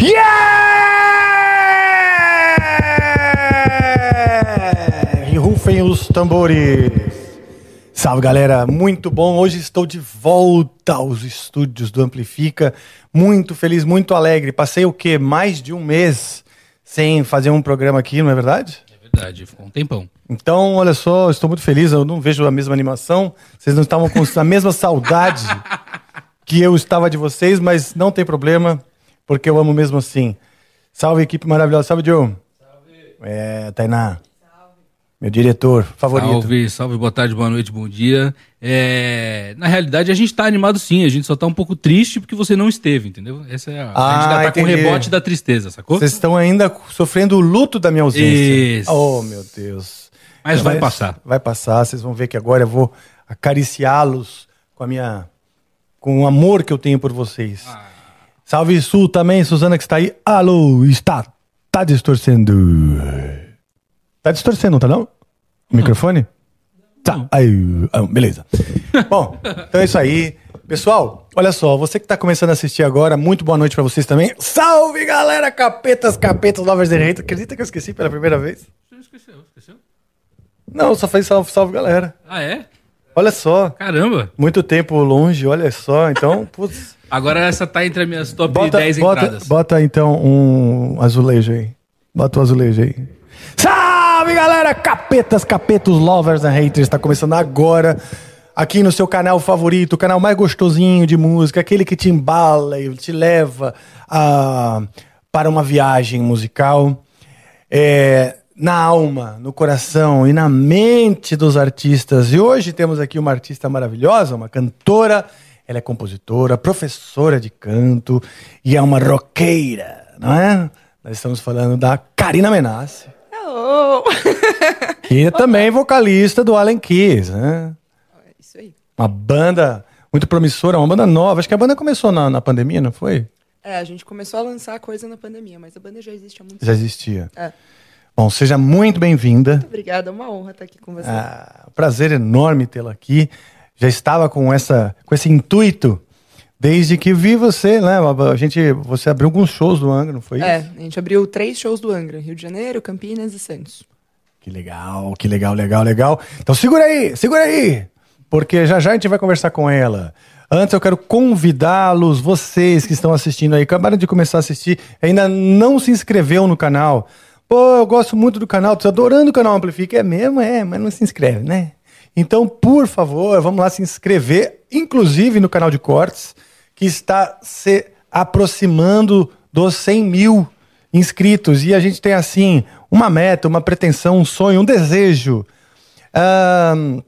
Yeah! E rufem os tambores. Salve galera, muito bom. Hoje estou de volta aos estúdios do Amplifica. Muito feliz, muito alegre. Passei o quê? Mais de um mês sem fazer um programa aqui, não é verdade? É verdade, ficou um tempão. Então, olha só, estou muito feliz. Eu não vejo a mesma animação. Vocês não estavam com a mesma saudade que eu estava de vocês, mas não tem problema, porque eu amo mesmo assim. Salve, equipe maravilhosa. Salve, Joe. Salve. É, Tainá. Meu diretor favorito. Salve, salve, boa tarde, boa noite, bom dia. É, na realidade, a gente tá animado sim, a gente só tá um pouco triste porque você não esteve, entendeu? Essa é a, a Ah, gente ainda tá com o rebote da tristeza, sacou? Vocês estão ainda sofrendo o luto da minha ausência. Isso. Oh, meu Deus. Mas vai passar. Vai passar. Vocês vão ver que agora eu vou acariciá-los com a minha. com o amor que eu tenho por vocês. Ah. Salve Sul também, Suzana que está aí. Alô, está. Tá distorcendo. Tá distorcendo, não tá não? O microfone? Tá. Aí, beleza. Bom, então é isso aí. Pessoal, olha só, você que tá começando a assistir agora, muito boa noite pra vocês também. Salve, galera! Capetas, capetas, lovers and haters. Acredita que eu esqueci pela primeira vez? Você esqueceu, esqueceu? Não, só fez salve, salve, galera. Ah, é? Olha só, Caramba! muito tempo longe, olha só. Então, putz. Agora essa tá entre as minhas top Bota, 10 bota, entradas. bota então um azulejo aí. Bota o azulejo aí. Salve galera! Capetas, capetos, lovers and haters. Está começando agora aqui no seu canal favorito, o canal mais gostosinho de música, aquele que te embala e te leva a, para uma viagem musical. É, na alma, no coração e na mente dos artistas. E hoje temos aqui uma artista maravilhosa, uma cantora. Ela é compositora, professora de canto e é uma roqueira, não é? Nós estamos falando da Karina Menassi, Hello! é também vocalista do Allen Keys, né? Isso aí. Uma banda muito promissora, uma banda nova. Acho que a banda começou na, na pandemia, não foi? É, a gente começou a lançar coisa na pandemia, mas a banda já existe há muito Já existia. É. Bom, seja muito bem-vinda. Obrigada, é uma honra estar aqui com você. Ah, prazer enorme tê-la aqui. Já estava com essa com esse intuito desde que vi você, né? A gente você abriu alguns shows do Angra, não foi É, isso? a gente abriu três shows do Angra, Rio de Janeiro, Campinas e Santos. Que legal, que legal, legal, legal. Então segura aí, segura aí, porque já já a gente vai conversar com ela. Antes eu quero convidá-los, vocês que estão assistindo aí, acabaram de começar a assistir, ainda não se inscreveu no canal. Pô, eu gosto muito do canal, tô adorando o canal Amplifica. É mesmo, é, mas não se inscreve, né? Então, por favor, vamos lá se inscrever, inclusive no canal de cortes, que está se aproximando dos 100 mil inscritos. E a gente tem, assim, uma meta, uma pretensão, um sonho, um desejo. Ahn,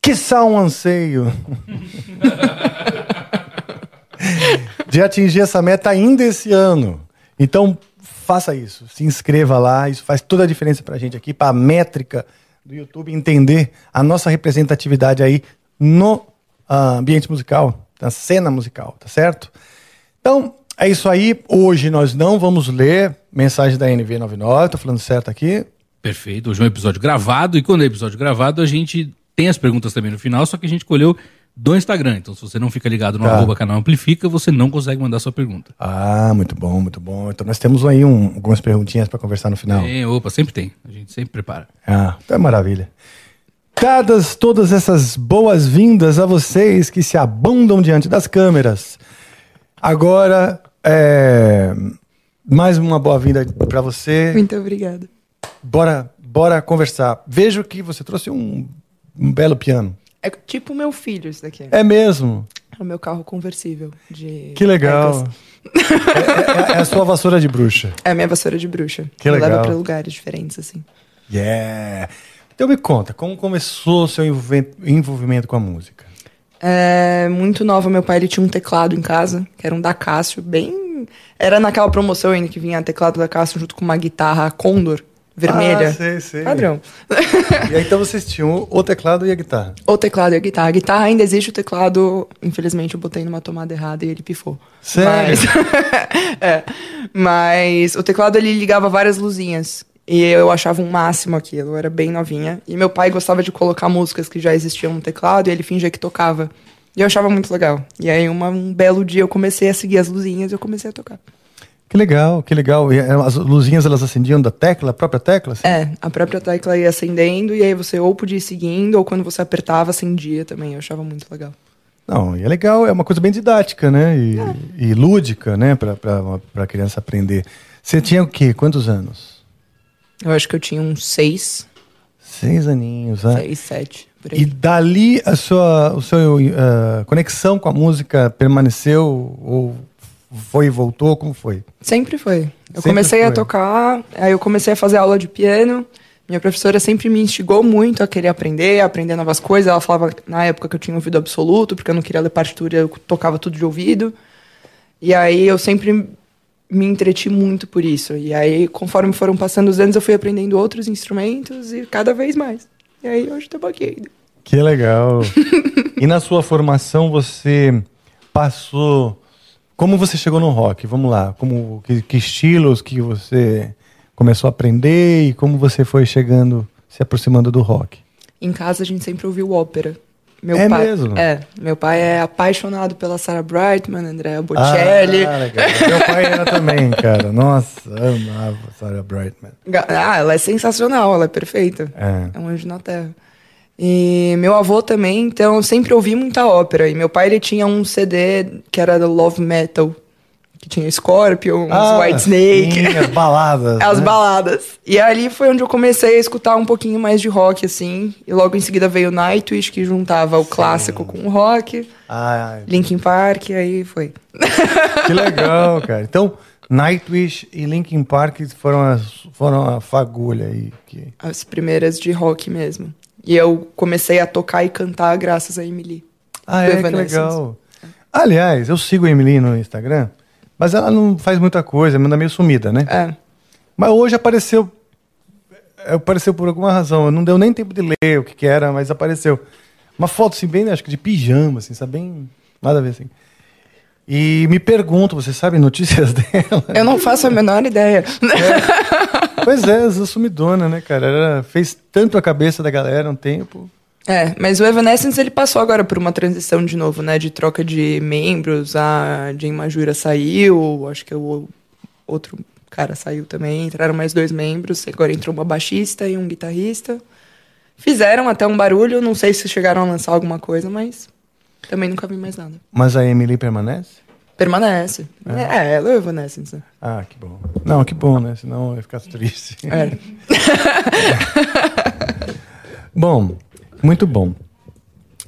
quiçá um anseio. de atingir essa meta ainda esse ano. Então, faça isso. Se inscreva lá. Isso faz toda a diferença pra gente aqui, pra métrica do YouTube entender a nossa representatividade aí no ah, ambiente musical, na cena musical, tá certo? Então, é isso aí. Hoje nós não vamos ler mensagem da NV99, tô falando certo aqui. Perfeito, hoje é um episódio gravado, e quando é episódio gravado, a gente tem as perguntas também no final, só que a gente escolheu do Instagram. Então, se você não fica ligado no Tá. arroba canal Amplifica, você não consegue mandar sua pergunta. Ah, muito bom, muito bom. Então nós temos aí um- algumas perguntinhas para conversar no final. Tem, opa, sempre tem. A gente sempre prepara. Ah, tá maravilha. Dadas todas essas boas-vindas a vocês que se abundam diante das câmeras. Agora, é, mais uma boa-vinda para você. Muito obrigada. Bora, bora conversar. Vejo que você trouxe um, um belo piano. É tipo o meu filho, isso daqui. É mesmo? É o meu carro conversível de. Que legal. É, é- é a sua vassoura de bruxa. É a minha vassoura de bruxa. Que legal. leva pra lugares diferentes, assim. Yeah. Então me conta, como começou o seu envolvimento com a música? É, muito nova, meu pai ele tinha um teclado em casa, que era um da Cássio, bem. Era naquela promoção ainda que vinha teclado da Cássio junto com uma guitarra Condor, vermelha. Ah, sei, sei. Padrão. E aí então vocês tinham o teclado e a guitarra. O teclado e a guitarra. A guitarra ainda existe, o teclado, infelizmente, eu botei numa tomada errada e ele pifou. Sério? Mas, é, mas o teclado ele ligava várias luzinhas. E eu achava um máximo aquilo, eu era bem novinha. E meu pai gostava de colocar músicas que já existiam no teclado e ele fingia que tocava. E eu achava muito legal. E aí, uma- um belo dia, eu comecei a seguir as luzinhas e eu comecei a tocar. Que legal, que legal. E as luzinhas elas acendiam da tecla, a própria tecla? assim? É, a própria tecla ia acendendo e aí você ou podia ir seguindo, ou quando você apertava, acendia também. Eu achava muito legal. Não, e é legal, é uma coisa bem didática, né? E, e lúdica, né? Pra, pra, pra criança aprender. Você tinha o quê? Quantos anos? Eu acho que eu tinha uns seis, Seis aninhos, né? seis, sete. E dali a sua, o seu, eh, conexão com a música permaneceu ou foi e voltou? Como foi? Sempre foi. Eu Sempre comecei a foi. tocar, aí eu comecei a fazer aula de piano. Minha professora sempre me instigou muito a querer aprender, a aprender novas coisas. Ela falava na época que eu tinha ouvido absoluto, porque eu não queria ler partitura, eu tocava tudo de ouvido. E aí eu sempre me entreti muito por isso. E aí, conforme foram passando os anos, eu fui aprendendo outros instrumentos e cada vez mais. E aí hoje tô aqui ainda. Que legal. e na sua formação você passou. Como você chegou no rock? Vamos lá. Como, que, que estilos que você começou a aprender e como você foi chegando, se aproximando do rock? Em casa a gente sempre ouviu ópera. Meu É pai, mesmo? É, meu pai é apaixonado pela Sarah Brightman, Andrea Bocelli. Ah, legal. Meu pai era também, cara. Nossa, amava Sarah Brightman. Ah, ela é sensacional, ela é perfeita. É. É um anjo na terra. E meu avô também, então eu sempre ouvi muita ópera. E meu pai ele tinha um CD que era do Love Metal, que tinha Scorpions, Ah, White Snake. sim, as baladas. As né? baladas. E ali foi onde eu comecei a escutar um pouquinho mais de rock, assim. E logo em seguida veio Nightwish, que juntava o clássico com o rock. Ah, Linkin Park, aí foi. que legal, cara. Então, Nightwish e Linkin Park foram, as, foram a fagulha aí. Que... As primeiras de rock mesmo. E eu comecei a tocar e cantar graças a Emily. Ah, é, que legal. Aliás, eu sigo a Emily no Instagram, mas ela não faz muita coisa, anda meio sumida, né? É. Mas hoje apareceu. Apareceu por alguma razão. Não deu nem tempo de ler o que, que era, mas apareceu. Uma foto assim, bem, acho que de pijama, assim, sabe? Bem. Nada a ver assim. E me pergunto, você sabe notícias dela? Eu não faço a menor ideia. pois é, essa sumidona, né, cara? Ela fez tanto a cabeça da galera um tempo. É, mas o Evanescence ele passou agora por uma transição de novo, né? De troca de membros. A Jane Majura saiu, acho que o outro cara saiu também. Entraram mais dois membros. Agora entrou uma baixista e um guitarrista. Fizeram até um barulho, não sei se chegaram a lançar alguma coisa, mas também nunca vi mais nada. Mas a Emily permanece? Permanece. É, ela é o Evanescence. né? Ah, que bom. Não, que bom, né? Senão eu ia ficar triste. É. Bom, muito bom.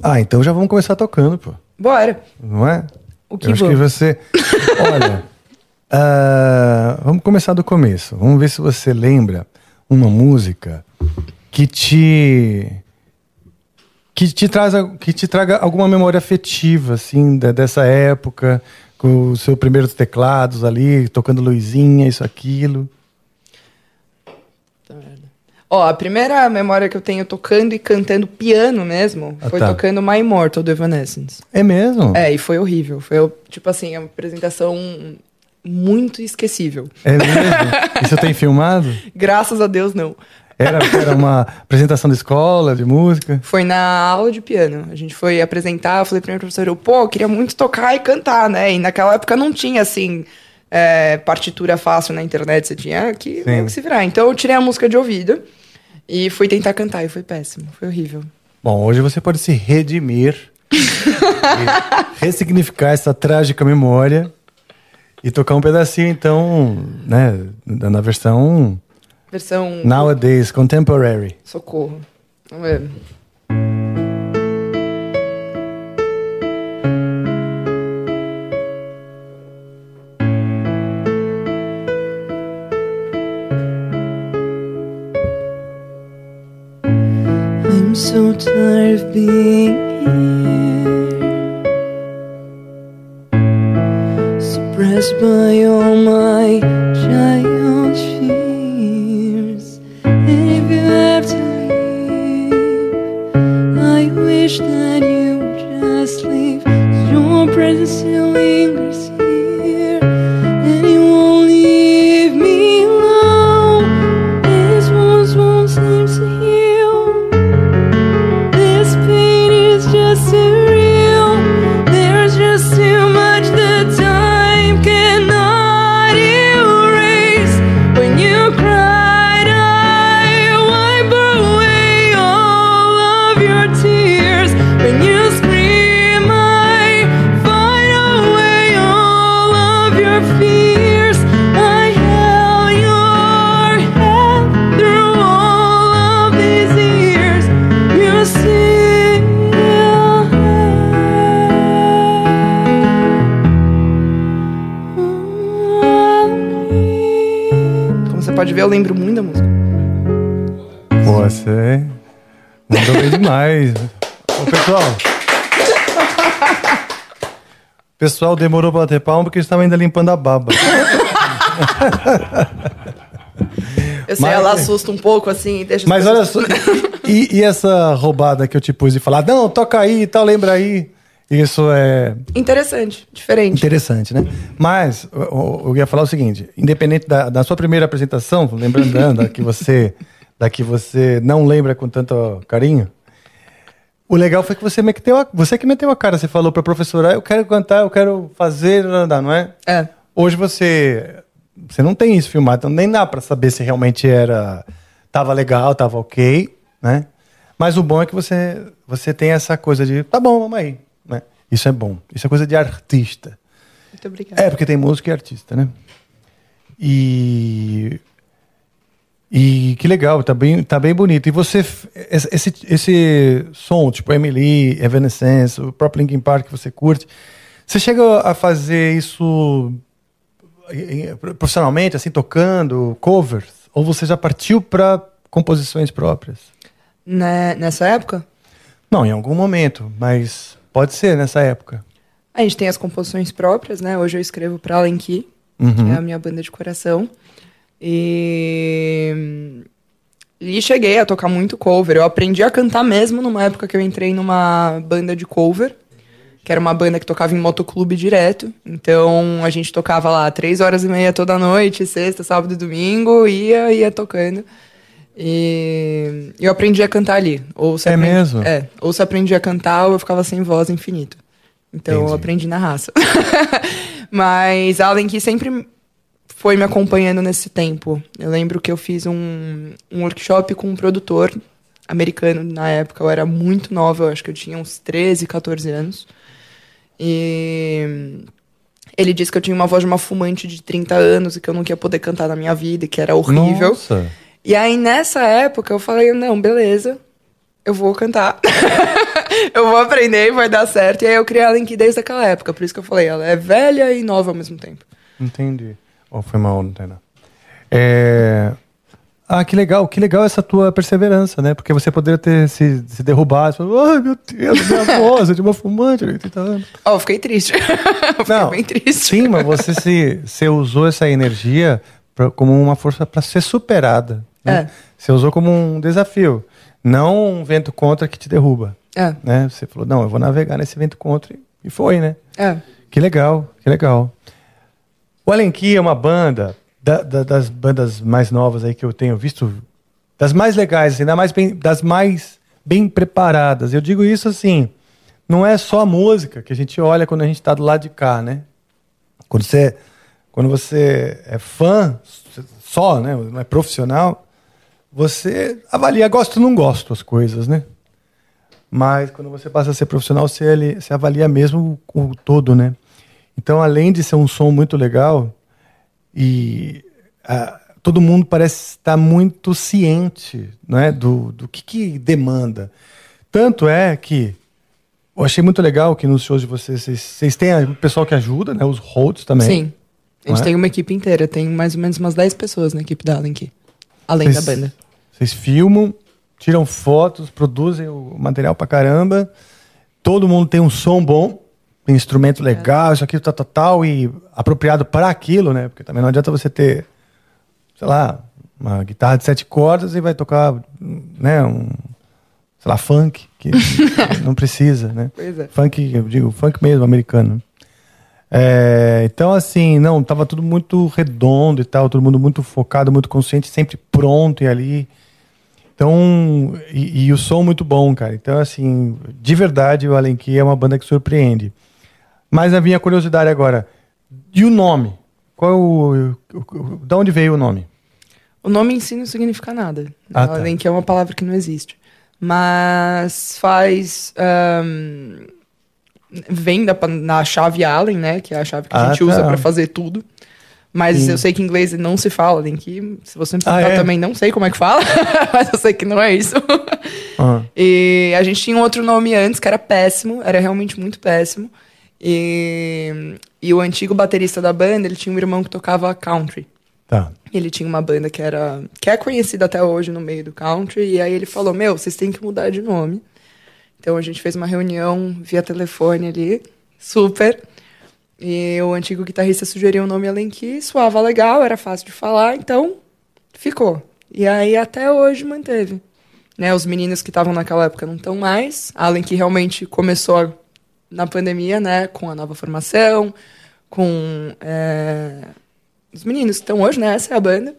Ah, então já vamos começar tocando, pô. Bora. Não é? O que Eu acho que você. Olha. ah, vamos começar do começo. Vamos ver se você lembra uma música que te. Que te, traz, que te traga alguma memória afetiva, assim, da- dessa época, com os seus primeiros teclados ali, tocando luzinha, isso, aquilo. Ó, a primeira memória que eu tenho tocando e cantando piano mesmo Ah, foi tá. tocando My Immortal do Evanescence. É mesmo? É, e foi horrível. Foi, tipo assim, uma apresentação muito esquecível. É mesmo? Isso tem filmado? Graças a Deus, não. Era, era uma apresentação de escola, de música? Foi na aula de piano. A gente foi apresentar, eu falei pra minha professora, eu, pô, eu queria muito tocar e cantar, né? E naquela época não tinha, assim, é, partitura fácil na internet, você tinha que, que se virar. Então eu tirei a música de ouvido e fui tentar cantar e foi péssimo, foi horrível. Bom, hoje você pode se redimir, ressignificar essa trágica memória e tocar um pedacinho, então, né, na versão Versão. Nowadays, contemporary. Socorro. Vamos ver. I'm so tired of being here, suppressed by your. Pessoal demorou pra bater palma porque estava ainda limpando a baba. Eu sei, Mas- ela assusta um pouco assim deixa as Mas olha só. E, e essa roubada que eu te pus de falar, não, toca aí e tal, lembra aí. Isso é Interessante, diferente. interessante, né? Mas eu, eu- eu ia falar o seguinte: independente da, da sua primeira apresentação, lembrando da que você, da que você não lembra com tanto carinho, o legal foi que você meteu a, você que meteu a cara. Você falou pra professora, "Ah, eu quero cantar, eu quero fazer, não é? É. Hoje você você não tem isso filmado, então nem dá pra saber se realmente era tava legal, tava ok, né? Mas o bom é que você você tem essa coisa de tá bom, vamos aí, né? Isso é bom. Isso é coisa de artista. Muito obrigada. É, porque tem músico e artista, né? E e que legal, tá bem, tá bem bonito. E você esse esse, som, tipo Emily, Evanescence, o próprio Linkin Park que você curte, você chega a fazer isso profissionalmente, assim, tocando covers? Ou você já partiu para composições próprias? Né- nessa época, Não, em algum momento, mas pode ser nessa época. a gente tem as composições próprias, né? Hoje eu escrevo pra Allen Key, Uhum. que é a minha banda de coração. E... e cheguei a tocar muito cover. Eu aprendi a cantar mesmo numa época que eu entrei numa banda de cover, que era uma banda que tocava em motoclube direto. Então a gente tocava lá três horas e meia toda noite, sexta, sábado e domingo, ia, ia tocando. E eu aprendi a cantar ali. Ou se É aprendi- mesmo? É. Ou se aprendi a cantar, ou eu ficava sem voz infinito. Então eu Entendi. aprendi na raça. Mas Allen que sempre foi me acompanhando nesse tempo. Eu lembro que eu fiz um, um workshop com um produtor americano na época. Eu era muito nova, eu acho que eu tinha uns 13, 14 anos. E ele disse que eu tinha uma voz de uma fumante de 30 anos e que eu nunca ia poder cantar na minha vida, e que era horrível. Nossa. E aí, nessa época, eu falei, não, beleza, eu vou cantar. eu vou aprender e vai dar certo. E aí eu criei a Link desde aquela época. Por isso que eu falei, ela é velha e nova ao mesmo tempo. Entendi. Oh, foi mal, não tem. É... Ah, que legal, que legal essa tua perseverança, né? Porque você poderia ter se, se derrubado, ai meu Deus, minha voz é de uma fumante de 80 anos. Ó, eu fiquei triste. eu fiquei Não, bem triste. Sim, mas você se você usou essa energia pra- como uma força para ser superada. Né? É. Você usou como um desafio, não um vento contra que te derruba. É, Né? Você falou, não, eu vou navegar nesse vento contra e- e foi, né? é. Que legal, que legal. O Alenqui é uma banda da- da- das bandas mais novas aí que eu tenho visto, das mais legais, assim, das mais bem, das mais bem preparadas. Eu digo isso assim, não é só a música que a gente olha quando a gente está do lado de cá, né? Quando você, quando você é fã só, né? Não é profissional, você avalia gosto ou não gosto as coisas, né? Mas quando você passa a ser profissional, você, você avalia mesmo o todo, né? Então, além de ser um som muito legal, e ah, todo mundo parece estar muito ciente né, do, do que, que demanda. Tanto é que eu achei muito legal que nos shows de vocês, vocês, vocês têm o pessoal que ajuda, né? Os holds também. Sim. A gente é? tem uma equipe inteira. Tem mais ou menos umas 10 pessoas na equipe da Allen Key. Além Vocês- da banda. Vocês filmam tiram fotos, produzem o material pra caramba. Todo mundo tem um som bom, instrumento legal, isso aqui, tal, tal, tal, e apropriado para aquilo, né? Porque também não adianta você ter, sei lá, uma guitarra de sete cordas e vai tocar, né, um, sei lá, funk, que não precisa, né? É. Funk, eu digo, funk mesmo, americano. É, então, assim, não, tava tudo muito redondo e tal, todo mundo muito focado, muito consciente, sempre pronto e ali. Então, e, e o som muito bom, cara. Então, assim, de verdade, o Allen Key é uma banda que surpreende. Mas a minha curiosidade agora, e o nome? Qual é o, o, da onde veio o nome? O nome em si não significa nada. Ah, tá. Além que é uma palavra que não existe. Mas faz. ahn, vem da, na chave Allen, né? Que é a chave que a Ah, gente usa tá. pra fazer tudo. Mas Sim. eu sei que em inglês não se fala, nem que se você me Ah, perguntar é? também não sei como é que fala, mas eu sei que não é isso. Ah, E a gente tinha um outro nome antes que era péssimo, era realmente muito péssimo. E, e o antigo baterista da banda, ele tinha um irmão que tocava country. tá. Ele tinha uma banda que era que é conhecida até hoje no meio do country e aí ele falou: "Meu, vocês têm que mudar de nome". Então a gente fez uma reunião via telefone ali, super. E o antigo guitarrista sugeriu o nome Allen Key, soava legal, era fácil de falar, então ficou. E aí até hoje manteve. Né, os meninos que estavam naquela época não estão mais. A Allen Key realmente começou na pandemia, né, com a nova formação, com é, os meninos que estão hoje, né? Essa é a banda.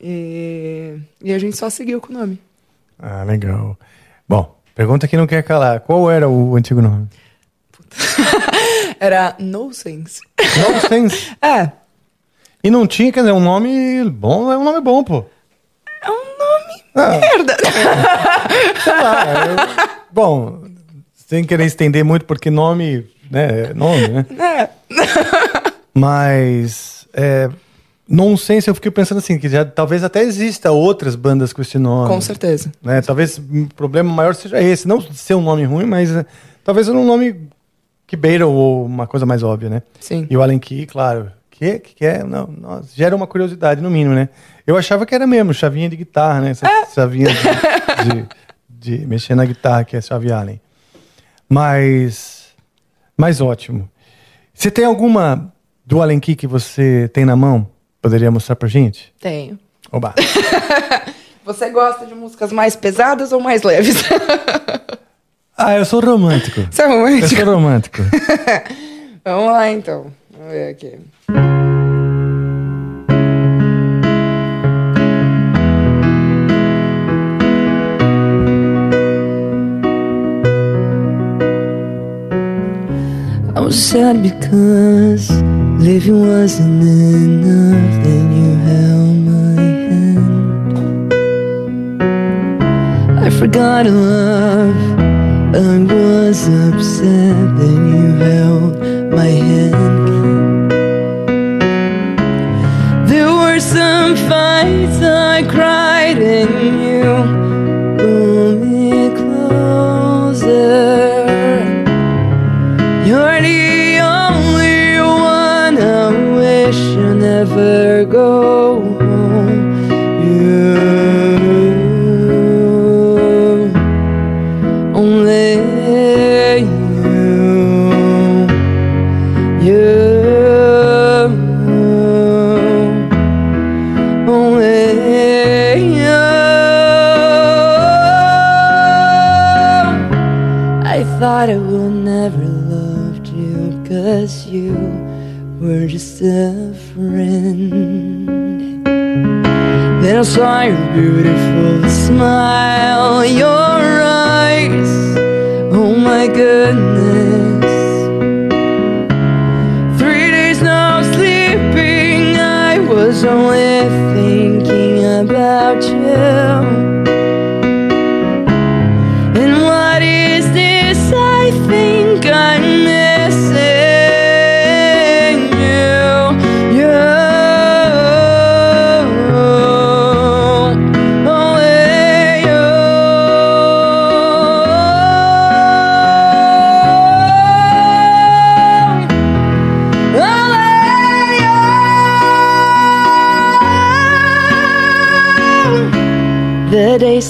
E, e a gente só seguiu com o nome. Ah, legal. Bom, pergunta que não quer calar. Qual era o antigo nome? Era No Sense. Nonsense. É, E não tinha, quer dizer, um nome bom, é um nome bom, pô. é um nome Ah. merda. Sei lá, eu- bom, sem querer estender muito, porque nome, né, é nome, né? É. Mas, é, nonsense, eu fiquei pensando assim, que já, talvez até exista outras bandas com esse nome. Com certeza. né? Talvez o problema maior seja esse, não ser um nome ruim, mas é, talvez um nome que beira ou uma coisa mais óbvia, né? Sim. E o Allen Key, claro, que que, é, não, nossa, gera uma curiosidade no mínimo, né? Eu achava que era mesmo chavinha de guitarra, né? Essa chavinha de, de, de mexer na guitarra, que é chave Allen. Mas, mas ótimo. Você tem alguma do Allen Key que você tem na mão? Poderia mostrar pra gente? Tenho. Oba. Você gosta de músicas mais pesadas ou mais leves? Ah, eu sou romântico. Você é Eu romântico? sou romântico. Vamos lá então. Vamos ver aqui. Was sad because living wasn't enough. Then you held my hand. I forgot love. I was upset. Then you held my hand. There were some fights I cried and you never go home. You, Saw your beautiful smile. Your eyes, oh my goodness. Three days no sleeping I was only thinking about you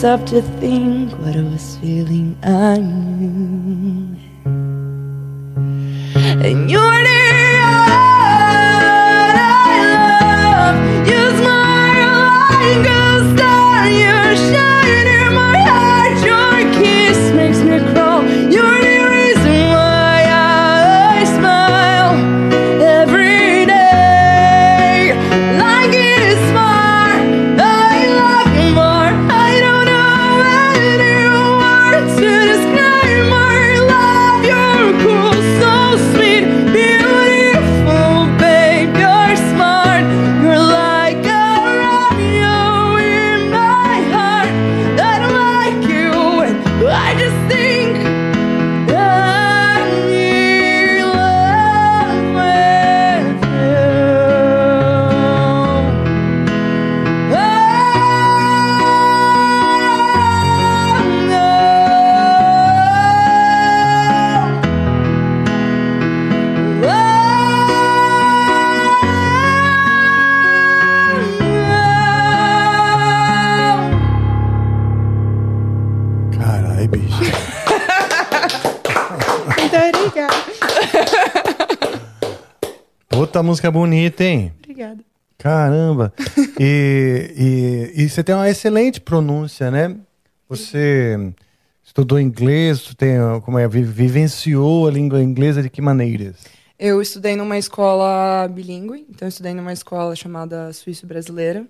a day stopped to música bonita, hein? Obrigada. Caramba! E, e, e você tem uma excelente pronúncia, né? Você estudou inglês, tem, como é, vi- vivenciou a língua inglesa de que maneiras? Eu estudei numa escola bilíngue, então eu estudei numa escola chamada Suíço Brasileira.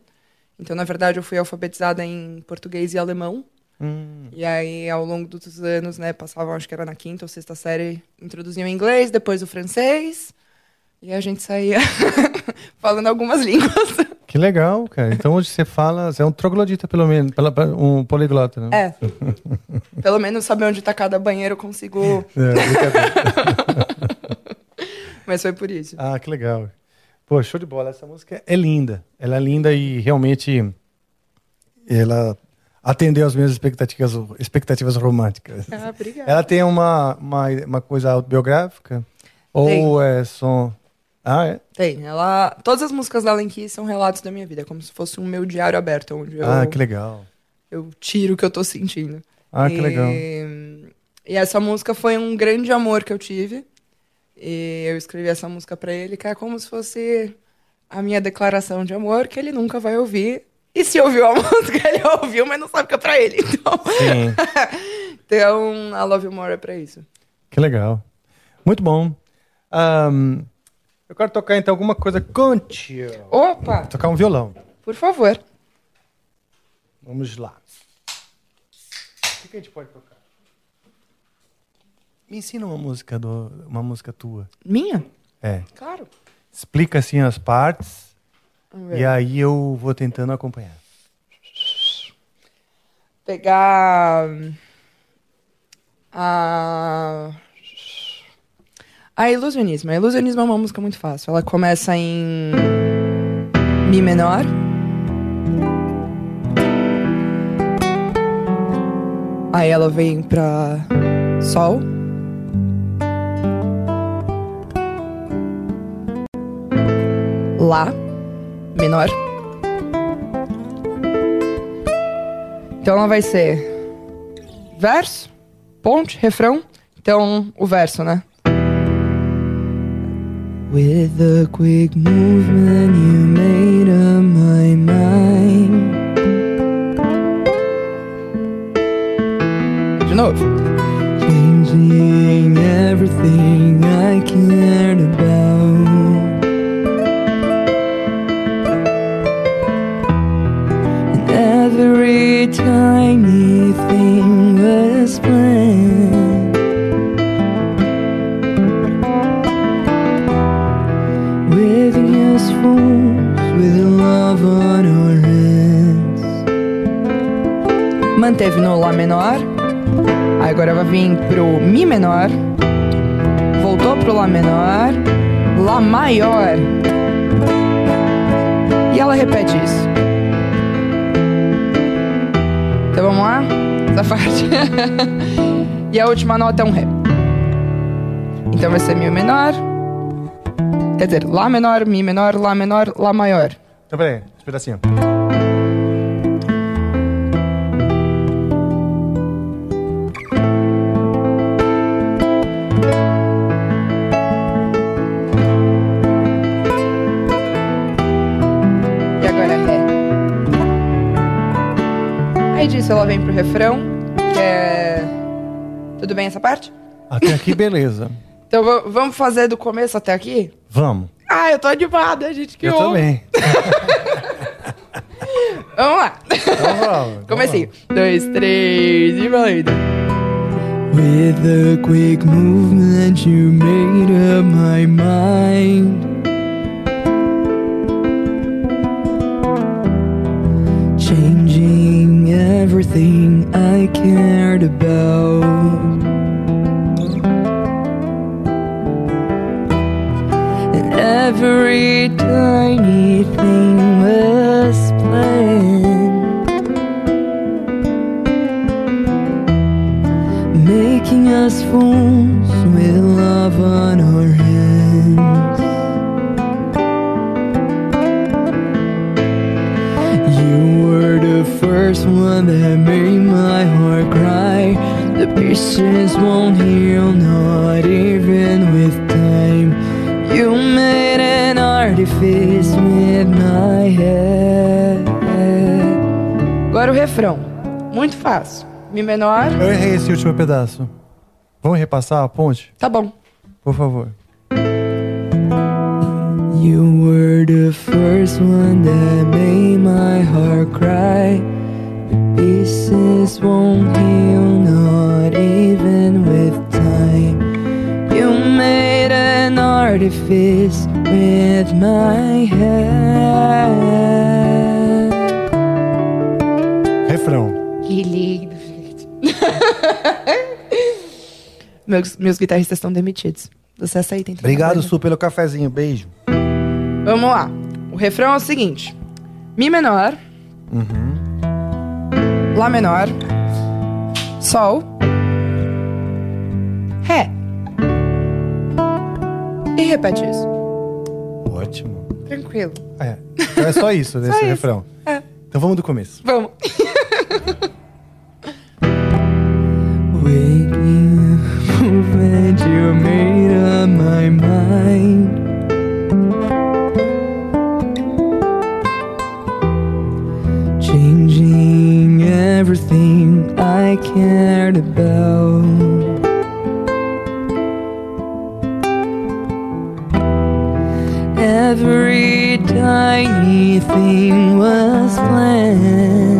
Então, na verdade, eu fui alfabetizada em português e alemão. E aí, ao longo dos anos, né, passavam, acho que era na quinta ou sexta série, introduziam o inglês, depois o francês. E a gente saía falando algumas línguas. Que legal, cara. Então hoje você fala, você é um troglodita pelo menos, um poliglota, né? É. Pelo menos saber onde tá cada banheiro eu consigo. É. Mas foi por isso. ah, que legal. Pô, show de bola. Essa música é linda. Ela é linda e realmente ela atendeu às minhas expectativas, expectativas românticas. Ah, obrigada. Ela tem uma, uma, uma coisa autobiográfica? Ou Tem. é só. Ah, é? Tem. Ela... Todas as músicas da Lenky são relatos da minha vida, é como se fosse um meu diário aberto, onde eu, Ah, que legal. eu tiro o que eu tô sentindo. Ah, que e... legal. E essa música foi um grande amor que eu tive. E eu escrevi essa música pra ele, que é como se fosse a minha declaração de amor, que ele nunca vai ouvir. E se ouviu a música, ele ouviu, mas não sabe que é pra ele. Então, então I Love More é pra isso. Que legal. Muito bom. Ahn, eu quero tocar então alguma coisa contigo. Opa, Tocar um violão. por favor. Vamos lá. O que, que a gente pode tocar? Me ensina uma música do, uma música tua. Minha? É. Claro. Explica assim as partes e aí eu vou tentando acompanhar. pegar a a ilusionismo. A ilusionismo é uma música muito fácil. Ela começa em mi menor. Aí ela vem pra sol. Lá menor. Então ela vai ser verso, ponte, refrão. Então o verso, né? With a quick movement, you made up my mind. De novo. Changing everything I cared about. And every tiny Manteve no Lá menor. Agora vai vir pro Mi menor. Voltou pro Lá menor. Lá maior. E ela repete isso. Então vamos lá? Essa parte. e a última nota é um Ré. Então vai ser Mi menor. Quer dizer, Lá menor, Mi menor, Lá menor, Lá maior. Então, peraí, esse pedacinho. Nisso ela vem pro refrão, que é. Tudo bem essa parte? Até aqui, beleza. Então va- vamos fazer do começo até aqui? Vamos. Ah, eu tô animada, gente. Que Eu honra. também. Vamos lá. Então vamos. Comecei. Dois, três e valendo. With a quick movement, you made up my mind. Everything I cared about. And every tiny thing was planned. making us fools with love on our hands. First one that made my heart cry. The pieces won't heal, not even with time. You made an artifice with my head. Agora o refrão. Muito fácil. Mi menor. Eu errei esse último pedaço. Vamos repassar a ponte? Tá bom. Por favor. You were the first one that made my heart cry. The pieces won't heal, not even with time. You made an artifice with my head. Refrão. Que lindo, gente. meus, meus guitarristas estão demitidos. Você aceita, então? Obrigado, Su, pelo cafezinho. Beijo. Vamos lá. O refrão é o seguinte: Mi menor, Lá menor, Sol, Ré. E repete isso. Ótimo. Tranquilo. É. Então é só isso desse isso. refrão. É. Então vamos do começo. Vamos. Movement, you made up my mind. Cared about. Every tiny thing was planned.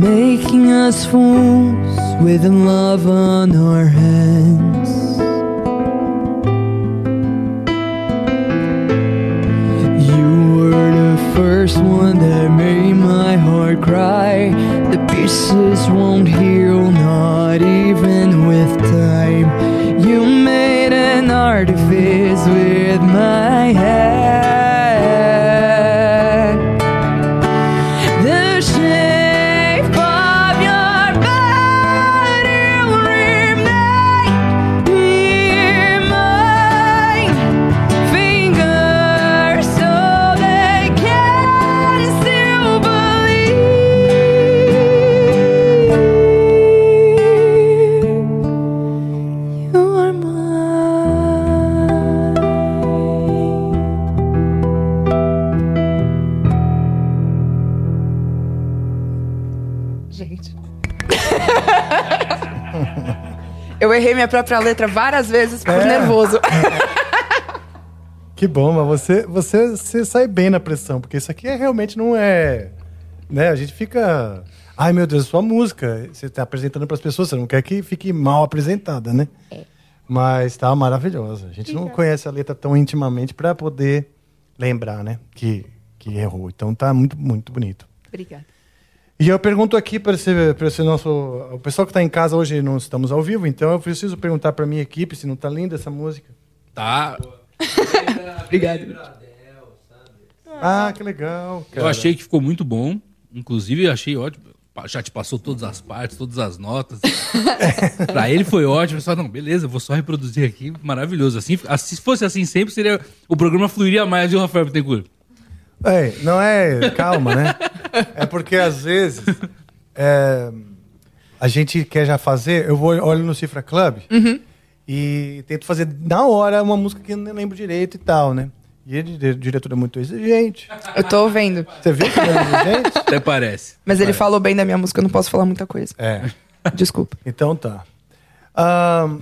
making us fools with love on our hands. First one that made my heart cry. The pieces won't heal, not even with time. You made an artifice with my head. Minha própria letra várias vezes por É. nervoso. Que bom, mas você, você, você sai bem na pressão, porque isso aqui é, realmente não é. Né? A gente fica. Ai meu Deus, sua música. Você está apresentando para as pessoas, você não quer que fique mal apresentada, né? Mas tá maravilhosa. A gente não conhece a letra tão intimamente para poder lembrar, né? Que, que errou. Então tá muito, muito bonito. Obrigada. E eu pergunto aqui para esse, pra esse nosso. O pessoal que está em casa hoje não estamos ao vivo, então eu preciso perguntar para minha equipe se não tá linda essa música. Tá. Obrigado. Ah, que legal. Eu achei que ficou muito bom. Inclusive, eu achei ótimo. Já te passou todas as partes, todas as notas. pra ele foi ótimo. Só, não, beleza, vou só reproduzir aqui. Maravilhoso. Assim, assim, se fosse assim sempre, seria, o programa fluiria mais, viu, Rafael Bittencourt? É, não é. Calma, né? É porque às vezes é, a gente quer já fazer. Eu vou olho no Cifra Club e tento fazer na hora uma música que eu não lembro direito e tal, né? E ele, o diretor é muito exigente. Eu tô vendo. Você viu que ele é exigente? Até parece. Mas ele falou bem da minha música, eu não posso falar muita coisa. É. Desculpa. Então tá.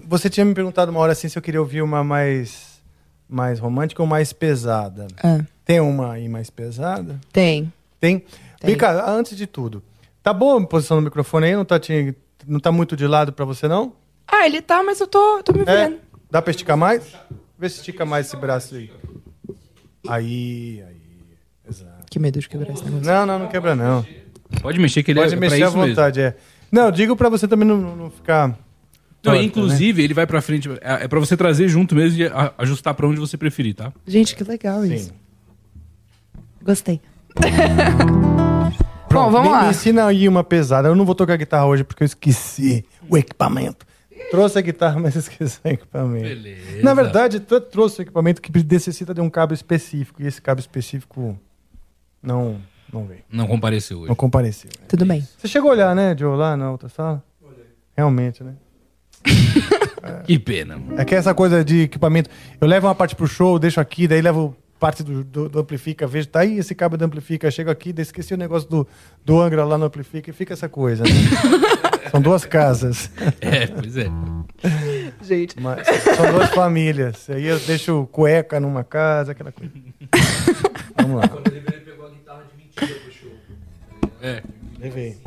Você tinha me perguntado uma hora assim se eu queria ouvir uma mais, mais romântica ou mais pesada. Ah, Tem uma aí mais pesada? tem. Tem? Tem. Vika, antes de tudo, tá boa a posição do microfone aí? Não tá, te- não tá muito de lado pra você, não? Ah, ele tá, mas eu tô, tô me É? virando. Dá pra esticar mais? Vê se estica mais esse braço aí. Aí, aí. Exato. Que medo de quebrar esse negócio. Não, não, não quebra não. Pode mexer que ele Pode é mexer à isso mesmo. vontade, é. Não, eu digo pra você também não, não- não ficar... Não, torta, inclusive, ele vai pra frente. É, é pra você trazer junto mesmo e ajustar pra onde você preferir, tá? Gente, que legal né? isso. Gostei. Pronto, Bom, vamos me, lá. Me ensina aí uma pesada. Eu não vou tocar guitarra hoje porque eu esqueci o equipamento. Trouxe a guitarra, mas esqueci o equipamento. Beleza. Na verdade, trouxe o equipamento que necessita de um cabo específico. E esse cabo específico não, não veio. Não compareceu hoje. Não compareceu. Tudo bem. Você chegou a olhar, né, Joe, lá na outra sala? Realmente, né? Que pena. mano. É que essa coisa de equipamento. Eu levo uma parte pro show, deixo aqui, daí levo parte do, do, do amplifica, vejo, tá aí esse cabo do amplifica, chego aqui, esqueci o negócio do, do Angra lá no amplifica e fica essa coisa. Né? São duas casas. É, pois é. Gente. Mas são duas famílias. Aí eu deixo cueca numa casa, aquela coisa. Vamos lá. É. Levei.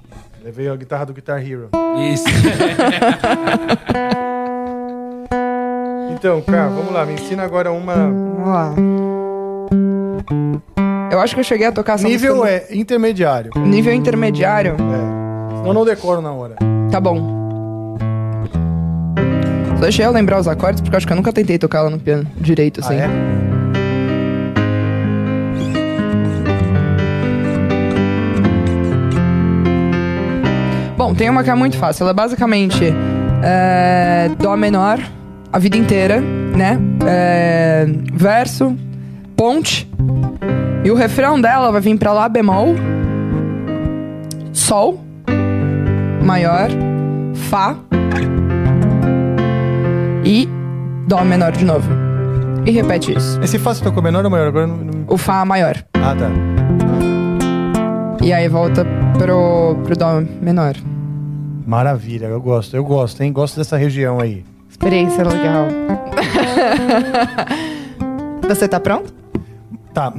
Levei a guitarra do Guitar Hero. Isso. Então, cara, vamos lá. Me ensina agora uma. Vamos lá. Eu acho que eu cheguei a tocar essa Nível música é intermediário. Nível intermediário. É. Senão eu não decoro na hora. Tá bom. Só deixei eu lembrar os acordes, porque eu acho que eu nunca tentei tocar ela no piano direito, assim. Ah, é? Bom, tem uma que é muito fácil. Ela é basicamente é, Dó menor a vida inteira, né? É, verso, ponte. E o refrão dela vai vir pra Lá bemol, Sol, maior, Fá e Dó menor de novo. E repete isso. Esse Fá você tocou menor ou maior? Agora não, não... O Fá maior. Ah, tá. E aí volta pro, pro Dó menor. Maravilha, eu gosto, eu gosto, hein? Gosto dessa região aí. Experiência legal. Você tá pronto? Tá,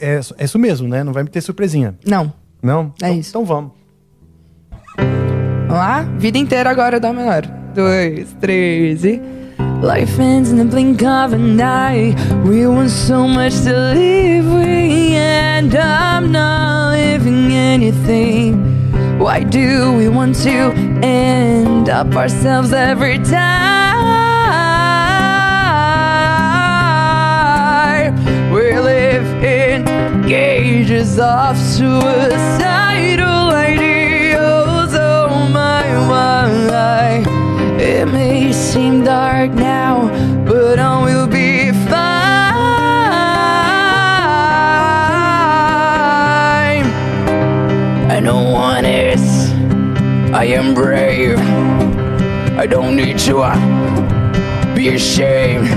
é, é isso mesmo, né? Não vai me ter surpresinha. Não. Não? É Então- isso. Então vamos. Vamos lá? Vida inteira agora dá menor. Dois, três e. Life ends in the blink of an eye. We want so much to live, we end up not living anything. Why do we want to end up ourselves every time? In cages of suicidal ideals. Oh my, my. It may seem dark now, but I will be fine. I know one is. I am brave. I don't need to uh, be ashamed.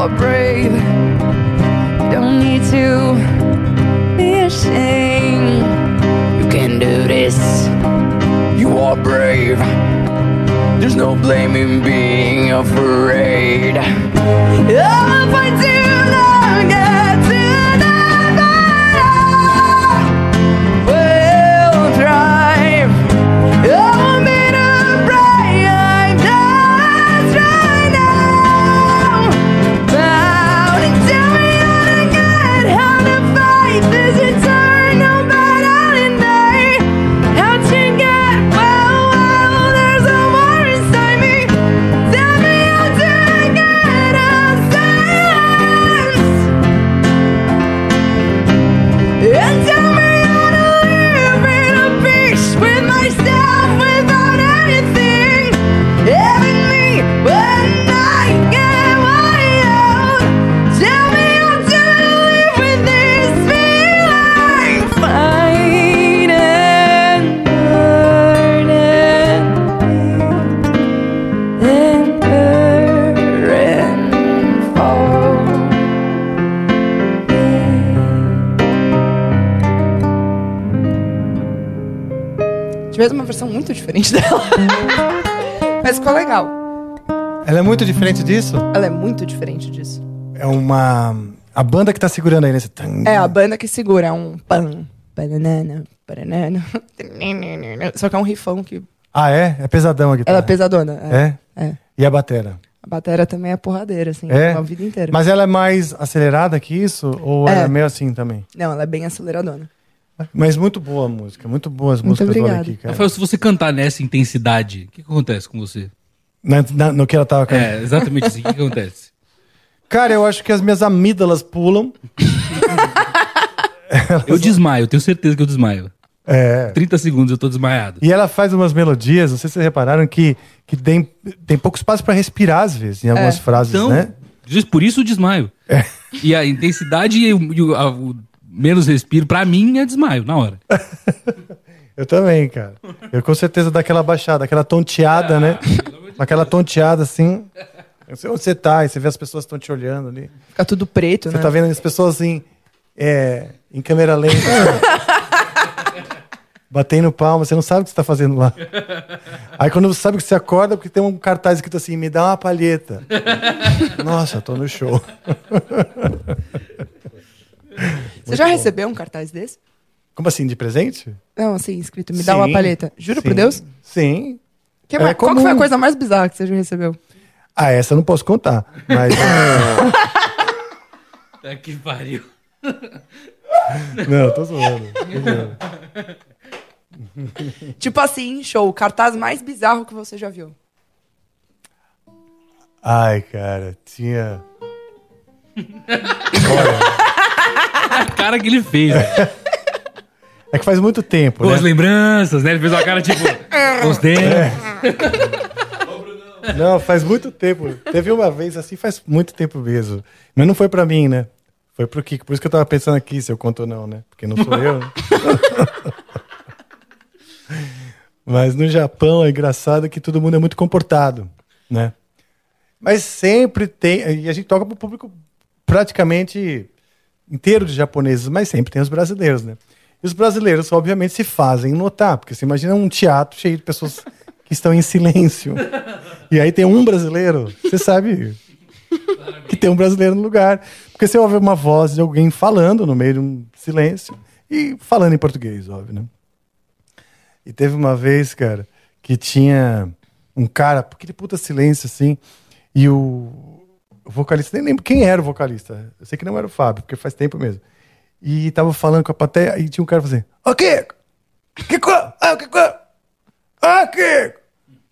It. You are brave. You don't need to be ashamed. You can do this. You are brave. There's no blame in being afraid. Fight till I get muito diferente dela. Mas ficou legal. Ela é muito diferente disso? Ela é muito diferente disso. É uma. A banda que tá segurando aí nesse. É a banda que segura, é um pam, banana, banana. Só que é um rifão que. Ah, é? É pesadão a guitarra. Ela é pesadona. É? É. E a batera? A bateria também é porradeira, assim, É? a vida inteira. Mas ela é mais acelerada que isso? Ou É. ela é meio assim também? Não, ela é bem aceleradona. Mas muito boa a música, muito boas as Muito músicas do obrigada. aqui, cara. Rafael, se você cantar nessa intensidade, o que, que acontece com você? Na- na- no que ela tava cantando. É, exatamente assim. O que, que acontece? Cara, eu acho que as minhas amígdalas pulam. Eu desmaio, tenho certeza que eu desmaio. É. 30 segundos eu tô desmaiado. E ela faz umas melodias, não sei se vocês repararam, que, que tem, tem pouco espaço pra respirar, às vezes, em algumas frases, Então, né? por isso o desmaio. E a intensidade e, o, e o- a- o menos respiro, pra mim, é desmaio, na hora. Eu também, cara. Eu com certeza dá aquela baixada, aquela tonteada, né? Aquela tonteada assim. Eu sei onde você tá, e você vê as pessoas estão te olhando ali. Fica tudo preto, Você né? tá vendo as pessoas assim, é, em câmera lenta. batendo palma, você não sabe o que você tá fazendo lá. Aí quando você sabe que você acorda, porque tem um cartaz escrito assim, me dá uma palheta. Nossa, tô no show. Você já recebeu um cartaz desse? Como assim, de presente? Não, assim, escrito, me dá Sim, uma palheta. Juro por sim, Deus? Sim. Que É Qual que foi a coisa mais bizarra que você já recebeu? Ah, essa eu não posso contar. Mas. É que pariu. não, tô zoando. Tipo assim, show, o cartaz mais bizarro que você já viu. Ai, cara, tinha. A cara que ele fez. É que faz muito tempo, Com as né? lembranças, né? Ele fez uma cara tipo. os dentes. Não, faz muito tempo. Teve uma vez assim, faz muito tempo mesmo. Mas não foi pra mim, né? Foi pro Kiko. Por isso que eu tava pensando aqui se eu conto ou não, né? Porque não sou eu. né? Mas no Japão é engraçado que todo mundo é muito comportado, né? Mas sempre tem. E a gente toca pro público praticamente inteiro de japoneses, mas sempre tem os brasileiros, né? E os brasileiros, obviamente, se fazem notar, porque você imagina um teatro cheio de pessoas que estão em silêncio. E aí tem um brasileiro, você sabe que tem um brasileiro no lugar. Porque você ouve uma voz de alguém falando no meio de um silêncio e falando em português, óbvio, né? E teve uma vez, cara, que tinha um cara, aquele puta silêncio assim, e o, o vocalista, nem lembro quem era o vocalista. Eu sei que não era o Fábio, porque faz tempo mesmo. E tava falando com a plateia e tinha um cara fazendo: Ô Kiko! Kiko! Ah, Kiko! Ah, Kiko!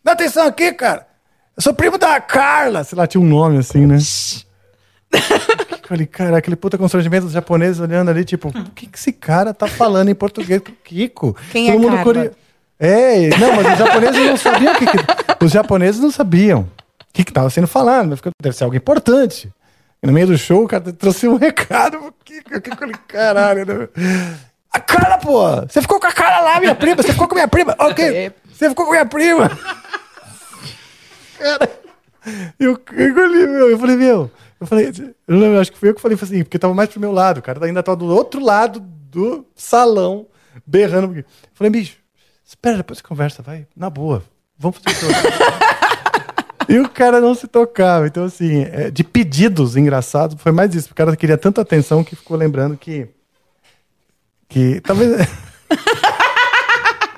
Dá atenção aqui, cara! Eu sou primo da Carla! Sei lá, tinha um nome assim, né? Eu Falei, cara, aquele puta constrangimento dos japoneses olhando ali, tipo, o que, que esse cara tá falando em português com o Kiko? Quem é Carla? core- É, não, mas os japoneses não sabiam o que, que- Os japoneses não sabiam o que, que tava sendo falado, mas deve ser algo importante. E no meio do show, o cara trouxe um recado. O Kiko, falei, caralho, né? A Carla, pô! Você ficou com a cara lá, minha prima! Você ficou com minha prima! Ok! Você ficou com minha prima! Cara. E Kiko ali, meu, eu falei, meu, eu falei, eu lembro, acho que foi eu que falei, assim, porque tava mais pro meu lado, o cara ainda tava do outro lado do salão, berrando. Eu falei, bicho, espera, depois você conversa, vai, na boa, vamos fazer o show. E o cara não se tocava. Então, assim, é, de pedidos engraçados, foi mais isso. O cara queria tanta atenção que ficou lembrando que. Que talvez.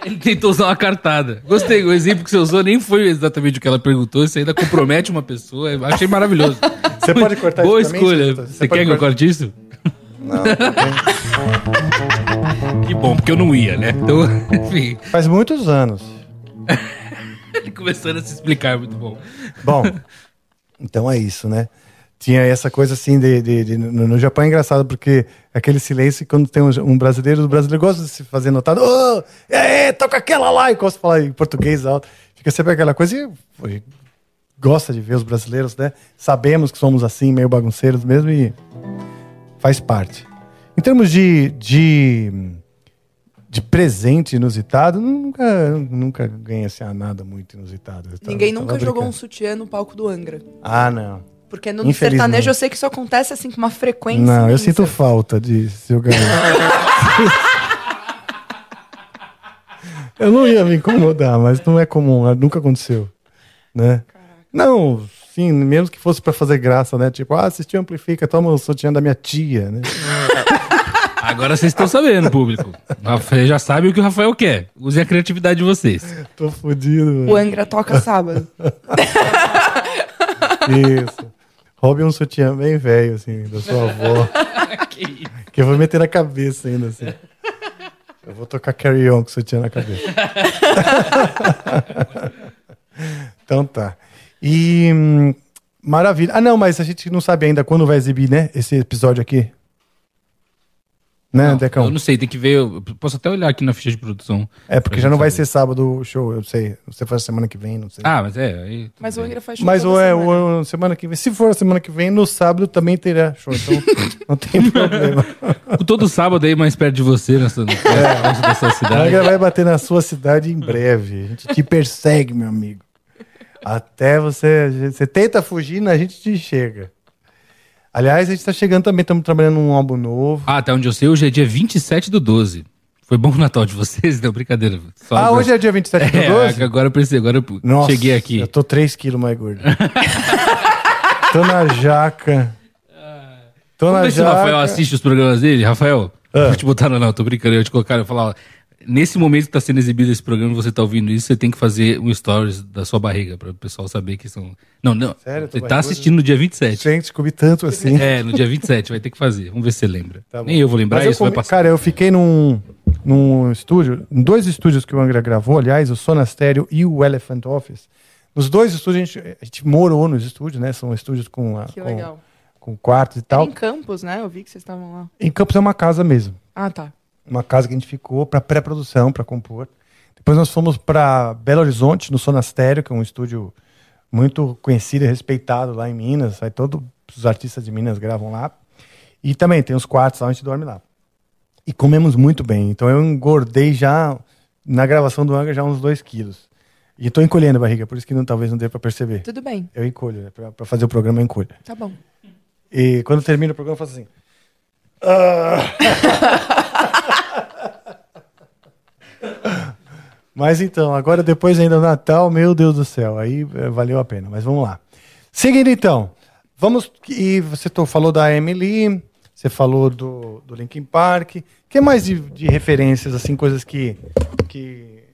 Ele tentou usar uma cartada. Gostei, o exemplo que você usou nem foi exatamente o que ela perguntou. Isso ainda compromete uma pessoa. Achei maravilhoso. Você pode cortar Boa isso mim, escolha. Você, Você quer que eu corte isso? Não, Que bom, porque eu não ia, né? Então, enfim, faz muitos anos. ele começando a se explicar, muito bom. Bom, então é isso, né? Tinha essa coisa assim de, de- de- no, no Japão é engraçado porque aquele silêncio quando tem um, um brasileiro, o brasileiro gosta de se fazer notado. E aí, toca aquela lá e gosta de falar em português alto. Fica sempre aquela coisa e gosta de ver os brasileiros, né? Sabemos que somos assim, meio bagunceiros mesmo e faz parte. Em termos de, de, de presente inusitado, nunca, nunca ganhei assim, nada muito inusitado. Tava- Ninguém nunca jogou um sutiã no palco do Angra. Ah, não. Porque no sertanejo eu sei que isso acontece assim com uma frequência. Não, eu sinto falta de jogar. Eu não ia me incomodar, mas não é comum, nunca aconteceu. Né? Não, sim, mesmo que fosse pra fazer graça, né? Tipo, ah, assistiu Amplifica, toma o sutiã da minha tia, né? Agora vocês estão sabendo, público. O Rafael já sabe o que o Rafael quer. Usem a criatividade de vocês. Tô fudido, O. Angra toca sábado. Isso. Roube um sutiã bem velho, assim, da sua avó. que eu vou meter na cabeça ainda, assim. Eu vou tocar carry on com o sutiã na cabeça. então tá. E. hum, maravilha. Ah, não, mas a gente não sabe ainda quando vai exibir, né? Esse episódio aqui. Né, Não, Decão? Eu não sei, tem que ver. Eu posso até olhar aqui na ficha de produção. É, porque já não vai saber. ser sábado o show, eu sei. Você faz semana que vem, não sei. Ah, mas é. Aí, Mas o. Angra faz show Mas ou é semana. o, semana que vem. Se for a semana que vem, no sábado também terá show. Então não tem problema. Todo sábado aí mais perto de você, nessa, no é. da sua A cidade. Angra vai bater na sua cidade em breve. A gente te persegue, meu amigo. Até você. Você tenta fugir, a gente te chega. Aliás, a gente tá chegando também, estamos trabalhando num álbum novo. Ah, até onde eu sei, hoje é dia 27 do 12. Foi bom o Natal de vocês? Não, brincadeira. Só ah, agora- hoje é dia 27 do É, 12? agora eu pensei, agora eu Nossa, cheguei aqui. Eu tô 3 quilos mais gordo. tô na jaca. Tô Vamos na ver se o jaca. Rafael assiste os programas dele. Rafael, Ah. vou te botar no não, tô brincando. Eu te colocar, eu falar, nesse momento que tá sendo exibido esse programa, você tá ouvindo isso, você tem que fazer um stories da sua barriga, para o pessoal saber que são... Não, não, Sério? Você tá barrigudo? assistindo no dia 27. Gente, comi tanto assim. É, no dia 27, vai ter que fazer. Vamos ver se você lembra. Tá. Nem eu vou lembrar, Mas eu isso vai comi- passar. Cara, eu fiquei num, num estúdio, em dois estúdios que o Angra gravou, aliás, o Sonastério e o Elephant Office. Nos dois estúdios, a gente, a gente morou nos estúdios, né? São estúdios com, a- Que com, legal. com quartos e Era tal. em Campos, né? Eu vi que vocês estavam lá. Em Campos é uma casa mesmo. Ah, tá. Uma casa que a gente ficou para pré-produção, para compor. Depois nós fomos para Belo Horizonte, no Sonastério, que é um estúdio muito conhecido e respeitado lá em Minas. Aí todos os artistas de Minas gravam lá. E também tem os quartos lá, a gente dorme lá. E comemos muito bem. Então eu engordei já, na gravação do Angra, já uns 2 quilos. E tô encolhendo a barriga, por isso que não, talvez não dê para perceber. Tudo bem. Eu encolho, né? Pra fazer o programa eu encolho. Tá bom. E quando termina o programa, eu faço assim. Ah. Mas então, agora depois ainda do Natal, meu Deus do céu, aí eh, valeu a pena. Mas vamos lá. Seguindo então, vamos. E você falou da Emily, você falou do, do Linkin Park. O que mais de, de referências, assim, coisas que, que,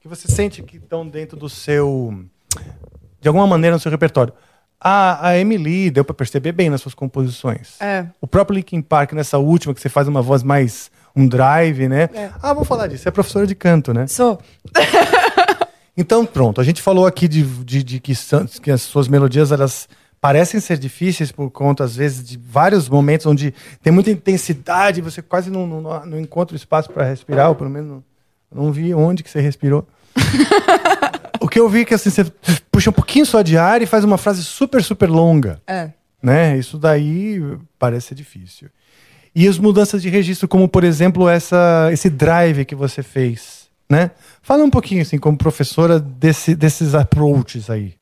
que você sente que estão dentro do seu. de alguma maneira no seu repertório? A, a Emily deu pra perceber bem nas suas composições. É. O próprio Linkin Park, nessa última, que você faz uma voz mais. Um drive, né? É. Ah, vamos falar disso. Você é professora de canto, né? Sou. Então, pronto. A gente falou aqui de, de, de que, são- que as suas melodias elas parecem ser difíceis por conta, às vezes, de vários momentos onde tem muita intensidade, você quase não, não, não encontra o espaço para respirar, ou pelo menos não, não vi onde que você respirou. o que eu vi é que assim, você puxa um pouquinho só de ar e faz uma frase super, super longa É. né? Isso daí parece ser difícil. E as mudanças de registro, como por exemplo essa, esse drive que você fez, né? Fala um pouquinho assim, como professora desse, desses approaches aí.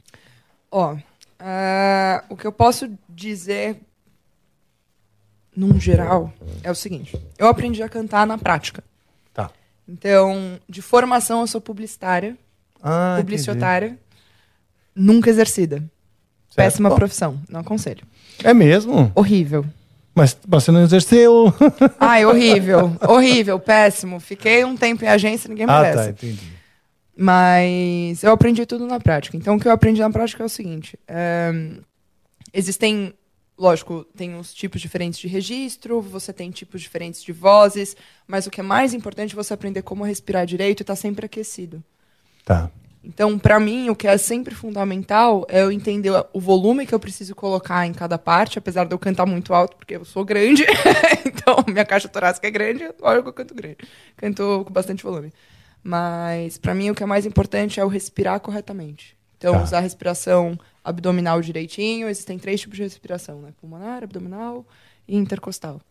Ó, ah, o que eu posso dizer, num geral, é o seguinte: eu aprendi a cantar na prática. Tá. Então, de formação, eu sou publicitária, Ah, publicitária, nunca exercida. Péssima profissão, não aconselho. entendi. É mesmo? Horrível. Mas você não exerceu. Ai, horrível, horrível, péssimo. Fiquei um tempo em agência, ninguém ah, merece. tá, entendi. Mas eu aprendi tudo na prática. Então, o que eu aprendi na prática é o seguinte: é, existem, lógico, tem os tipos diferentes de registro, você tem tipos diferentes de vozes, mas o que é mais importante é você aprender como respirar direito e estar sempre aquecido. Tá. Então, para mim, o que é sempre fundamental é eu entender o volume que eu preciso colocar em cada parte, apesar de eu cantar muito alto, porque eu sou grande. então, minha caixa torácica é grande, olha que eu canto grande. Canto com bastante volume. Mas, para mim, o que é mais importante é eu respirar corretamente. Então, Tá. usar a respiração abdominal direitinho. Existem três tipos de respiração, né? Pulmonar, abdominal e intercostal.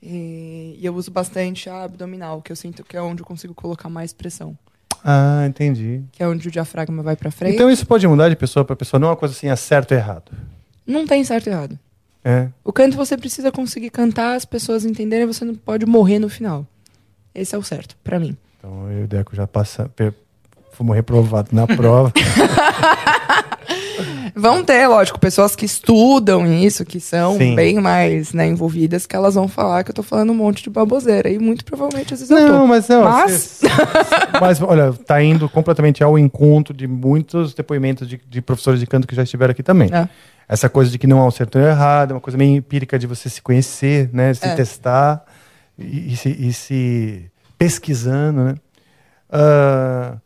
E, e eu uso bastante a abdominal, que eu sinto que é onde eu consigo colocar mais pressão Ah, entendi. que é onde o diafragma vai para frente. Então isso pode mudar de pessoa para pessoa, não é uma coisa assim, é certo ou errado. Não tem certo e errado. É. O canto você precisa conseguir cantar, as pessoas entenderem, você não pode morrer no final. esse é o certo, pra mim. Então eu e o Deco já passamos, fomos reprovados na prova. Vão ter, lógico, pessoas que estudam isso, que são Sim. bem mais né, envolvidas, que elas vão falar que eu tô falando um monte de baboseira. E muito provavelmente às vezes eu tô. Não, mas não. Mas- mas, olha, tá indo completamente ao encontro de muitos depoimentos de, de professores de canto que já estiveram aqui também. É. Essa coisa de que não há um certo ou errado, é uma coisa meio empírica de você se conhecer, né? Se É. testar e, e se, e se pesquisando, né? Ah,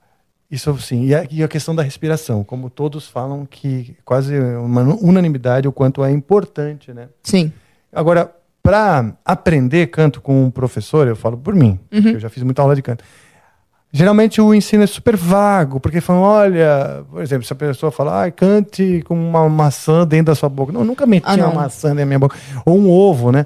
isso sim. E a, e a questão da respiração, como todos falam que quase uma unanimidade o quanto é importante, né? Sim. Agora, para aprender canto com um professor, eu falo por mim, Uhum. eu já fiz muita aula de canto. Geralmente o ensino é super vago, porque falam, olha, por exemplo, se a pessoa fala, ah, cante com uma maçã dentro da sua boca. Não, eu nunca meti Ah, não. uma maçã dentro da minha boca. Ou um ovo, né?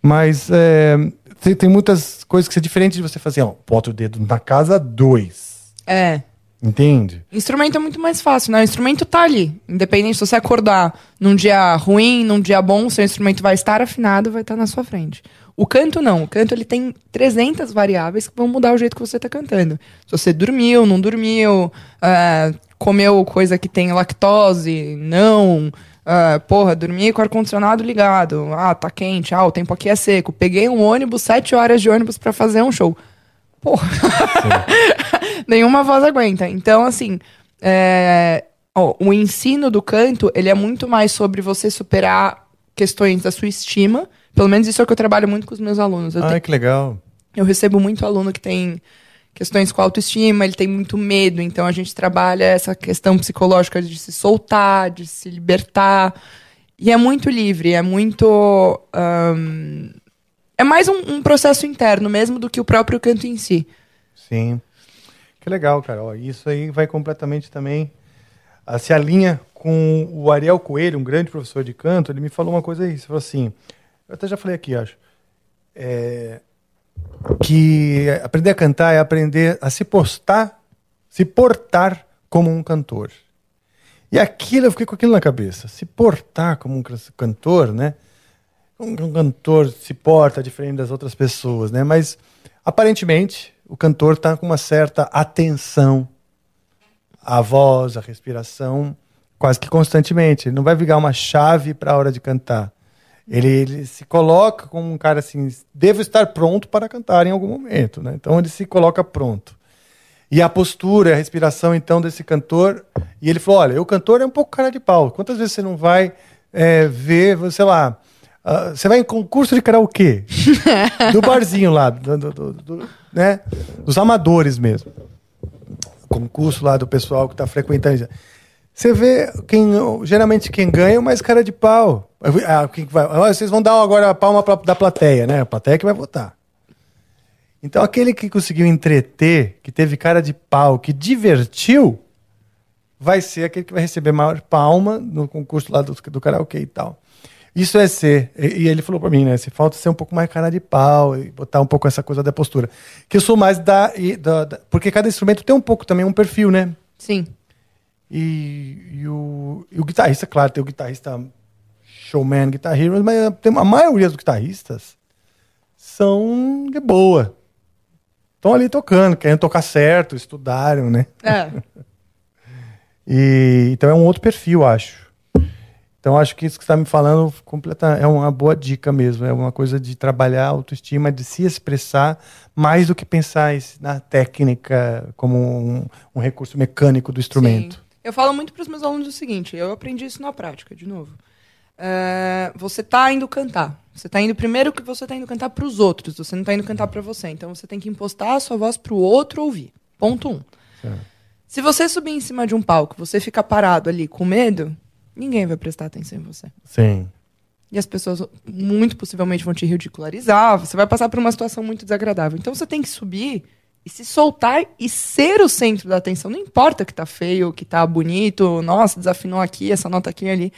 Mas é, tem, tem muitas coisas que são diferentes de você fazer, ó, bota o dedo na casa dois. É. Entende? Instrumento é muito mais fácil, né? O instrumento tá ali. Independente se você acordar num dia ruim, num dia bom, seu instrumento vai estar afinado, vai estar na sua frente. O canto não. O canto ele tem 300 variáveis que vão mudar o jeito que você tá cantando. Se você dormiu, não dormiu, ah, comeu coisa que tem lactose, não. ah, porra, dormi com o ar-condicionado ligado. Ah, tá quente. Ah, o tempo aqui é seco. Peguei um ônibus, sete horas de ônibus pra fazer um show. Porra. Nenhuma voz aguenta. Então, assim, é, ó, o ensino do canto, ele é muito mais sobre você superar questões da sua estima. Pelo menos isso é o que eu trabalho muito com os meus alunos. Eu, Ai, te- que legal. eu recebo muito aluno que tem questões com autoestima, ele tem muito medo, então a gente trabalha essa questão psicológica de se soltar, de se libertar. E é muito livre, é muito. ahn, é mais um, um processo interno mesmo do que o próprio canto em si. Sim. Que legal, cara. Isso aí vai completamente também. ah, se alinha com o Ariel Coelho, um grande professor de canto. Ele me falou uma coisa aí. Ele falou assim: eu até já falei aqui, acho. é, que aprender a cantar é aprender a se postar, se portar como um cantor. E aquilo, eu fiquei com aquilo na cabeça. Se portar como um can- cantor, né? Um cantor se porta diferente das outras pessoas, né? Mas aparentemente o cantor está com uma certa atenção à voz, à respiração, quase que constantemente. Ele não vai ligar uma chave para a hora de cantar. Ele, ele se coloca como um cara assim, devo estar pronto para cantar em algum momento, né? Então ele se coloca pronto. E a postura, a respiração, então, desse cantor. E ele falou: olha, o cantor é um pouco cara de pau. Quantas vezes você não vai é, ver, sei lá, ah, você vai em concurso de karaokê do barzinho lá, do- do- do- né? dos amadores mesmo. Concurso lá do pessoal que está frequentando. Você vê, quem, geralmente quem ganha é mais cara de pau. Ah, quem que vai, ah, vocês vão dar agora a palma da plateia, né? A plateia que vai votar. Então, aquele que conseguiu entreter, que teve cara de pau, que divertiu, vai ser aquele que vai receber maior palma no concurso lá do, do karaokê e tal. Isso é ser. E, e ele falou pra mim, né? Se falta ser um pouco mais cara de pau e botar um pouco essa coisa da postura. Que eu sou mais da, e- da- da- Porque cada instrumento tem um pouco também um perfil, né? Sim. E, e o, e o guitarrista, claro, tem o guitarrista showman, guitar hero, mas tem, a maioria dos guitarristas são de boa. Estão ali tocando, querendo tocar certo, estudaram, né? É. E, então é um outro perfil, acho. Então acho que isso que você está me falando completa, é uma boa dica mesmo. É uma coisa de trabalhar a autoestima, de se expressar mais do que pensar na técnica como um, um recurso mecânico do instrumento. Sim. Eu falo muito para os meus alunos o seguinte: eu aprendi isso na prática, de novo. É, você tá indo cantar. Você tá indo primeiro que você tá indo cantar para os outros. Você não tá indo cantar para você. Então você tem que impostar a sua voz para o outro ouvir. Ponto um. Se você subir em cima de um palco, você ficar parado ali com medo, ninguém vai prestar atenção em você. Sim. E as pessoas muito possivelmente vão te ridicularizar, você vai passar por uma situação muito desagradável. Então você tem que subir e se soltar e ser o centro da atenção. Não importa que tá feio, que tá bonito, nossa, desafinou aqui, essa nota aqui ali.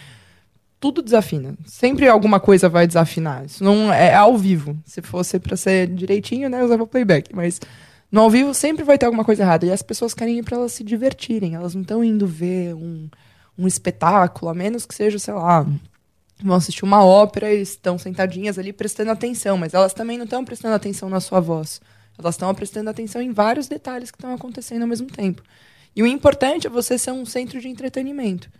Tudo desafina. Sempre alguma coisa vai desafinar. Isso não é ao vivo. Se fosse pra ser direitinho, né, eu usava playback, mas no ao vivo sempre vai ter alguma coisa errada. E as pessoas querem ir pra elas se divertirem. Elas não estão indo ver um, um espetáculo, a menos que seja, sei lá, vão assistir uma ópera e estão sentadinhas ali prestando atenção, mas elas também não estão prestando atenção na sua voz. Elas estão prestando atenção em vários detalhes que estão acontecendo ao mesmo tempo. E o importante é você ser um centro de entretenimento.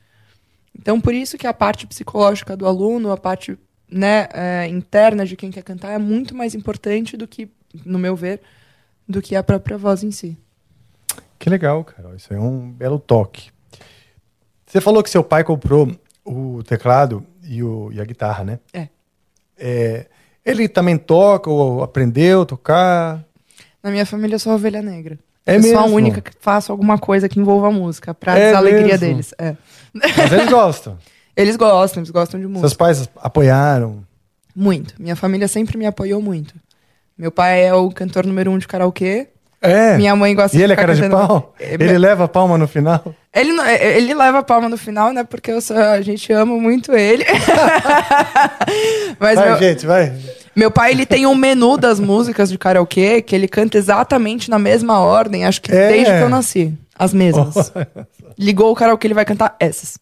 Então, por isso que a parte psicológica do aluno, a parte né, é, interna de quem quer cantar é muito mais importante do que, no meu ver, do que a própria voz em si. Que legal, Carol. Isso é um belo toque. Você falou que seu pai comprou o teclado e, o, e a guitarra, né? É. É, ele também toca ou aprendeu a tocar? Na minha família eu sou a ovelha negra. É eu sou a mesmo? única que faço alguma coisa que envolva a música, pra É alegria mesmo? deles. É. Mas eles gostam. Eles gostam, eles gostam de música. Seus pais apoiaram. Muito. Minha família sempre me apoiou muito. Meu pai é o cantor número um de karaokê. É. Minha mãe gosta E ele é cara de pau? É, Ele leva a palma no final? Ele, não- é- ele leva a palma no final, né? Porque eu sou- a gente ama muito ele. Mas vai, meu, gente, vai. meu pai, ele tem um menu das músicas de karaokê que ele canta exatamente na mesma ordem, acho que É. desde que eu nasci. As mesmas. Ligou o karaokê, ele vai cantar essas.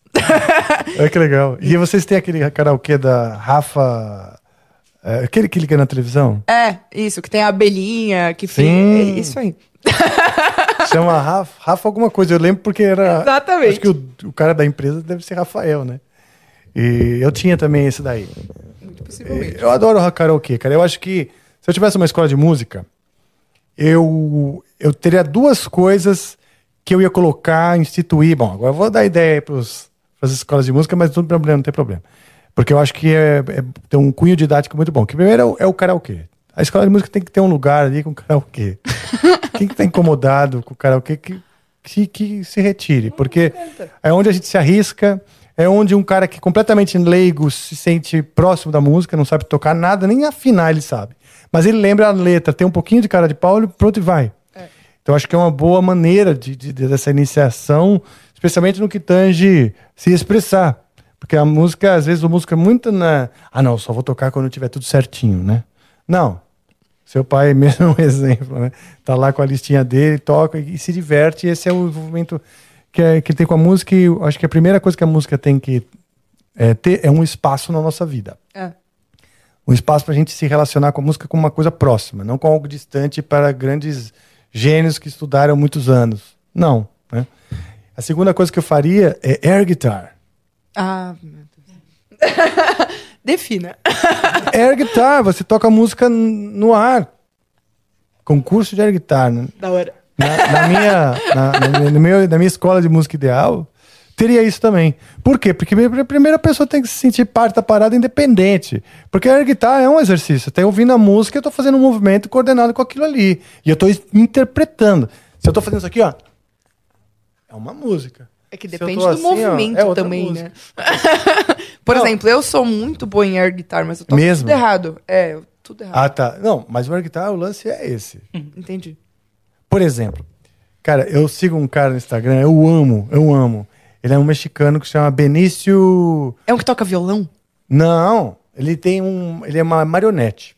É que legal. E vocês têm aquele karaokê da Rafa. É, aquele que liga na televisão? É, isso, que tem a abelhinha, que Sim. fica. é Isso aí. Chama Rafa, Rafa alguma coisa. Eu lembro porque era. Exatamente. Acho que o, o cara da empresa deve ser Rafael, né? E eu tinha também esse daí. Muito possivelmente. Eu adoro o karaokê, cara. Eu acho que se eu tivesse uma escola de música, eu, eu teria duas coisas que eu ia colocar, instituir. Bom, agora eu vou dar ideia aí para as escolas de música, mas não tem problema, não tem problema. Porque eu acho que é, é- tem um cunho didático muito bom. Que primeiro é o, é o karaokê. A escola de música tem que ter um lugar ali com karaokê. Quem que tá incomodado com o karaokê que, que, que se retire. Porque é onde a gente se arrisca, é onde um cara que é completamente leigo se sente próximo da música, não sabe tocar nada, nem afinar ele sabe. Mas ele lembra a letra, tem um pouquinho de cara de pau, ele pronto e vai. Então acho que é uma boa maneira de, de- dessa iniciação, especialmente no que tange se expressar. Porque a música, às vezes, a música é muito na. Ah, não, só vou tocar quando tiver tudo certinho, né? Não. Seu pai mesmo é um exemplo, né? Tá lá com a listinha dele, toca e, se diverte. E esse é o envolvimento que, é, que tem com a música. E eu acho que a primeira coisa que a música tem que é, ter é um espaço na nossa vida. É. Um espaço para a gente se relacionar com a música como uma coisa próxima, não com algo distante para grandes gênios que estudaram muitos anos. Não. Né? A segunda coisa que eu faria é air guitar. Ah, meu Deus. Defina. Air guitar, você toca música no ar. Concurso de air guitar. né? Da hora. Na, na minha, na, na, no meu- na minha escola de música ideal, teria isso também. Por quê? Porque a primeira pessoa tem que se sentir parte da parada independente. Porque a air guitar é um exercício. Tá ouvindo a música, eu tô fazendo um movimento coordenado com aquilo ali. E eu tô es- interpretando. Se eu tô fazendo isso aqui, ó, é uma música. É que depende do assim, ó, movimento é outra também, música. né? Por Não. exemplo, eu sou muito boa em air guitar, mas eu toco Mesmo? tudo errado. É, tudo errado. Ah, tá. Não, mas o air guitar, o lance é esse. Entendi. Por exemplo, cara, eu sigo um cara no Instagram, eu amo, eu amo. Ele é um mexicano que se chama Benício. É um que toca violão? Não, ele tem um. Ele é uma marionete.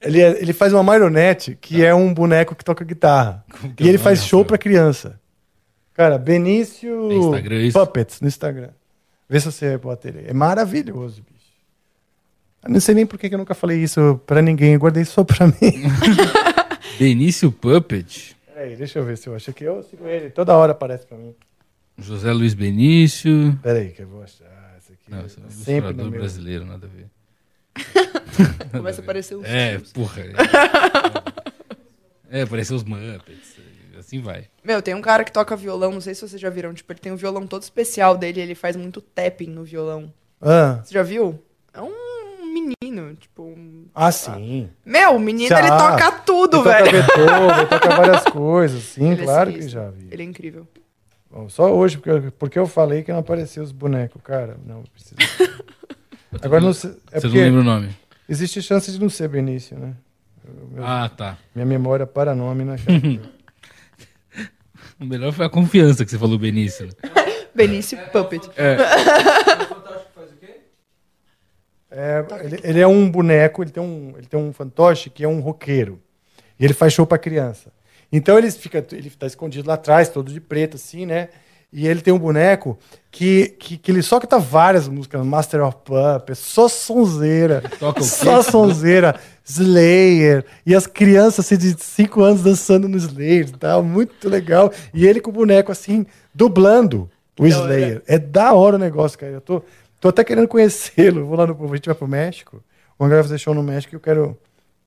Ele, é- ele faz uma marionete que é um boneco que toca guitarra. que E é ele faz show Rafael? pra criança. Cara, Benício É Instagram isso? Puppets no Instagram. Vê se você bota ele. É maravilhoso, bicho. Eu não sei nem por que eu nunca falei isso pra ninguém. Eu guardei só pra mim. Benício Puppet. Peraí, deixa eu ver se eu acho que eu sigo ele. Toda hora aparece pra mim. José Luiz Benício. Peraí, que eu vou achar. Essa aqui Não, esse é sempre no meu. brasileiro, nada a ver. Começa a aparecer os É, porra. É, apareceu os Muppets. Assim vai. Meu, tem um cara que toca violão, não sei se vocês já viram, tipo, ele tem um violão todo especial dele, ele faz muito tapping no violão. Ah, Você já viu? É um menino, tipo, um... ah, sim. Meu, o menino, Já. ele toca tudo, ele toca velho. Beethoven, ele toca várias coisas. Sim, Ele é claro que sinistro. já vi. Ele é incrível. Bom, só hoje, porque, eu- porque eu falei que não apareceu os bonecos, cara. Não, precisa. Agora não sei. É Você não porque lembra o nome? existe existe chance de não ser Benício, né? Meu- Ah, tá. Minha memória para nome, né, cara? O melhor foi a confiança que você falou, Benício. né? Benício Puppet. É, ele, ele é um boneco, ele tem um, ele tem um fantoche que é um roqueiro. E ele faz show pra criança. Então ele fica, ele tá escondido lá atrás, todo de preto, assim, né? E ele tem um boneco que, que, que ele só canta várias músicas, Master of Puppets, só sonzeira, só sonzeira, Slayer, e as crianças assim, de 5 anos dançando no Slayer, tá? Muito legal. E ele com o boneco assim, dublando o Slayer. É da hora o negócio, cara. Eu tô, tô até querendo conhecê-lo. Vou lá no. A gente vai pro México. O André vai fazer show no México e eu quero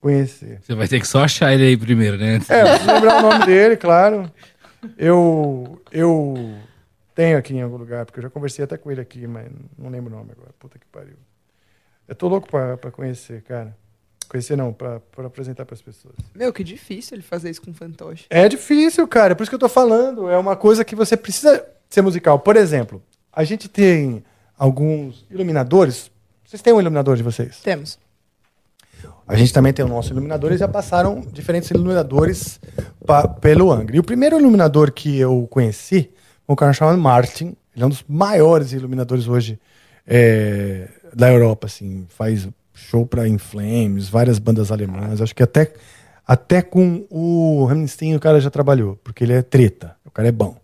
conhecer. Você vai ter que só achar ele aí primeiro, né? É, lembrar o nome dele, claro. Eu, eu tenho aqui em algum lugar, porque eu já conversei até com ele aqui, mas não lembro o nome agora. Puta que pariu. Eu tô louco pra conhecer, cara. Conhecer não, pra apresentar pras pessoas. Meu, que difícil ele fazer isso com fantoche. É difícil, cara. Por isso que eu tô falando. É uma coisa que você precisa ser musical. Por exemplo, a gente tem alguns iluminadores. Vocês têm um iluminador de vocês? Temos. A gente também tem o nosso iluminador, eles já passaram diferentes iluminadores pelo Angra. E o primeiro iluminador que eu conheci um cara chamado Martin. Ele é um dos maiores iluminadores hoje é, da Europa, assim. Faz show para Inflames, várias bandas alemãs. Acho que até, até com o Hammerstein o cara já trabalhou, porque ele é treta, o cara é bom.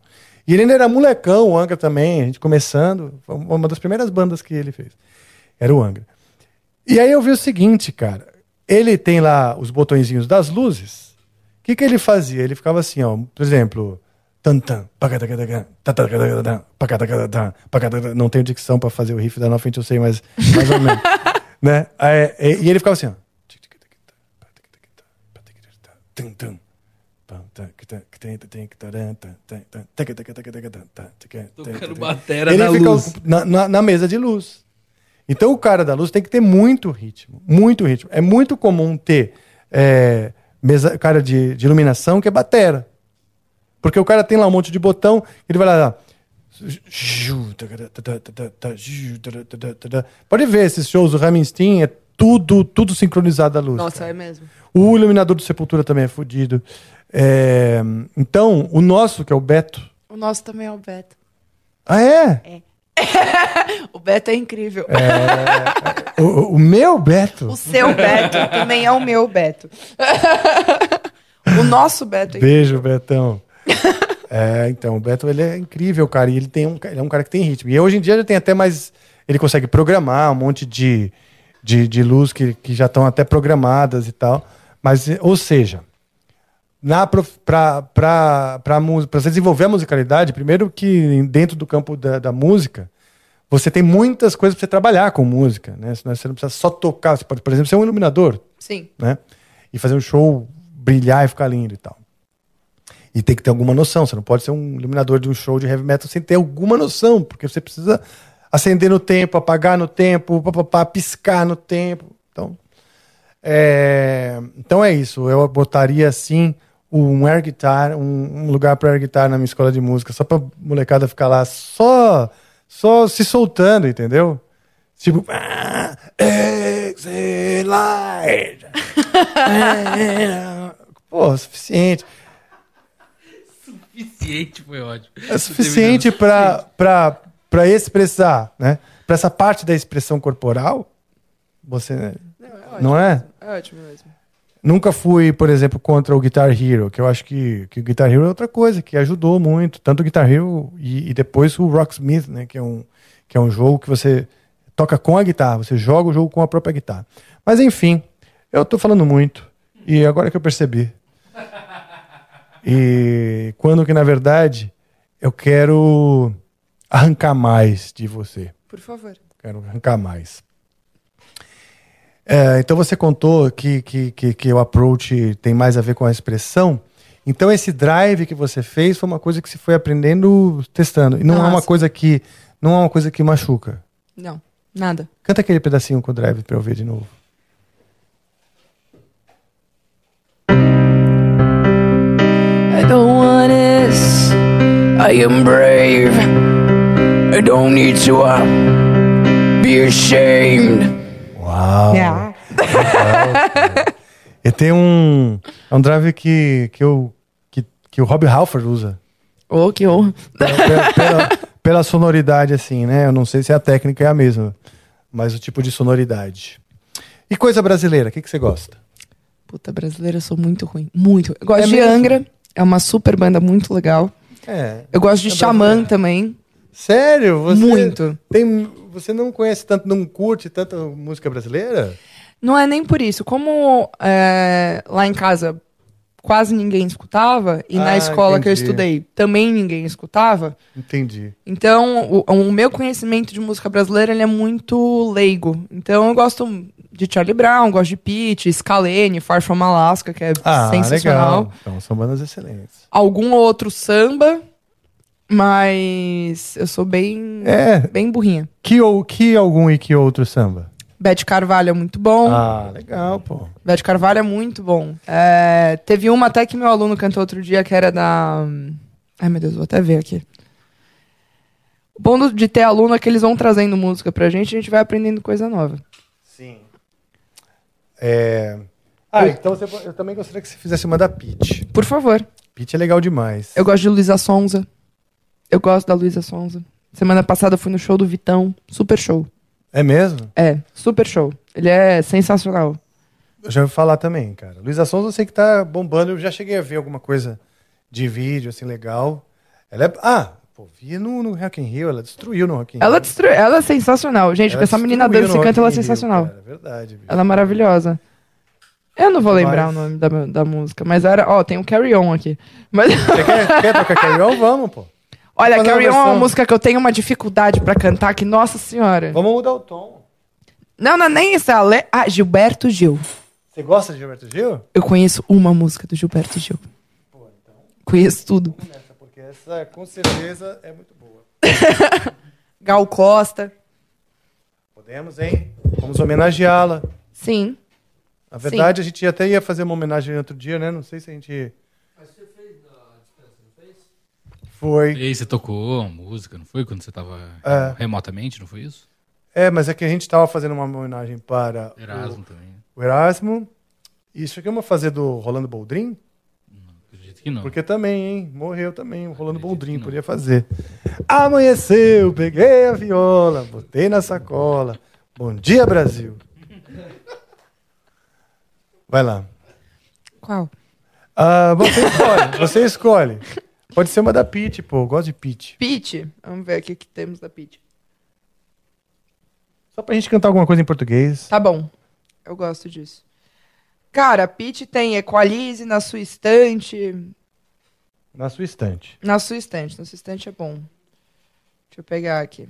E ele ainda era molecão, o Angra também, a gente começando. Foi uma das primeiras bandas que ele fez. Era o Angra. E aí eu vi o seguinte, cara. Ele tem lá os botõezinhos das luzes. O que, que ele fazia? Ele ficava assim, ó. Por exemplo, não tenho dicção pra fazer o riff da Nova eu sei, mas mais ou menos. né? E e ele ficava assim, ó. Tocando batera Ele na luz. Na, na- na mesa de luz. Então o cara da luz tem que ter muito ritmo, muito ritmo. É muito comum ter é, mesa, cara de, de iluminação que é batera. Porque o cara tem lá um monte de botão, ele vai lá. Pode ver esses shows do Rammstein, é tudo, tudo sincronizado à luz. Nossa, cara. é mesmo. O iluminador do Sepultura também é fodido. É, então, o nosso, que é o Beto. O nosso também é o Beto. Ah, é? O Beto é incrível. O, o- o meu Beto? O seu Beto também é o meu Beto. o nosso Beto é Beijo, Betão. É, então, o Beto ele é incrível, cara. E ele, tem um, ele é um cara que tem ritmo. E hoje em dia ele tem até mais. Ele consegue programar um monte de, de, de luz que, que já estão até programadas e tal. Mas, ou seja, para você desenvolver a musicalidade, primeiro que dentro do campo da, da música, você tem muitas coisas para você trabalhar com música, né? Senão Você não precisa só tocar, você pode, por exemplo, ser um iluminador, Sim. né? E fazer um show brilhar e ficar lindo e tal. E tem que ter alguma noção. Você não pode ser um iluminador de um show de heavy metal sem ter alguma noção, porque você precisa acender no tempo, apagar no tempo, pá, pá, pá, piscar no tempo. Então, é, então é isso. Eu botaria assim um air guitar, um, um lugar para air guitar na minha escola de música, só pra molecada ficar lá só só se soltando, entendeu? Tipo, ah. Pô, suficiente. Suficiente foi ótimo. É suficiente pra expressar, né? Pra essa parte da expressão corporal, você não é? É ótimo mesmo. Nunca fui, por exemplo, contra o Guitar Hero, que eu acho que, que o Guitar Hero é outra coisa, que ajudou muito. Tanto o Guitar Hero e, e depois o Rocksmith, né? Que é, um, que é um jogo que você toca com a guitarra, você joga o jogo com a própria guitarra. Mas enfim, eu tô falando muito. E agora que eu percebi. E quando que, na verdade, eu quero arrancar mais de você. Por favor. Quero arrancar mais. É, então você contou que, que, que, que o approach tem mais a ver com a expressão. Então esse drive que você fez foi uma coisa que você foi aprendendo, testando. E não é uma Nossa. coisa que não é uma coisa que machuca. Não, nada. Canta aquele pedacinho com o drive pra eu ver de novo. I am brave. I don't need to uh, be ashamed. Uau! Yeah. E tem um, é um drive que, que, eu, que, que o Rob Halford usa. Oh, que honra. pela, pela- pela sonoridade, assim, né? Eu não sei se a técnica é a mesma, mas o tipo de sonoridade. E coisa brasileira, o que, que você gosta? Puta, brasileira, eu sou muito ruim. Muito. Eu gosto É de mesmo? Angra. É uma super banda muito legal. É. Eu gosto de É Xamã também. Sério? Você Muito. Tem, você não conhece tanto, não curte tanta música brasileira? Não é nem por isso. Como é, lá em casa quase ninguém escutava, e na Ah, escola que eu entendi. estudei também ninguém escutava, Entendi. então o, o meu conhecimento de música brasileira ele é muito leigo. Então eu gosto de Charlie Brown, gosto de Pete, Scalene, Far From Alaska, que é Ah, sensacional. legal. Então, são bandas excelentes. Algum outro samba, mas eu sou bem, É. bem burrinha. Que, ou, que algum e que outro samba? Bete Carvalho é muito bom. Ah, legal, pô. Bete Carvalho é muito bom. É, teve uma até que meu aluno cantou outro dia, que era da. Ai, meu Deus, vou até ver aqui. O bom de ter aluno é que eles vão trazendo música pra gente e a gente vai aprendendo coisa nova. Sim. É... Ah, então você- eu também gostaria que você fizesse uma da Peach. Por favor. Peach é legal demais. Eu gosto de Luísa Sonza. Eu gosto da Luísa Sonza. Semana passada eu fui no show do Vitão. Super show. É mesmo? É, super show. Ele é sensacional. Eu já ouvi falar também, cara. Luísa Sonza eu sei que tá bombando. Eu já cheguei a ver alguma coisa de vídeo, assim, legal. Ela é... Ah, pô, vi no, no Rock in Rio. Ela destruiu no Rock in Rio. Ela, destru... ela é sensacional. Gente, Ela essa menina destruiu dança e canta, ela é in Rio, sensacional. cara, é verdade. bicho. Ela é maravilhosa. Eu não vou lembrar Mas- o nome da, da música, mas era. Ó, tem um Carry On aqui. Mas, Você quer, quer tocar Carry On? Vamos, pô. olha, Carry On é uma música que eu tenho uma dificuldade pra cantar, que, nossa senhora. Vamos mudar o tom. Não, não, nem isso. é Le... Ah, Gilberto Gil. Você gosta de Gilberto Gil? Eu conheço uma música do Gilberto Gil. Conheço tudo. Essa, porque essa com certeza é muito boa. Gal Costa. Podemos, hein? Vamos homenageá-la. Sim. Na verdade, a gente até ia fazer uma homenagem outro dia, né? Não sei se a gente. Mas você fez a não fez? Foi. E aí você tocou a música, não foi? Quando você tava É. remotamente, não foi isso? É, mas é que a gente estava fazendo uma homenagem para o- Erasmo também. o Erasmo. E chegamos a fazer do Rolando Boldrin, que não. porque também, hein? Morreu também o Rolando Boldrin, podia fazer. Amanheceu, peguei a viola, botei na sacola. Bom dia, Brasil. Vai lá. Qual? Ah, você escolhe, você escolhe. Pode ser uma da Pete, pô. Eu gosto de Pete. Pete. Vamos ver aqui o que temos da Pete. Só pra gente cantar alguma coisa em português. Tá bom. Eu gosto disso. Cara, Pete tem Equalize na sua estante. Na sua estante. Na sua estante. Na sua estante é bom. Deixa eu pegar aqui.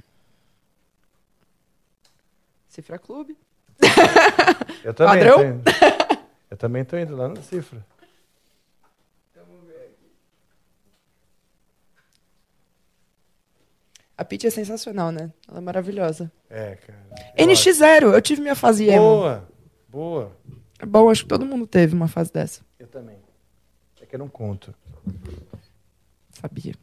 Cifra Clube. Eu também Padrão? Eu também tô indo lá na cifra. A Pete é sensacional, né? Ela é maravilhosa. É, cara. Eu NX0, eu tive minha fase acho. emo. Boa, boa. É bom, acho que todo mundo teve uma fase dessa. Eu também. É que eu não conto. Sabia.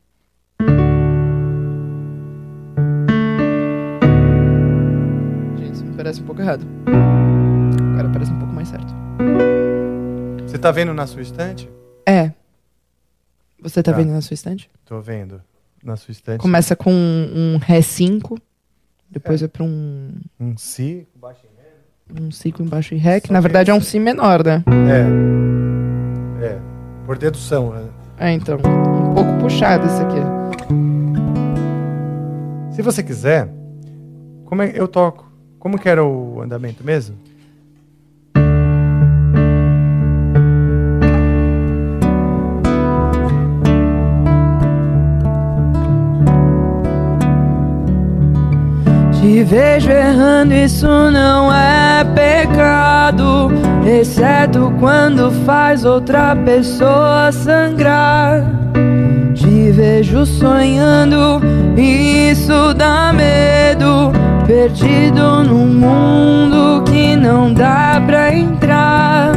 Gente, isso me parece um pouco errado. Agora parece um pouco mais certo. Você tá vendo na sua estante? É. Você tá Tá. vendo na sua estante? Tô vendo. Na sua estante. Começa com um Ré 5, depois é, pra um, Um Si. um Si com embaixo em Ré, que na verdade é um Si menor, né? É. É. Por dedução. né? É, então. Um pouco puxado esse aqui. Se você quiser, como é eu toco? Como que era o andamento mesmo? Te vejo errando, isso não é pecado. Exceto quando faz outra pessoa sangrar. Vejo sonhando, isso dá medo. Perdido num mundo que não dá pra entrar.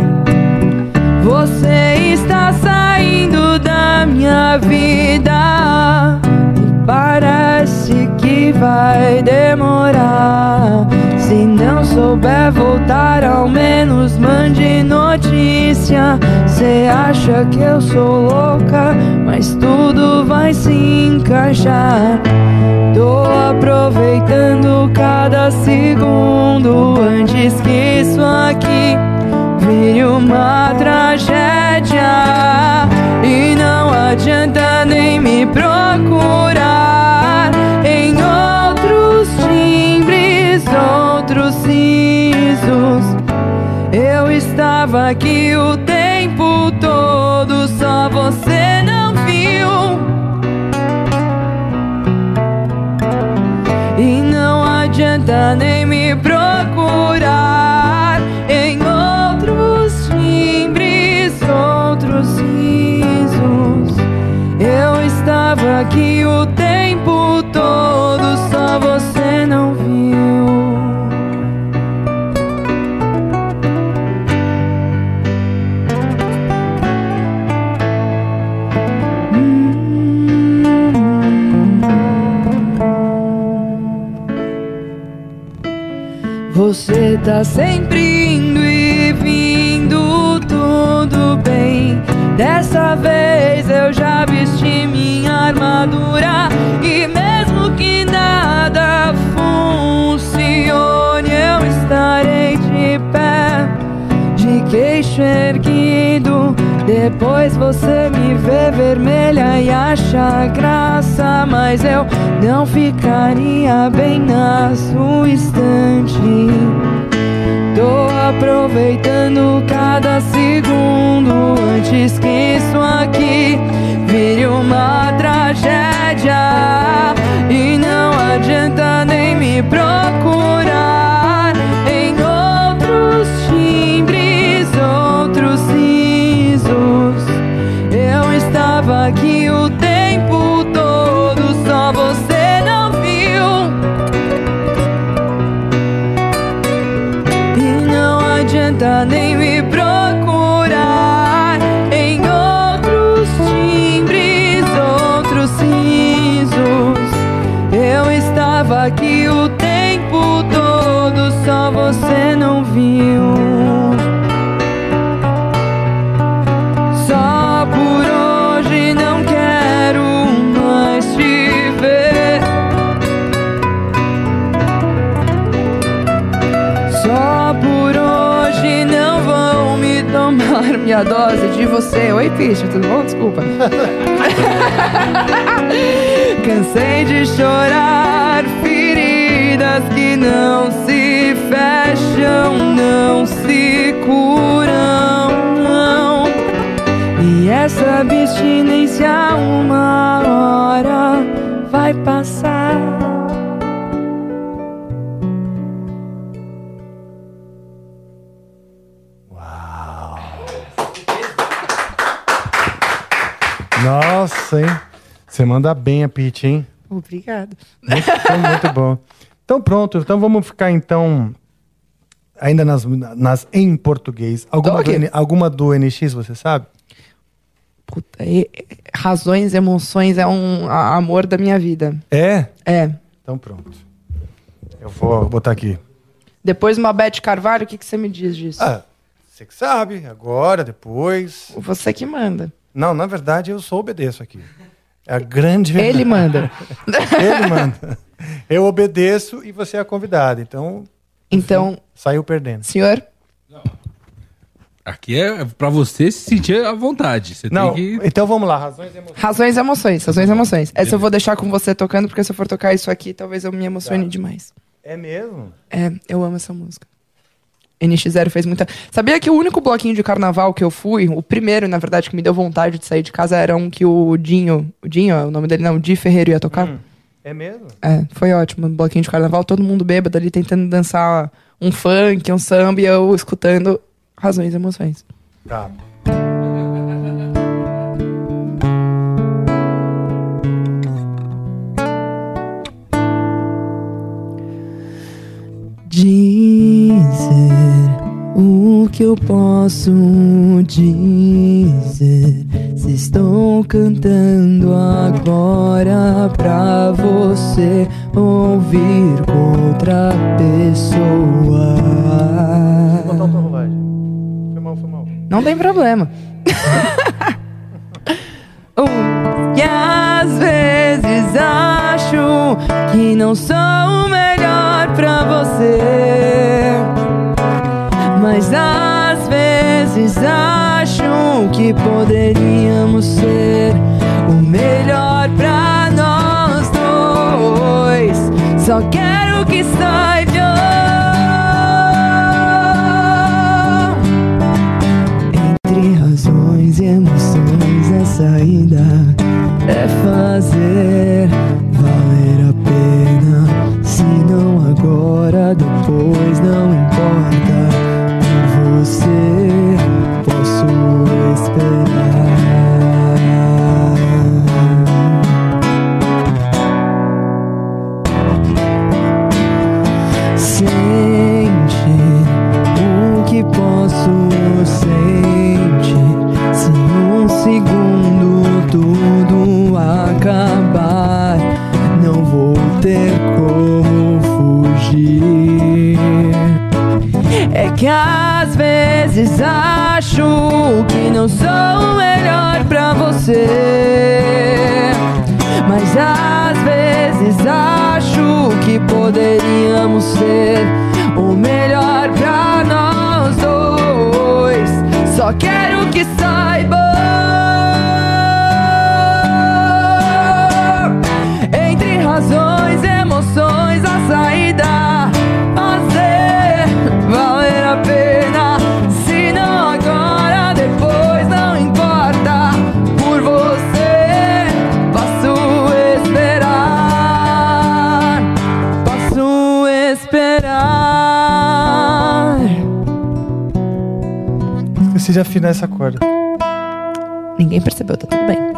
Você está saindo da minha vida. E parece que vai demorar. Se não souber voltar, ao menos mande notícia. Cê acha que eu sou louca, mas tudo vai se encaixar. Tô aproveitando cada segundo antes que isso aqui aqui o tá sempre indo e vindo, tudo bem. Dessa vez eu já vesti minha armadura. E mesmo que nada funcione, eu estarei de pé, de queixo erguido. Depois você me vê vermelha e acha graça, mas eu não ficaria bem na sua estante. Tô aproveitando cada segundo antes que isso aqui vire uma tragédia. E não adianta nem me procurar em outros timbres, outros risos. Eu estava aqui você não viu. Só por hoje não quero mais te ver. Só por hoje não vão me tomar minha dose de você. Oi, Picha, tudo bom? Desculpa. Cansei de chorar feridas que não se fecham, não se curam. Não. E essa abstinência uma hora vai passar. Nossa, hein? Você manda bem a Pete, hein? Obrigada. Muito, muito bom. Então pronto, então vamos ficar então ainda nas, nas em português. Alguma do, Dog? N- alguma do NX, você sabe? Puta, e- e- razões, emoções é um a- amor da minha vida. É? É. Então pronto. Eu vou botar aqui. Depois uma Beth Carvalho, o que, que você me diz disso? Ah, você que sabe, agora, depois. Você que manda. Não, na verdade eu só obedeço aqui. É a grande verdade. Ele manda. Ele manda. Eu obedeço e você é a convidada. Então, Então, saiu perdendo. senhor, Aqui é pra você se sentir à vontade. Você Não, tem que. então vamos lá. Razões e emoções. razões e emoções, razões e emoções. Essa eu vou deixar com você tocando, porque se eu for tocar isso aqui, talvez eu me emocione Tá. demais. É mesmo? É, eu amo essa música. NX0 fez muita. Sabia que o único bloquinho de carnaval que eu fui, o primeiro, na verdade, que me deu vontade de sair de casa, era um que o Dinho. O Dinho, é o nome dele não, o Di Ferreiro ia tocar? Hum, é mesmo? É, foi ótimo. Um bloquinho de carnaval, todo mundo bêbado ali tentando dançar um funk, um samba e eu escutando razões e emoções. Tá. O que eu posso dizer. Se estou cantando agora pra você ouvir outra pessoa. Foi mal, foi mal. Não tem problema. Um, que às vezes acho que não sou Mas às vezes acho que poderíamos ser o melhor pra nós dois. Só quero que saia. Acho que não sou o melhor pra você. Mas às vezes acho que poderíamos ser o melhor pra nós dois. Só quero que saiba. De afinar essa corda. Ninguém percebeu, tá tudo bem.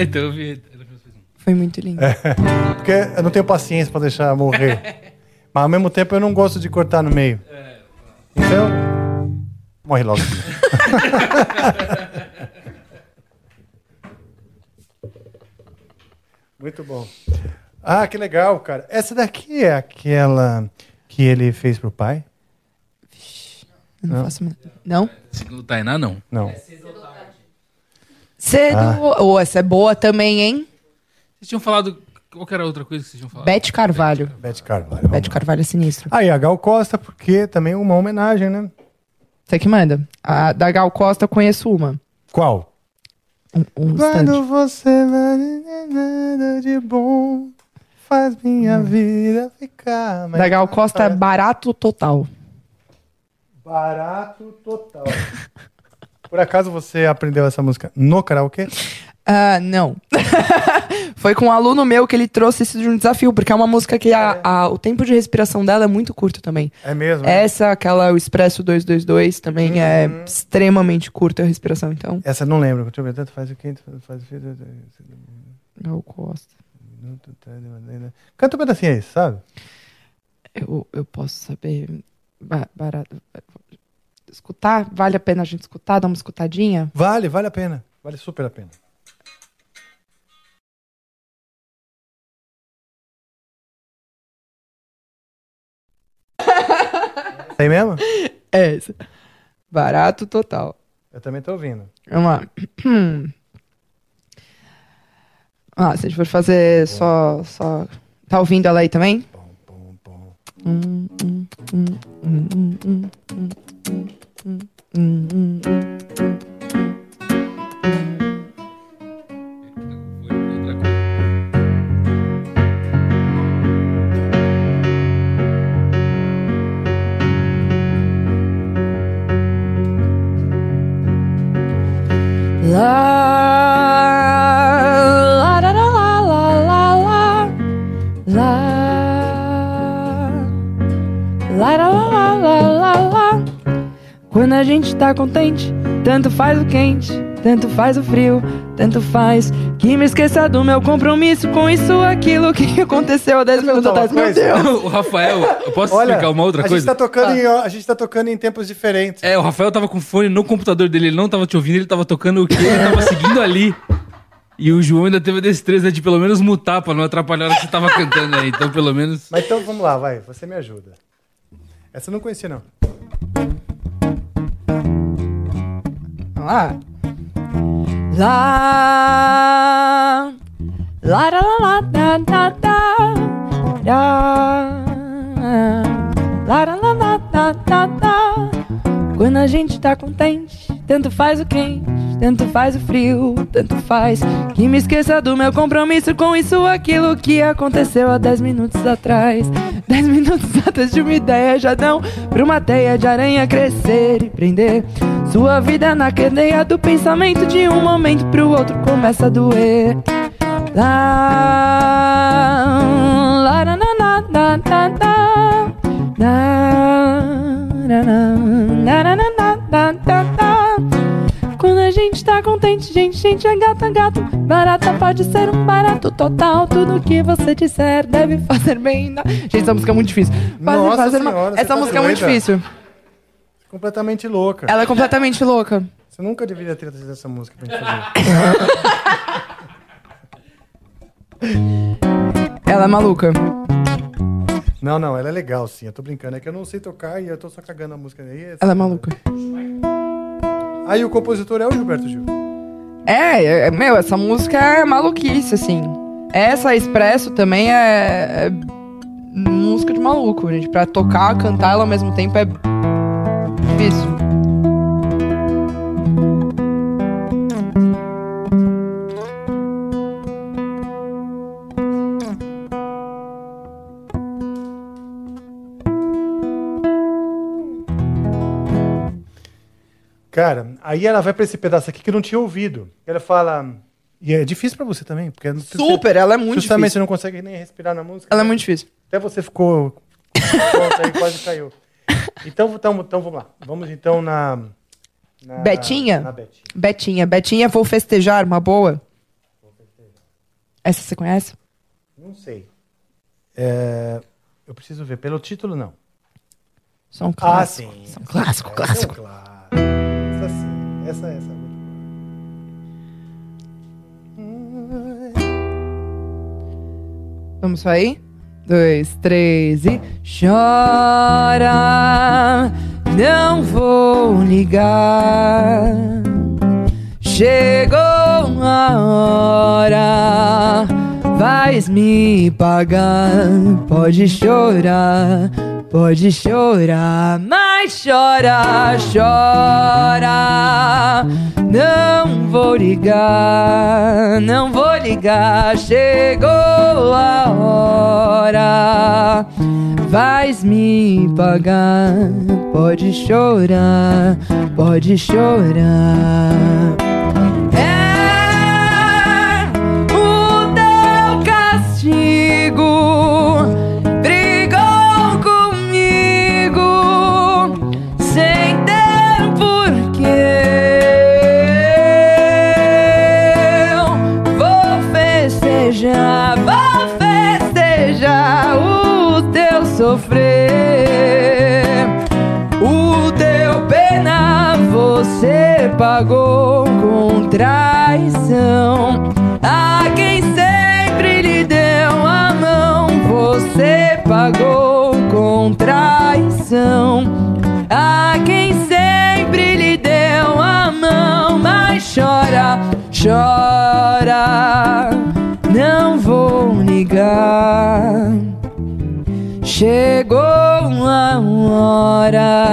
É, então eu vi. Foi muito lindo. Porque eu não tenho paciência pra deixar morrer. Mas ao mesmo tempo eu não gosto de cortar no meio. Então, morre logo. Muito bom. Ah, que legal, cara. Essa daqui é aquela que ele fez pro pai? Eu não, Não? faço. Não? Segundo o Tainá, não. Não. Cedo. Ah. Ô, essa é boa também, hein? Vocês tinham falado. Qual que era a outra coisa que vocês tinham falado? Bete Carvalho. Bete Carvalho. Bete lá. Carvalho é sinistro. Ah, e a Gal Costa, porque também é uma homenagem, né? Você que manda. A da Gal Costa eu conheço uma. Qual? Um, um Quando instante. você vai nada de bom, faz minha vida ficar mais Da Gal Costa é barato total. barato total. Por acaso você aprendeu essa música no karaokê? Ah, não. Foi com um aluno meu que ele trouxe isso de um desafio, porque é uma música que a- a- o tempo de respiração dela é muito curto também. É mesmo? né? Essa, aquela, o Expresso 222, também Uhum. é extremamente curta a respiração, então. Essa eu não lembro. Deixa eu ver. Tanto faz o quê? tanto Faz o quê? Gal Costa. Canta um pedacinho aí, sabe? Eu, eu posso saber. ba- barato. Escutar? Vale a pena a gente escutar? Dar uma escutadinha? Vale, vale a pena. Vale super a pena. Tem mesmo? É essa. Barato total. Eu também tô ouvindo. Vamos lá. Ah, se a gente for fazer só, só. Tá ouvindo ela aí também? Mm-hmm. A gente tá contente, tanto faz o quente, tanto faz o frio, tanto faz que me esqueça do meu compromisso com isso, aquilo que aconteceu há 10 minutos atrás. Meu? Deus! o Rafael, eu posso Olha, explicar uma outra a coisa? Gente tá tocando em, a gente tá tocando em tempos diferentes. É, o Rafael tava com fone no computador dele, ele não tava te ouvindo, ele tava tocando o que ele tava seguindo ali. E o João ainda teve a destreza de pelo menos mutar pra não atrapalhar hora que você tava cantando aí. Então, pelo menos. Mas então vamos lá, vai. Você me ajuda. Essa eu não conhecia, não. Lá. Lá. Lá, lá, lá, lá, lá, lá, lá. Lá, lá, lá, lá, lá, lá, lá. Quando a gente tá contente, tanto faz o quente, tanto faz o frio, tanto faz que me esqueça do meu compromisso com isso, aquilo que aconteceu há 10 minutos atrás. 10 minutos antes de uma ideia já dão pra uma teia de aranha crescer e prender sua vida na cadeia do pensamento de um momento pro outro começa a doer. Lá, lá, na, na, na, na, na. Na, na, na, na, na, na, na, na, na, na. Quando a gente tá contente, gente, gente é gata, gato. Barata pode ser um barato total. Tudo que você disser deve fazer bem. na- Gente, essa música é muito difícil. Fazer- Nossa fazer uma- senhora, você Essa tá música é muito difícil. Completamente louca. Ela é completamente louca. Você nunca deveria ter trazido essa música pra gente fazer. Ela é maluca. não, não, ela é legal, sim. Eu tô brincando. É que eu não sei tocar e eu tô só cagando a música aí. Ela é maluca. Aí o compositor é o Gilberto Gil. É, é, meu, essa música é maluquice, assim. Essa Expresso também é, é música de maluco, gente. Pra tocar, cantar ela ao mesmo tempo é difícil. Cara, aí ela vai pra esse pedaço aqui que eu não tinha ouvido. Ela fala. E é difícil pra você também, porque Super, ela é muito justamente difícil. você não consegue nem respirar na música. Ela é né? muito difícil. Até você ficou. Aí quase caiu. Então, então, então vamos lá. Vamos então na. na Betinha? Na Betinha. Betinha, Betinha, vou festejar, uma boa. Essa você conhece? Não sei. É, eu preciso ver. Pelo título, não. São um Ah, sim. São clássico, Essa clássico. É um clássico. Essa. Essa, essa. é muito Vamos sair? Dois, três e. Chora, não vou ligar. Chegou a hora, vais me pagar. Pode chorar, pode chorar, mas chora, chora. Não vou ligar, não vou ligar. Chegou a hora, vais me pagar. Pode chorar, pode chorar. Pagou com traição. A quem sempre lhe deu a mão, você pagou com traição. A quem sempre lhe deu a mão. chora, chora. Não vou ligar. Chegou a hora,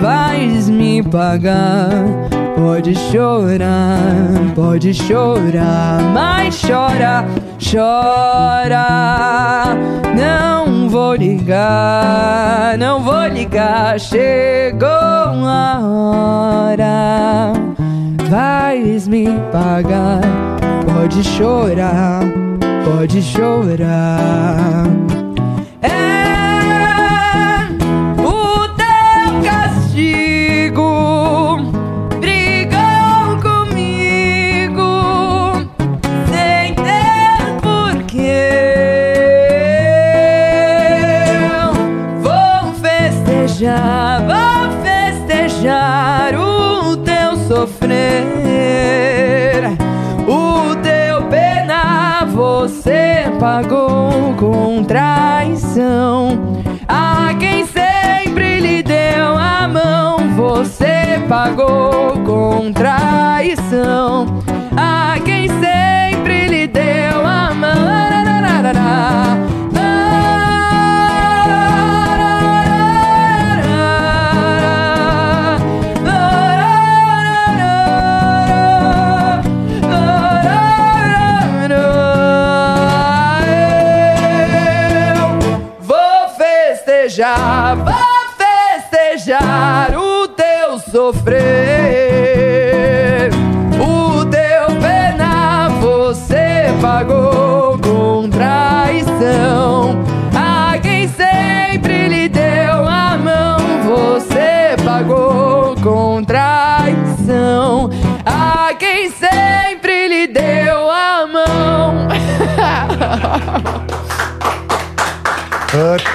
vais me pagar. Pode chorar, pode chorar, mas chora, chora. Não vou ligar, não vou ligar. Chegou a hora, vais me pagar. Pode chorar, pode chorar. Pagou com traição. A quem sempre lhe deu a mão, você pagou com traição. A quem sempre lhe deu a mão.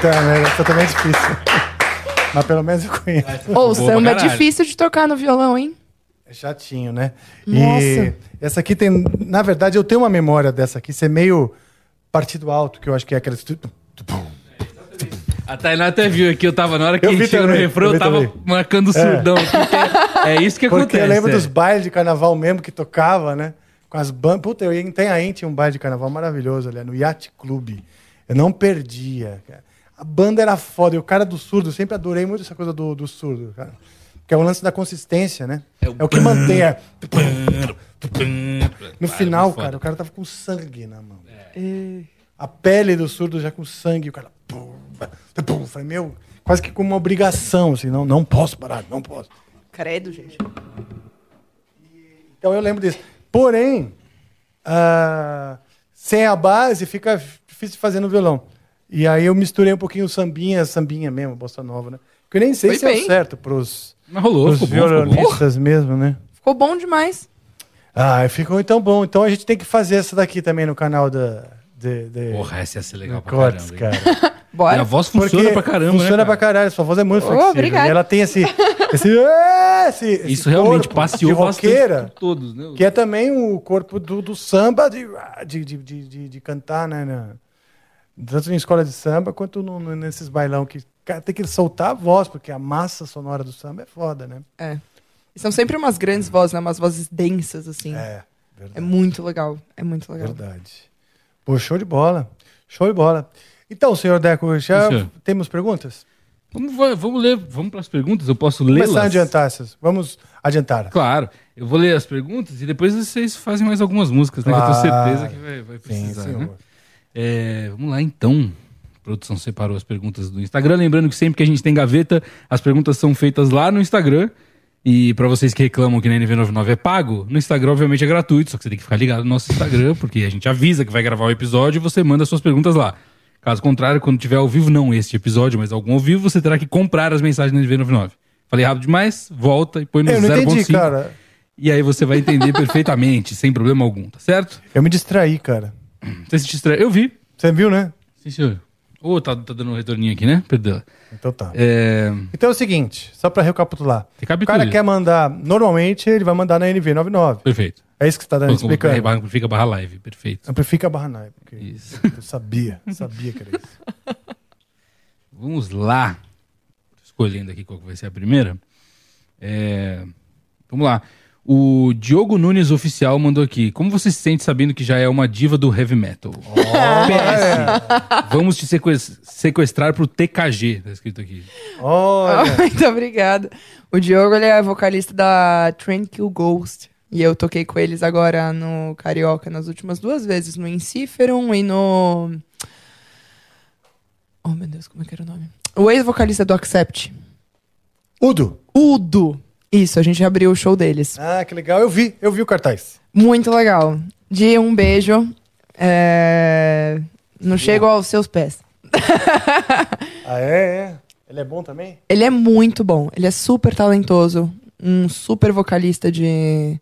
Puta merda, essa também é difícil. Mas pelo menos eu conheço. Ô, o samba é difícil de tocar no violão, hein? É chatinho, né? Nossa. E essa aqui tem. Na verdade, eu tenho uma memória dessa aqui ser meio partido alto, que eu acho que é aquela. A Tainá até viu aqui, eu tava na hora que Eu vi chegou no refrão, eu eu tava também. marcando o surdão. É, é isso que Porque acontece. eu lembro é. dos bailes de carnaval mesmo que tocava, né? Com as bandas. Puta, eu ia em Itanhaém, tinha um baile de carnaval maravilhoso ali, no Yacht Club. Eu não perdia, cara. A banda era foda. E o cara do surdo, eu sempre adorei muito essa coisa do, do surdo, cara. Que é o lance da consistência, né? É o, que mantém. No final, cara, o cara tava com sangue na mão. A pele do surdo já com sangue, o cara. Pum, pum, Falei, meu, quase que com uma obrigação, assim, não, não posso parar, não posso. Credo, gente. Então eu lembro disso. Porém, ah, sem a base fica difícil de fazer no violão. E aí eu misturei um pouquinho o sambinha, sambinha mesmo, bossa nova, né? Que eu nem sei Foi se é o bem. certo pros, Mas rolou, pros ficou bom, ficou bom. violonistas mesmo, né? Ficou bom demais. Ah, ficou então bom. Então a gente tem que fazer essa daqui também no canal da. De, de, Porra, essa ia ser legal pra Cortes, caramba. hein? cara. Bora. Minha voz funciona Porque pra caramba, Funciona né, pra cara? caralho, sua voz é muito Oh, flexível. obrigada. E ela tem esse. esse, esse, esse Isso realmente corpo passeou de bastante roqueira. por todos, né? Que é também o corpo do, do samba de, de, de, de, de- de cantar, né? na- tanto em escola de samba quanto no- no- nesses bailão que cara, tem que soltar a voz, porque a massa sonora do samba é foda, né? É. E são sempre umas grandes vozes, né? Umas vozes densas, assim. É, É, verdade. muito legal. É muito legal. verdade. Pô, show de bola. Show de bola. Então, senhor Deco, já Sim, senhor. temos perguntas? Vamos, va- vamos ler, vamos pras perguntas, eu posso Vamos lê-las? começar a adiantar essas. Vamos adiantar. Claro, eu vou ler as perguntas e depois vocês fazem mais algumas músicas, né? Que eu Claro. tenho certeza que vai, vai Sim, precisar, né? É, vamos lá então. A produção separou as perguntas do Instagram. Lembrando que sempre que a gente tem gaveta, as perguntas são feitas lá no Instagram. E pra vocês que reclamam que na NV99 é pago, no Instagram obviamente é gratuito, só que você tem que ficar ligado no nosso Instagram, porque a gente avisa que vai gravar o episódio e você manda suas perguntas lá. Caso contrário, quando tiver ao vivo, não este episódio, mas algum ao vivo, você terá que comprar as mensagens na NV99. Falei rápido demais, volta e põe no Eu não 0.5. entendi, cara. E aí você vai entender perfeitamente, sem problema algum, tá certo? Eu me distraí, cara. Você se distrai. Eu vi. Você viu, né? Sim, senhor. Ô, tá, tá dando um retorninho aqui, né? Perdão. Então tá. É... Então é o seguinte, só pra recapitular. O Recapitule. cara quer mandar, normalmente ele vai mandar na NV99. Perfeito. É isso que você tá dando, explicando. Amplifica barra live, perfeito. Amplifica a barra porque Isso. Eu sabia, sabia que era isso. Vamos lá. Tô escolhendo aqui qual vai ser a primeira. É, Vamos lá. O Diogo Nunes Oficial mandou aqui. Como você se sente sabendo que já é uma diva do heavy metal? PS. Vamos te seques- sequestrar pro TKG, tá escrito aqui. Olha. Muito obrigada. O Diogo ele é vocalista da Tranquil Ghost. E eu toquei com eles agora no Carioca nas últimas duas vezes, no Inciferum e no. Oh meu Deus, como é que era o nome? O ex-vocalista do Accept. Udo. Udo. Isso, a gente abriu o show deles. Ah, que legal. Eu vi, eu vi o cartaz. Muito legal. Di, um beijo. É, Não chego aos seus pés. Ah, é? é. Ele é bom também? Ele é muito bom. Ele é super talentoso. Um super vocalista de,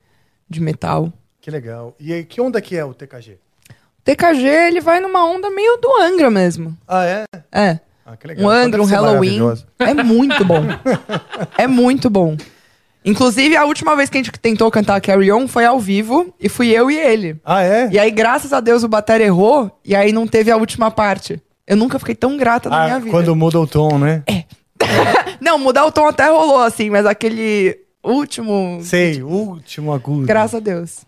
de metal. Que legal. E aí, que onda que é o TKG? TKG, ele vai numa onda meio do Angra mesmo. Ah, é? É. Ah, que legal. Um Angra, um ser Halloween. É muito bom. é muito bom. Inclusive, a última vez que a gente tentou cantar Carry On foi ao vivo e fui eu e ele. Ah, é? E aí, graças a Deus, o Bater errou e aí não teve a última parte. Eu nunca fiquei tão grata na Ah, minha vida. quando muda o tom, né? Não, mudar o tom até rolou, assim, mas aquele último. Sei, último agudo. Graças a Deus.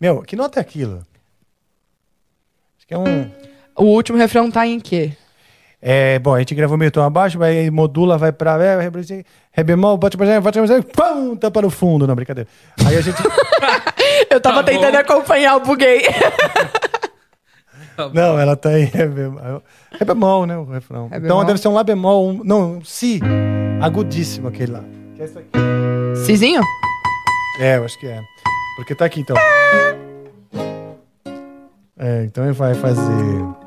Meu, que nota é aquilo? Acho que é um... O último refrão tá em quê? É, bom, a gente gravou meio tom abaixo, vai modula, vai pra é, ré, bemol, bate pra bate pra pum, tampa no fundo, não, brincadeira. Aí a gente... Eu tava Tá tentando bom. acompanhar o buguei. não, ela tá em ré bemol, ré bemol, né, o refrão. Ré Então deve ser um lá bemol, um, não, um si, agudíssimo aquele lá. Que é isso aqui. Cizinho? É, eu acho que é. Porque tá aqui, então. É, então ele vai fazer...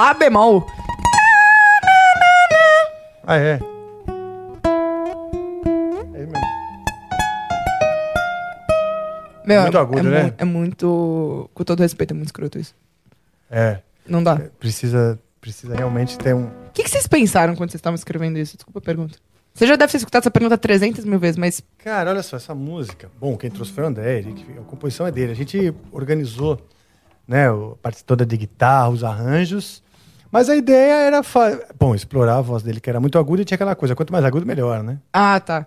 Lá bemol. Ah, é. É mesmo. Meu, Muito agudo, é, né? É muito. Com todo respeito, é muito escroto isso. É, Não dá. precisa, precisa realmente ter um... O que, que vocês pensaram quando vocês estavam escrevendo isso? Desculpa a pergunta. Você já deve ter escutado essa pergunta 300 mil vezes, mas Cara, olha só, essa música. Bom, quem trouxe foi o André, ele, a composição é dele. A gente organizou, né, o- a parte toda de guitarra, os arranjos. Mas a ideia era, fa- bom, explorar a voz dele, que era muito aguda e tinha aquela coisa, quanto mais agudo, melhor, né? Ah, tá.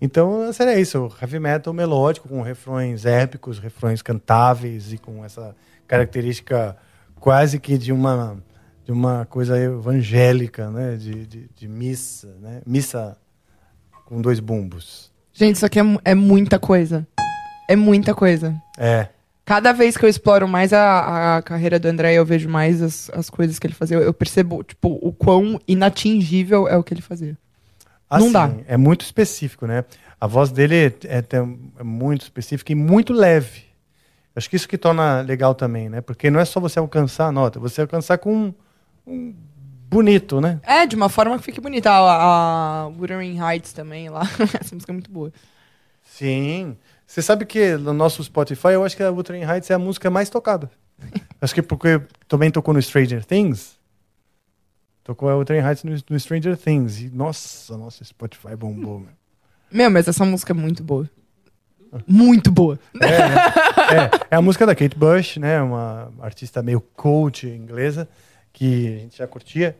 Então, seria isso, heavy metal melódico, com refrões épicos, refrões cantáveis e com essa característica quase que de uma, de uma coisa evangélica, né? De, de, de missa, né? Missa com dois bumbos. Gente, isso aqui é, é muita coisa. É muita coisa. É. Cada vez que eu exploro mais a, a carreira do André, eu vejo mais as, as coisas que ele fazia. Eu, eu percebo, tipo, o quão inatingível é o que ele fazia. Não dá. É muito específico, né? A voz dele é, tem- é muito específica e muito leve. Acho que isso que torna legal também, né? Porque não é só você alcançar a nota, você alcançar com um, um bonito, né? É, de uma forma que fique bonita. A, a Wuthering Heights também lá. Essa música é muito boa. Sim. Você sabe que no nosso Spotify, eu acho que a Wuthering Heights é a música mais tocada. acho que porque também tocou no Stranger Things. Tocou a Wuthering Heights no, no Stranger Things. E, nossa, nosso Spotify bombou, meu. Meu, mas essa música é muito boa. Muito boa. É, né? é, é a música da Kate Bush, né? Uma artista meio coach inglesa, que a gente já curtia.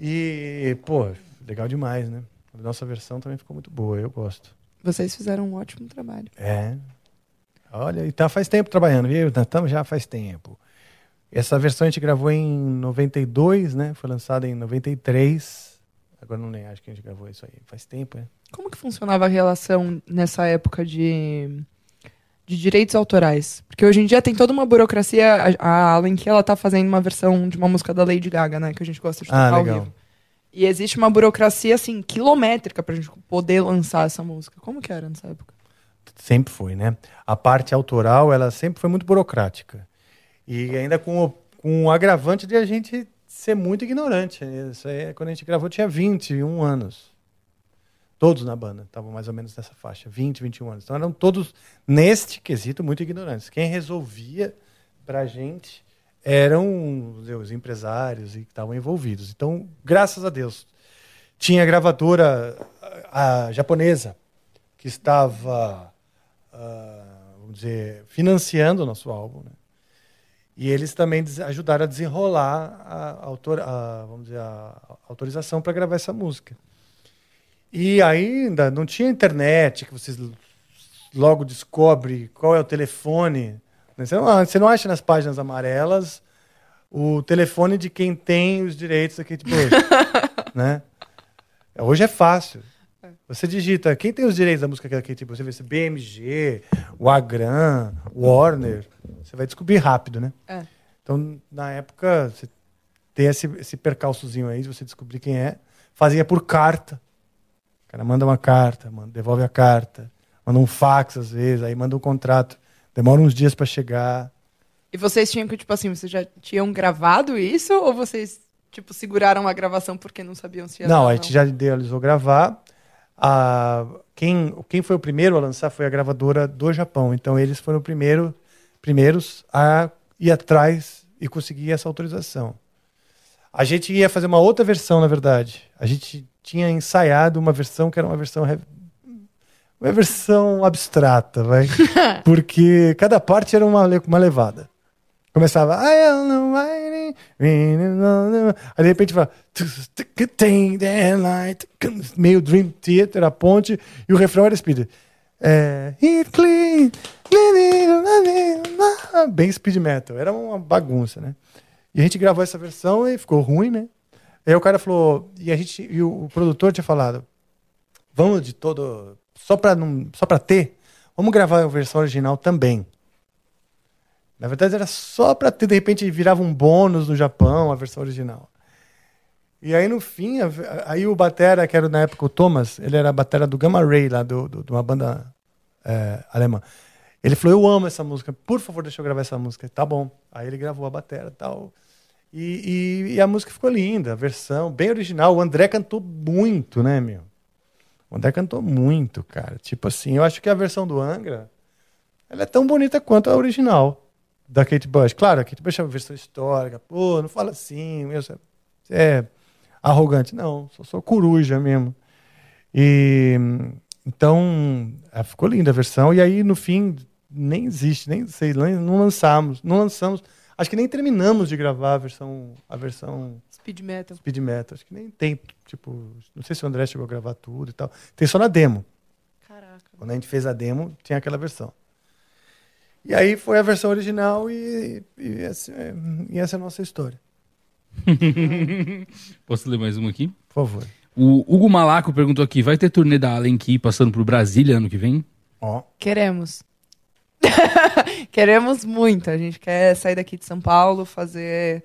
E, pô, legal demais, né? A nossa versão também ficou muito boa, eu gosto. Vocês fizeram um ótimo trabalho. É. Olha, e tá faz tempo trabalhando, viu? Estamos já faz tempo. Essa versão a gente gravou em 92, né? Foi lançada em 93. Agora não nem acho que a gente gravou isso aí. Faz tempo, né? Como que funcionava a relação nessa época de, de direitos autorais? Porque hoje em dia tem toda uma burocracia. A, a Allen que ela tá fazendo uma versão de uma música da Lady Gaga, né? Que a gente gosta de tocar Ah, ao legal. vivo. E existe uma burocracia, assim, quilométrica pra gente poder lançar essa música. Como que era nessa época? Sempre foi, né? A parte autoral, ela sempre foi muito burocrática. E ainda com o, com o agravante de a gente ser muito ignorante. Isso aí, quando a gente gravou, tinha 21 anos. Todos na banda estavam mais ou menos nessa faixa, 20, 21 anos. Então eram todos, neste quesito, muito ignorantes. Quem resolvia pra gente eram os- os empresários e que estavam envolvidos. Então, graças a Deus, tinha a gravadora a, a japonesa que estava, ah, vamos dizer, financiando o nosso álbum, né? E eles também ajudaram a desenrolar a, autor, a, vamos dizer, a autorização para gravar essa música. E ainda não tinha internet, que vocês logo descobre qual é o telefone. Né? Você não, você não acha nas páginas amarelas o telefone de quem tem os direitos da Kate Bush, né? Hoje é fácil. Você digita quem tem os direitos da música da Kate Bush, você vê se BMG, o Agran, Warner, você vai descobrir rápido, né? É. Então, na época, você tem esse, esse percalçozinho aí de você descobrir quem é. Fazia por carta. O cara manda uma carta, manda, devolve a carta, manda um fax às vezes, aí manda um contrato. Demora uns dias para chegar. E vocês tinham que, tipo assim, vocês já tinham gravado isso? Ou vocês, tipo, seguraram a gravação porque não sabiam se ia dar Não, ou a gente já idealizou gravar. A, quem, quem foi o primeiro a lançar foi a gravadora do Japão. Então eles foram o primeiro, primeiros a ir atrás e conseguir essa autorização. A gente ia fazer uma outra versão, na verdade. A gente tinha ensaiado uma versão que era uma versão uma versão abstrata, vai, porque cada parte era uma, uma levada. Começava. Aí de repente vai. Meio Dream Theater, a ponte, e o refrão era speed. É, clean, bem speed metal. Era uma bagunça, né? E a gente gravou essa versão e ficou ruim, né? Aí o cara falou, e a gente, e o, o produtor tinha falado, vamos de todo, só não, só para ter, vamos gravar a versão original também. Na verdade era só pra ter, de repente virava um bônus no Japão, a versão original. E aí no fim, aí o batera, que era na época o Thomas, ele era a batera do Gamma Ray, lá do, do- de uma banda é, alemã. Ele falou, eu amo essa música, por favor, deixa eu gravar essa música. Tá bom. Aí ele gravou a batera tal. E, e- e a música ficou linda, a versão bem original. O André cantou muito, né, meu? O André cantou muito, cara. Tipo assim, eu acho que a versão do Angra, ela é tão bonita quanto a original da Kate Bush. Claro, a Kate Bush é uma versão histórica. Pô, não fala assim, meu, você é arrogante. Não, só sou coruja mesmo. E então, é, ficou linda a versão. E aí, no fim, nem existe, nem sei, não lançamos, não lançamos. Acho que nem terminamos de gravar a versão, a versão Speed metal. speed metal. Acho que nem tem, tipo, não sei se o André chegou a gravar tudo e tal. Tem só na demo. Caraca. Quando a gente fez a demo, tinha aquela versão. E aí foi a versão original e, e, essa, é, e essa é a nossa história. Posso ler mais uma aqui? Por favor. O Hugo Malaco perguntou aqui: vai ter turnê da Allen Key passando por Brasília ano que vem? Ó, Queremos. Queremos muito. A gente quer sair daqui de São Paulo, fazer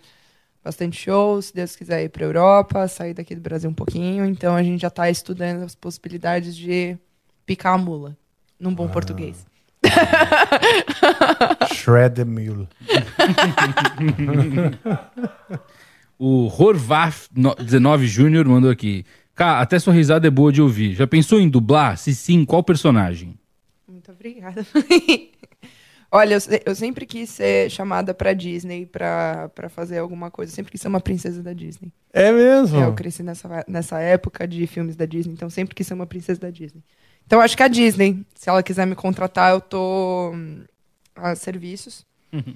bastante shows, se Deus quiser ir para Europa, sair daqui do Brasil um pouquinho. Então a gente já está estudando as possibilidades de picar a mula, num bom português. Shred the Mule. O Horvath 19 Júnior mandou aqui. Cá, até sua risada é boa de ouvir. Já pensou em dublar? Se sim, qual personagem? Muito obrigada. Olha, eu, eu sempre quis ser chamada pra Disney pra, pra fazer alguma coisa. Eu sempre quis ser uma princesa da Disney. É mesmo? É, eu cresci nessa, nessa época de filmes da Disney, então sempre quis ser uma princesa da Disney. Então acho que a Disney, se ela quiser me contratar, eu tô hum, a serviços.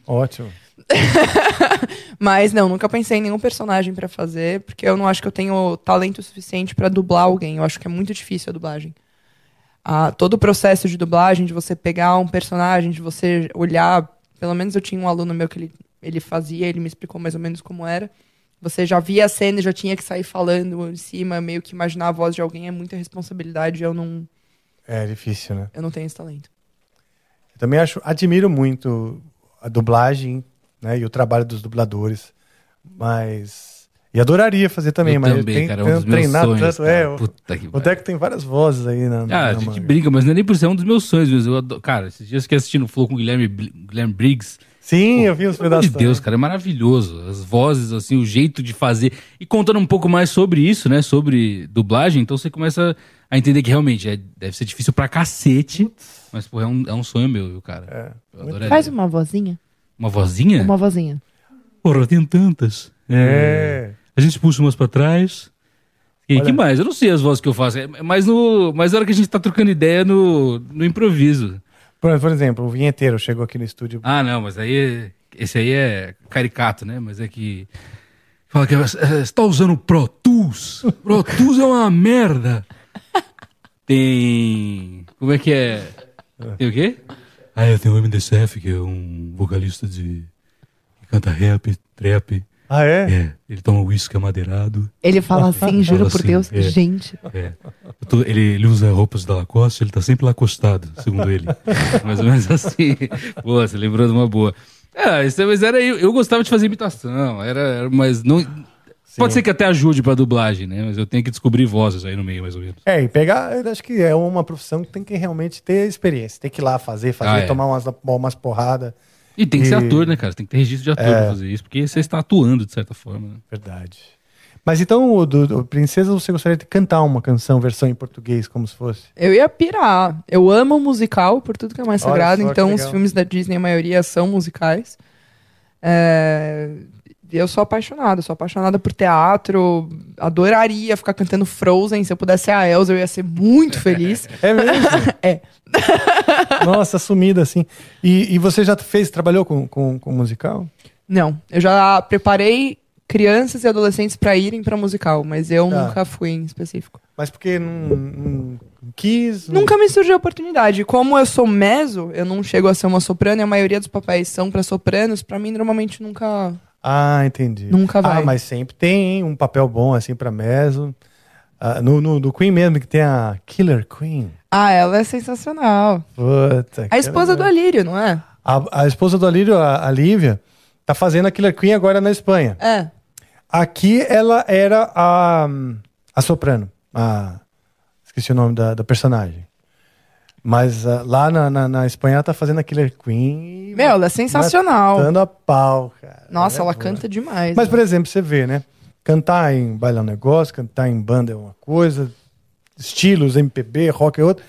Ótimo. Mas não, nunca pensei em nenhum personagem pra fazer, porque eu não acho que eu tenho talento suficiente pra dublar alguém. Eu acho que é muito difícil a dublagem. Ah, todo o processo de dublagem, de você pegar um personagem, de você olhar. Pelo menos eu tinha um aluno meu que ele, ele fazia, ele me explicou mais ou menos como era. Você já via a cena e já tinha que sair falando em cima, meio que imaginar a voz de alguém é muita responsabilidade. Eu não, É difícil, né? eu não tenho esse talento. Eu também acho, admiro muito a dublagem, né, e o trabalho dos dubladores, mas e adoraria fazer também, eu mas também, tem, cara, é um dos meus treinado sonhos. tanto, é, o, que o. Deco tem várias vozes aí na, Ah, na a gente manga. brinca, mas não é nem por ser um dos meus sonhos mesmo. Eu adoro- Cara, esses dias que assistindo o Flow com o Guilherme, Guilherme Briggs, Sim, eu vi amor pedaços. de Deus, cara, é maravilhoso. As vozes, assim, o jeito de fazer. E contando um pouco mais sobre isso, né? Sobre dublagem, então você começa a entender que realmente é- deve ser difícil pra cacete. Mas, pô, é um, é um sonho meu, viu, cara? Eu adoraria. Faz uma vozinha. Uma vozinha? Uma vozinha. Porra, tem tantas. É. A gente puxa umas pra trás. E Olha. que mais? Eu não sei as vozes que eu faço. É mais no. Mas na hora que a gente tá trocando ideia no, no improviso. Por, por exemplo, o vinheteiro chegou aqui no estúdio. Ah, não, mas aí. Esse aí é caricato, né? Mas é que. Fala que é, você tá usando Pro Tools. Pro Tools é uma merda. Tem. Como é que é? Tem o quê? Ah, eu tenho o MDCF, que é um vocalista de. que canta rap, trap. Ah, é? É, ele toma uísque amadeirado. Ele fala assim, juro Fala por assim, Deus. é. Gente. É. Eu tô- ele, ele usa roupas da Lacoste, ele tá sempre lá acostado, segundo ele. Mais ou menos assim. Boa, você lembrou de uma boa. É, isso, mas era eu, eu gostava de fazer imitação, era, era- mas não. Pode ser que até ajude pra dublagem, né? Mas eu tenho que descobrir vozes aí no meio, mais ou menos. É, e pegar, acho que é uma profissão que tem que realmente ter experiência. Tem que ir lá fazer, fazer, Ah, é. tomar umas, umas porradas. E tem que ser ator, né, cara? Tem que ter registro de ator É. pra fazer isso, porque você está atuando de certa forma. né? Verdade. Mas então, o do, do Princesa, você gostaria de cantar uma canção, versão em português, como se fosse? Eu ia pirar. Eu amo musical por tudo que é mais Olha sagrado. só Então, os filmes da Disney, a maioria são musicais. É, Eu sou apaixonada, sou apaixonada por teatro. Adoraria ficar cantando Frozen. Se eu pudesse ser a Elsa, eu ia ser muito feliz. É mesmo? É. Nossa, sumida assim. E, e você já fez, trabalhou com, com, com musical? Não, eu já preparei crianças e adolescentes pra irem pra musical, mas eu Tá. nunca fui em específico. Mas porque não, não quis? não- Nunca me surgiu a oportunidade. Como eu sou meso, eu não chego a ser uma soprano e a maioria dos papéis são pra sopranos, pra mim normalmente nunca. Ah, entendi. Nunca vai. Ah, mas sempre tem um papel bom assim pra meso. Ah, no, no, do Queen mesmo, que tem a Killer Queen. Ah, ela é sensacional. Puta, A esposa do Alírio, não é? A, a esposa do Alírio, a, a Lívia, tá fazendo a Killer Queen agora na Espanha. É. Aqui ela era a, a soprano. A, esqueci o nome da, da personagem. Mas ah, lá na, na, na Espanha ela tá fazendo a Killer Queen. e Meu, ela é sensacional. Matando a pau, cara. Nossa, ela é canta demais. Mas, por exemplo, você vê, né? Cantar em baile é um negócio, cantar em banda é uma coisa, estilos, MPB, rock é outra.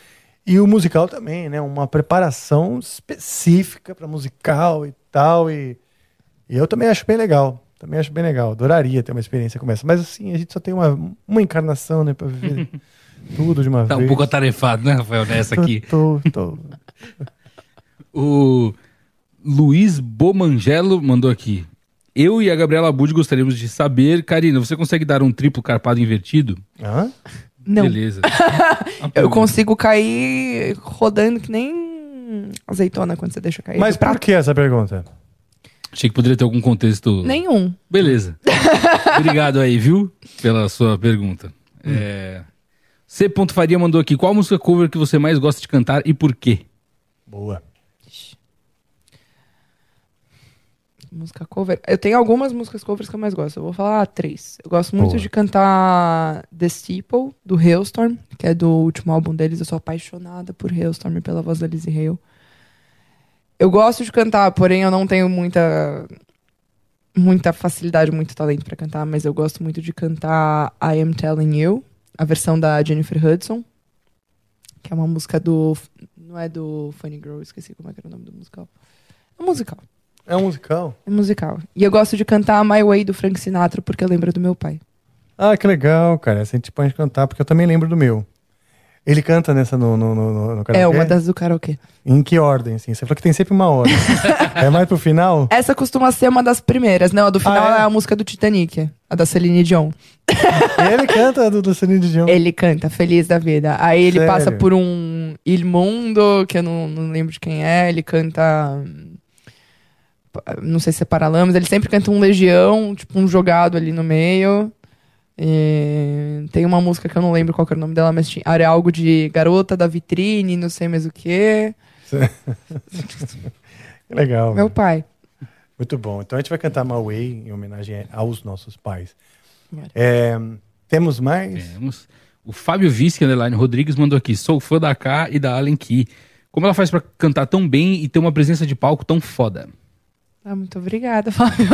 E o musical também, né? Uma preparação específica para musical e tal. E, e eu também acho bem legal. Também acho bem legal. Adoraria ter uma experiência como essa. Mas assim, a gente só tem uma, uma encarnação, né? Pra viver tudo de uma Tá vez. um pouco atarefado, né, Rafael, nessa aqui. Tô, tô. O Luiz Bomangelo mandou aqui. Eu e a Gabriela Bud gostaríamos de saber, Karina, você consegue dar um triplo carpado invertido? Hã? Não. Beleza. Eu consigo cair rodando que nem azeitona quando você deixa cair. Mas por que essa pergunta? Achei que poderia ter algum contexto. Nenhum. Beleza. Obrigado aí, viu? Pela sua pergunta. Hum. É... C. Faria mandou aqui. Qual música cover que você mais gosta de cantar e por quê? Boa. Música cover. Eu tenho algumas músicas covers que eu mais gosto. Eu vou falar três. Eu gosto muito Boa. de cantar The Steeple, do Hailstorm, que é do último álbum deles. Eu sou apaixonada por Hailstorm e pela voz da Lizzie Hale. Eu gosto de cantar, porém eu não tenho muita muita facilidade, muito talento pra cantar, mas eu gosto muito de cantar I Am Telling You, a versão da Jennifer Hudson, que é uma música do não é do Funny Girl, esqueci como é que era o nome do musical. É um musical. É um musical? É musical. E eu gosto de cantar My Way do Frank Sinatra porque lembra do meu pai. Ah, que legal, cara. Essa a gente pode cantar, porque eu também lembro do meu. Ele canta nessa no, no, no, no- no karaokê? É uma das do karaokê. Em que ordem, assim? Você falou que tem sempre uma ordem. é mais pro final? Essa costuma ser uma das primeiras. Não, a do final Ah, é? é? a música do Titanic, a da Celine Dion. Ele canta do, do Celine Dion. Ele canta Feliz da Vida. Aí ele Sério? passa por um Il Mundo, que eu não, não lembro de quem é. Ele canta. Não sei se é Paralamas. Ele sempre canta um Legião, tipo um jogado ali no meio. E tem uma música que eu não lembro qual era o nome dela, mas tinha, era algo de Garota da Vitrine, não sei mais o que. Que legal. Meu pai. Muito bom. Então a gente vai cantar Way em homenagem aos nossos pais. É, temos mais? Temos. O Fábio Visque, underline Rodrigues, mandou aqui. Sou fã da K e da Allen Key. Como ela faz pra cantar tão bem e ter uma presença de palco tão foda? Ah, muito obrigada, Fábio.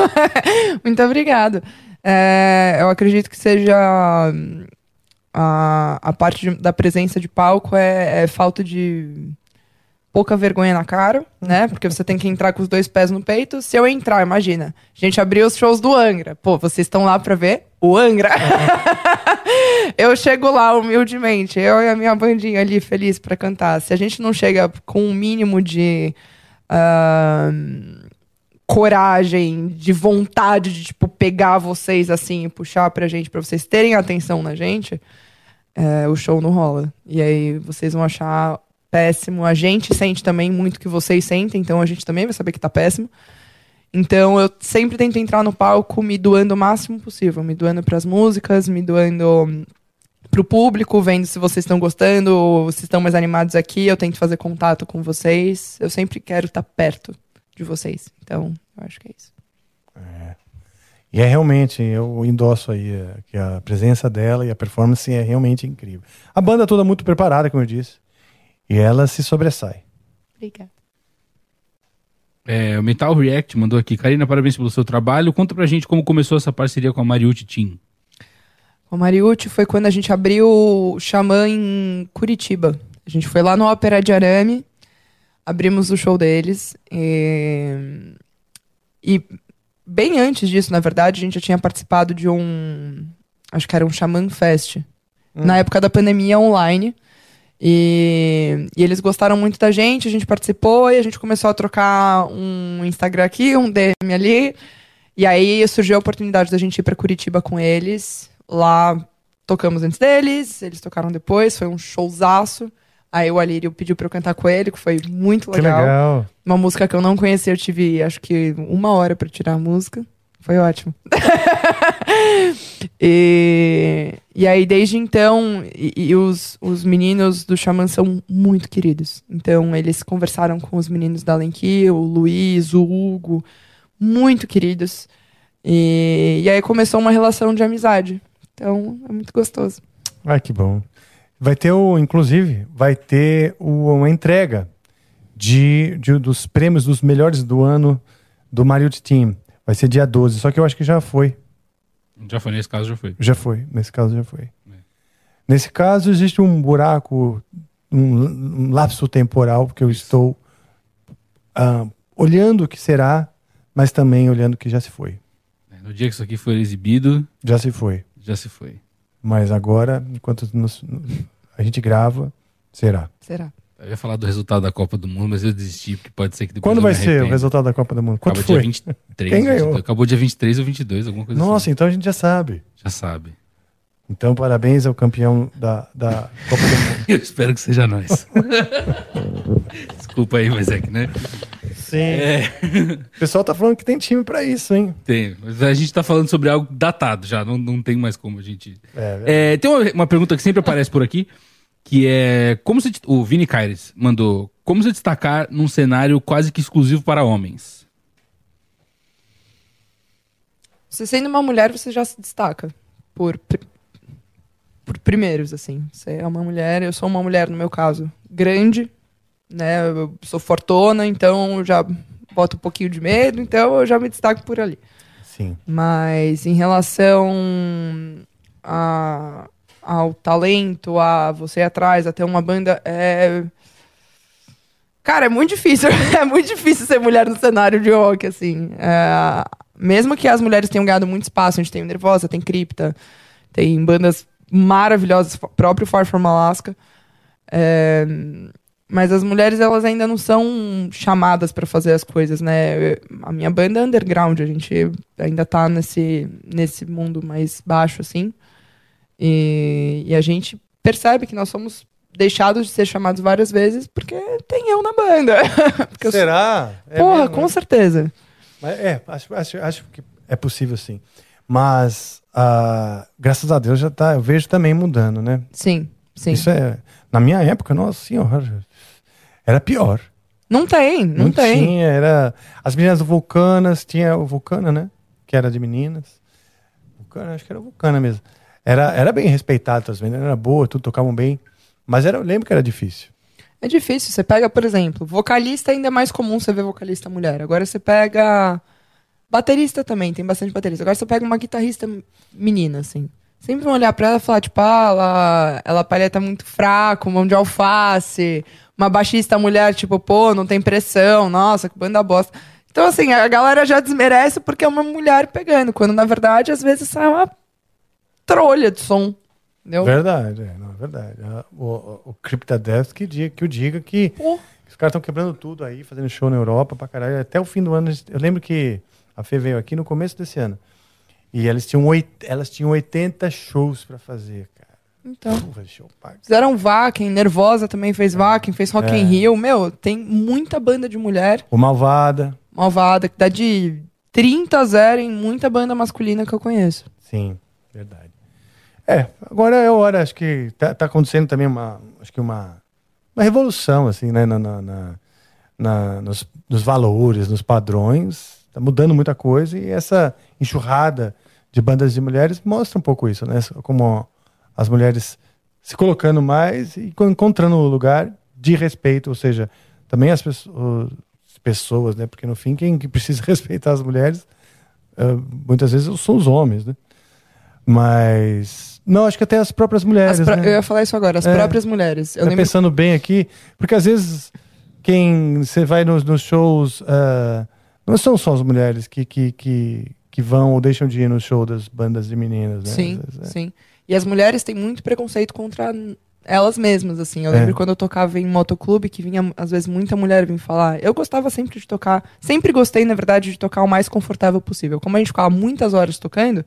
muito obrigado. É, eu acredito que seja hum, a, a parte de- da presença de palco é, é falta de pouca vergonha na cara, né? Porque você tem que entrar com os dois pés no peito. Se eu entrar, imagina, a gente abriu os shows do Angra. Pô, vocês estão lá pra ver o Angra. eu chego lá humildemente, eu e a minha bandinha ali feliz pra cantar. Se a gente não chega com um mínimo de ah, coragem, de vontade de tipo pegar vocês assim e puxar pra gente pra vocês terem atenção na gente, é, o show não rola. E aí vocês vão achar péssimo. A gente sente também muito que vocês sentem, então a gente também vai saber que tá péssimo. Então eu sempre tento entrar no palco me doando o máximo possível, me doando pras músicas, me doando hum, pro público, vendo se vocês estão gostando, se estão mais animados aqui, eu tento fazer contato com vocês. Eu sempre quero estar perto de vocês. Então, eu acho que é isso. E é realmente, eu endosso aí é, que a presença dela e a performance é realmente incrível. A banda toda muito preparada, como eu disse. E ela se sobressai. Obrigada. É, o Metal React mandou aqui. Karina, parabéns pelo seu trabalho. Conta pra gente como começou essa parceria com a Mariucci Team. O Mariucci foi quando a gente abriu o Xamã em Curitiba. A gente foi lá no Ópera de Arame, abrimos o show deles. E, e bem antes disso, na verdade, a gente já tinha participado de um. Acho que era um Xamã Fest. Na época da pandemia online. E, e eles gostaram muito da gente, a gente participou e a gente começou a trocar um Instagram aqui, um DM ali. E aí surgiu a oportunidade da gente ir pra Curitiba com eles. Lá tocamos antes deles, eles tocaram depois, foi um showzaço. Aí o Alírio pediu pra eu cantar com ele, que foi muito Que legal. legal. Uma música que eu não conhecia, eu tive acho que uma hora pra tirar a música. Foi ótimo. e, e aí, desde então, e, e os, os meninos do Xamã são muito queridos. Então, eles conversaram com os meninos da Lenki, o Luiz, o Hugo, muito queridos. E, e aí começou uma relação de amizade. Então, é muito gostoso. Ai, que bom. Vai ter o, inclusive, vai ter o- uma entrega de, de- dos prêmios dos melhores do ano do Mario Team. Vai ser dia 12, só que eu acho que já foi. Já foi, nesse caso já foi. Já foi, nesse caso já foi. Nesse caso existe um buraco, um, um lapso temporal, porque eu estou ah, olhando o que será, mas também olhando o que já se foi. No dia que isso aqui for exibido, Já se foi. já se foi. Mas agora, enquanto nos- a gente grava, será. Será? Eu ia falar do resultado da Copa do Mundo, mas eu desisti, porque pode ser que depois Quando vai ser o resultado da Copa do Mundo? Quanto Acabou foi? dia 23. Quem ganhou? 22. Acabou dia 23 ou 22, alguma coisa Nossa, assim. então a gente já sabe. Já sabe. Então, parabéns ao campeão da, da Copa do Mundo. Eu espero que seja nós. Desculpa aí, mas é que, né? Sim. É, O pessoal tá falando que tem time pra isso, hein? tem. Mas a gente tá falando sobre algo datado já, não, não tem mais como a gente... É, É, tem uma, uma pergunta que sempre aparece por aqui, que é como se... O Vini Caires mandou... Como se destacar num cenário quase que exclusivo para homens? Você sendo uma mulher, você já se destaca. Por, por primeiros, assim. Você é uma mulher, eu sou uma mulher, no meu caso, grande, né? Eu sou fortona, então já boto um pouquinho de medo, então eu já me destaco por ali. Sim. Mas em relação a, ao talento, a você ir atrás, a ter uma banda, é. Cara, é muito difícil. É muito difícil ser mulher no cenário de rock, assim. É, mesmo que as mulheres tenham ganhado muito espaço, a gente tem o Nervosa, tem Cripta, tem bandas maravilhosas, próprio Far From Alaska. É, mas as mulheres, elas ainda não são chamadas pra fazer as coisas, né? A minha banda é underground, a gente ainda tá nesse, nesse mundo mais baixo, assim. E, e a gente percebe que nós somos deixados de ser chamados várias vezes porque tem eu na banda. Porque eu Será? É Porra, mesmo, com né? certeza. Mas é, acho, acho, acho que é possível sim. Mas, ah, graças a Deus, já tá, eu vejo também mudando, né? Sim, sim. Isso é. Na minha época, nossa senhora, era pior. Não tem, não, tem. tinha, era. As meninas Vulcanas, tinha o Vulcana, né? Que era de meninas. Vulcana, acho que era Vulcana mesmo. Era, era bem respeitado, as meninas eram boas, tudo tocavam bem. Mas era, eu lembro que era difícil. É difícil. Você pega, por exemplo, vocalista ainda é mais comum você ver vocalista mulher. Agora você pega. Baterista também, tem bastante baterista. Agora você pega uma guitarrista menina, assim. Sempre vão olhar pra ela e falar, tipo, ah, ela, ela palheta muito fraco, mão de alface. Uma baixista mulher, tipo, pô, não tem pressão, nossa, que banda bosta. Então, assim, a galera já desmerece porque é uma mulher pegando, quando na verdade, às vezes, sai uma trolha de som. Entendeu? Verdade, é, não, é verdade. Ah, O, o, o Crypta Death que, diga, que o diga que os caras estão quebrando tudo aí, fazendo show na Europa pra caralho. Até o fim do ano, eu lembro que a Fê veio aqui no começo desse ano. E elas tinham, elas tinham 80 shows pra fazer. Então. Porra, Fizeram Vakin, Nervosa também fez Vakin, fez Rock É. in Rio. Meu, tem muita banda de mulher O Malvada, malvada, que dá de 30 a 0 em muita banda masculina que eu conheço. sim, verdade. É, agora é hora, acho que tá, tá acontecendo também uma, acho que uma, uma revolução, assim, né, na, na, na- na- nos, nos valores, nos padrões, tá mudando muita coisa e essa enxurrada de bandas de mulheres mostra um pouco isso, né, como as mulheres se colocando mais e co- encontrando um lugar de respeito, ou seja, também as pessoas, as pessoas né, porque no fim quem que precisa respeitar as mulheres ah, muitas vezes são os homens, né? Mas. Não, acho que até as próprias mulheres. As né? Eu ia falar isso agora, as É. próprias mulheres. Eu Tá lembro pensando bem aqui, porque às vezes quem você vai nos, nos shows, ah, não são só as mulheres que, que, que, que vão ou deixam de ir no show das bandas de meninas, né? Sim, vezes, é. sim. E as mulheres têm muito preconceito contra elas mesmas, assim. Eu É. lembro quando eu tocava em motoclube, que vinha, às vezes, muita mulher vir falar. Eu gostava sempre de tocar, sempre gostei, na verdade, de tocar o mais confortável possível. Como a gente ficava muitas horas tocando,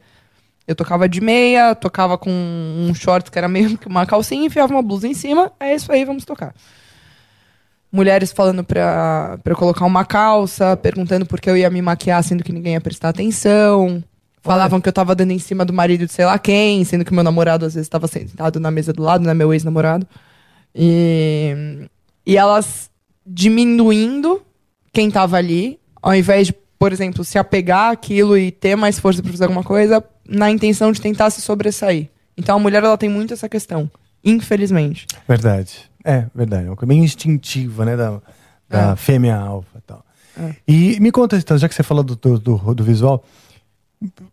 eu tocava de meia, tocava com um short que era meio que uma calcinha, enfiava uma blusa em cima, é isso aí, vamos tocar. Mulheres falando pra, pra eu colocar uma calça, perguntando por que eu ia me maquiar, sendo que ninguém ia prestar atenção. Falavam que eu tava dando em cima do marido de sei lá quem, sendo que meu namorado às vezes estava sentado na mesa do lado, né? Meu ex-namorado. E, e elas diminuindo quem tava ali, ao invés de, por exemplo, se apegar àquilo e ter mais força pra fazer alguma coisa, na intenção de tentar se sobressair. Então a mulher ela tem muito essa questão, infelizmente. Verdade. É, verdade. É uma coisa bem instintiva, né? Da, da É. fêmea alfa e tal. É. E me conta, então, já que você falou do, do, do, do visual,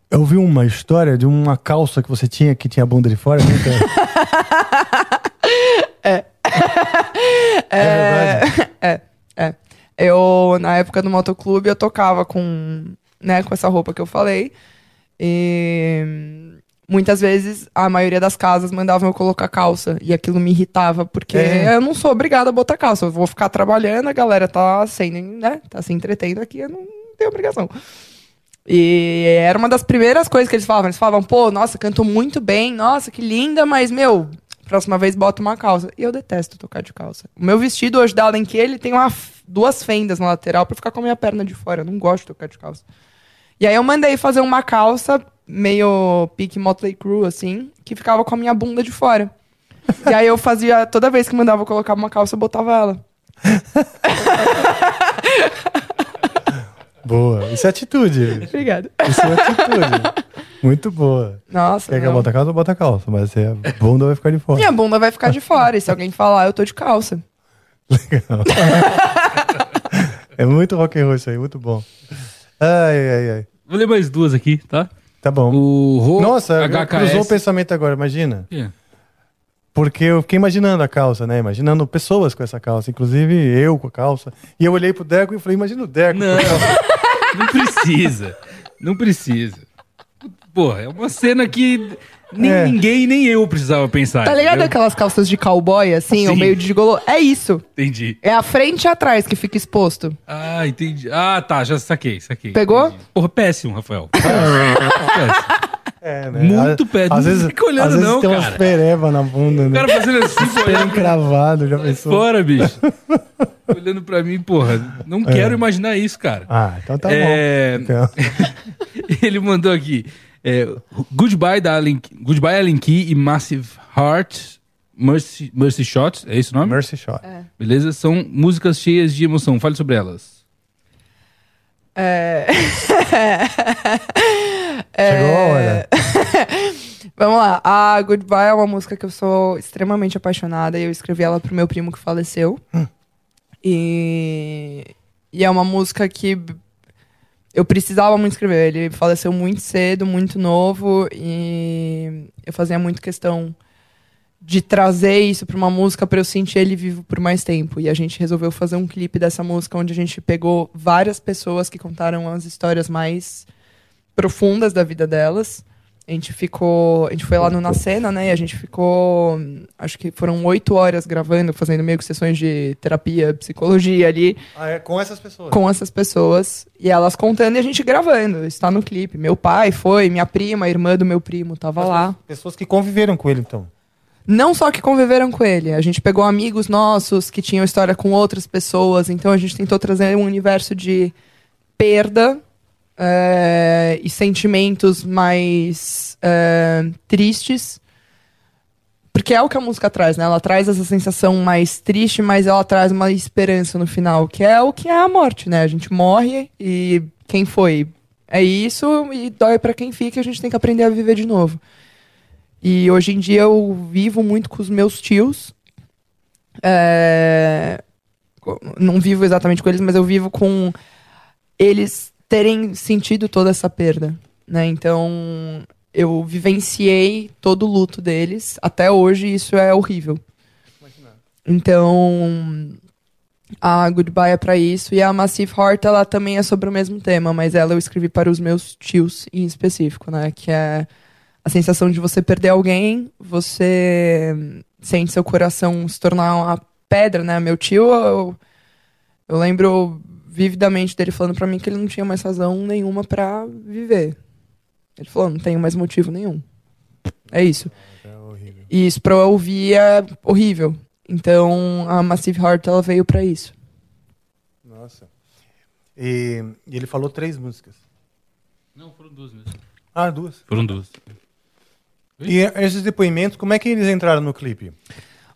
eu vi uma história de uma calça que você tinha que tinha a bunda de fora. Né? É. É verdade. é, é. Eu, na época do motoclube, eu tocava com, né, com essa roupa que eu falei. E muitas vezes a maioria das casas mandavam eu colocar calça. E aquilo me irritava, porque É. eu não sou obrigada a botar calça. Eu vou ficar trabalhando, a galera tá sem, né? Tá se entretendo aqui, eu não tenho obrigação. E era uma das primeiras coisas que eles falavam. Eles falavam, pô, nossa, cantou muito bem, nossa, que linda, mas, meu, próxima vez bota uma calça. E eu detesto tocar de calça. O meu vestido hoje da Allen que ele tem uma, duas fendas na lateral pra ficar com a minha perna de fora. Eu não gosto de tocar de calça. E aí eu mandei fazer uma calça meio pique Motley Crue, assim, que ficava com a minha bunda de fora. e aí eu fazia, toda vez que mandava colocar uma calça, eu botava ela. Boa. Isso é atitude. Obrigada. Isso é atitude. Muito boa. Nossa. Quer que eu não. bota calça, bota calça. Mas a bunda vai ficar de fora. Minha bunda vai ficar de fora. E se alguém falar, eu tô de calça. Legal. é muito rock and roll isso aí, muito bom. Ai, ai, ai. Vou ler mais duas aqui, tá? Tá bom. O Ro Nossa, HKS. cruzou o pensamento agora, imagina. É. Porque eu fiquei imaginando a calça, né? Imaginando pessoas com essa calça, inclusive eu com a calça. E eu olhei pro Deco e falei, imagina o Deco Não, com a calça. não precisa. Não precisa. Porra, é uma cena que nem É. ninguém, nem eu precisava pensar. Tá ligado entendeu? aquelas calças de cowboy, assim, Sim. o meio de gigolô? É isso. Entendi. É a frente e atrás que fica exposto. Ah, entendi. Ah, tá, já saquei, saquei. Pegou? Entendi. Porra, péssimo, Rafael. péssimo. É, né? Muito péssimo. Às Não vezes, fica olhando às vezes não, tem umas cara. pereba na bunda, O né? cara fazendo assim, pô, olhando encravado, já pensou? fora, bicho. olhando pra mim, porra. Não quero imaginar isso, cara. Ah, então tá É, bom. Então, Ele mandou aqui. é, Goodbye, da Allen, Goodbye Allen Key e Massive Heart, Mercy, Mercy Shots, é esse o nome? Mercy Shot. Beleza? São músicas cheias de emoção. Fale sobre elas. É... Chegou a hora. Vamos lá. A Goodbye é uma música que eu sou extremamente apaixonada e eu escrevi ela pro meu primo que faleceu. E, e é uma música que eu precisava muito escrever. Ele faleceu muito cedo, muito novo e eu fazia muito questão de trazer isso pra uma música pra eu sentir ele vivo por mais tempo. E a gente resolveu fazer um clipe dessa música onde a gente pegou várias pessoas que contaram as histórias mais profundas da vida delas. A gente ficou. A gente foi lá no Na Cena, né? E a gente ficou. Acho que foram oito horas gravando, fazendo meio que sessões de terapia, psicologia ali, Ah, é com essas pessoas. com essas pessoas. E elas contando e a gente gravando. Está no clipe. Meu pai foi, minha prima, a irmã do meu primo, tava lá. Pessoas que conviveram com ele, então. Não só que conviveram com ele, a gente pegou amigos nossos que tinham história com outras pessoas, então a gente tentou trazer um universo de perda eh, e sentimentos mais eh, tristes. Porque é o que a música traz, né? Ela traz essa sensação mais triste, mas ela traz uma esperança no final, que é o que é a morte, né? A gente morre e quem foi? É isso e dói pra quem fica, a gente tem que aprender a viver de novo. E hoje em dia eu vivo muito com os meus tios. É, Não vivo exatamente com eles, mas eu vivo com eles terem sentido toda essa perda. Né? Então eu vivenciei todo o luto deles. Até hoje isso é horrível. Então a Goodbye é pra isso. E a Massive Heart ela também é sobre o mesmo tema, mas ela eu escrevi para os meus tios em específico, né? Que é a sensação de você perder alguém, você sente seu coração se tornar uma pedra, né? Meu tio, eu, eu lembro vividamente dele falando pra mim que ele não tinha mais razão nenhuma pra viver. Ele falou, não tenho mais motivo nenhum. É isso. E isso pra eu ouvir é horrível. Então a Massive Heart ela veio pra isso. Nossa. E, e ele falou três músicas. Não, foram duas mesmo. Ah, duas. Foram duas. E esses depoimentos, como é que eles entraram no clipe?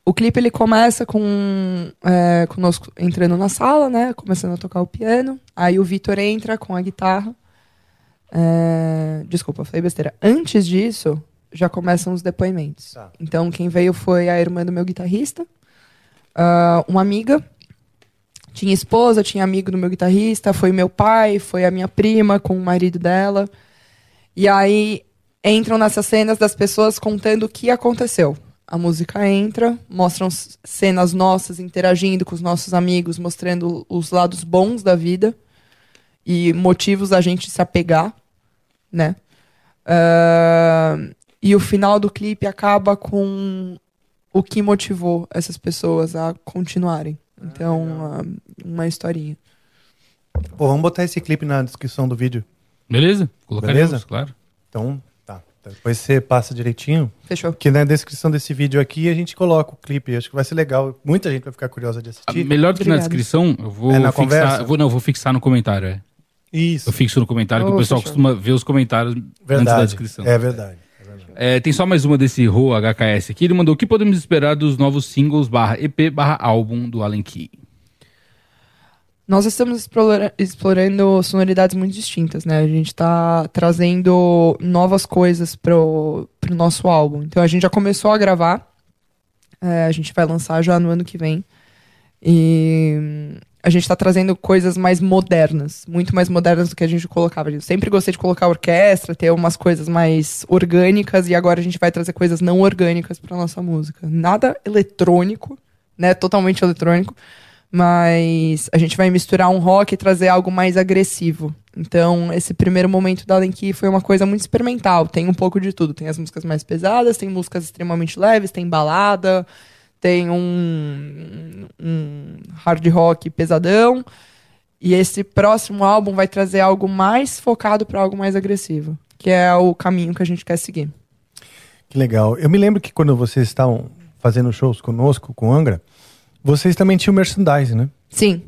O clipe ele começa com é, conosco entrando na sala, né? Começando a tocar o piano. Aí o Vitor entra com a guitarra. É, desculpa, falei besteira. Antes disso, já começam os depoimentos. Tá. Então, quem veio foi a irmã do meu guitarrista, ah, uma amiga. Tinha esposa, tinha amigo do meu guitarrista, foi meu pai, foi a minha prima com o marido dela. E aí entram nessas cenas das pessoas contando o que aconteceu. A música entra, mostram cenas nossas interagindo com os nossos amigos, mostrando os lados bons da vida e motivos a gente se apegar, né? Ah, e o final do clipe acaba com o que motivou essas pessoas a continuarem. Então, ah, uma historinha. Pô, vamos botar esse clipe na descrição do vídeo. Beleza? Colocaremos, Beleza? claro. Então, tá. Depois você passa direitinho. Fechou. Que na descrição desse vídeo aqui a gente coloca o clipe. Acho que vai ser legal. Muita gente vai ficar curiosa de Ah, assistir. Melhor do que na descrição, eu vou É na fixar. conversa? Eu vou, não, eu vou fixar no comentário, é. Isso. Eu fixo no comentário, que Oh, o pessoal fechou. costuma ver os comentários antes da Verdade. descrição. É verdade. É, tem só mais uma desse Ro HKS aqui. Ele mandou o que podemos esperar dos novos singles barra EP barra álbum do Allen Key. Nós estamos explora- explorando sonoridades muito distintas, né? A gente está trazendo novas coisas pro, pro nosso álbum. Então a gente já começou a gravar. É, a gente vai lançar já no ano que vem. E a gente está trazendo coisas mais modernas, muito mais modernas do que a gente colocava. Eu sempre gostei de colocar orquestra, ter umas coisas mais orgânicas, e agora a gente vai trazer coisas não orgânicas para nossa música. Nada eletrônico, né? Totalmente eletrônico mas a gente vai misturar um rock e trazer algo mais agressivo. Então, esse primeiro momento da Lenki foi uma coisa muito experimental. Tem um pouco de tudo. Tem as músicas mais pesadas, tem músicas extremamente leves, tem balada, tem um, um hard rock pesadão. E esse próximo álbum vai trazer algo mais focado para algo mais agressivo, que é o caminho que a gente quer seguir. Que legal. Eu me lembro que quando vocês estavam fazendo shows conosco, com Angra, vocês também tinham merchandising, né? Sim,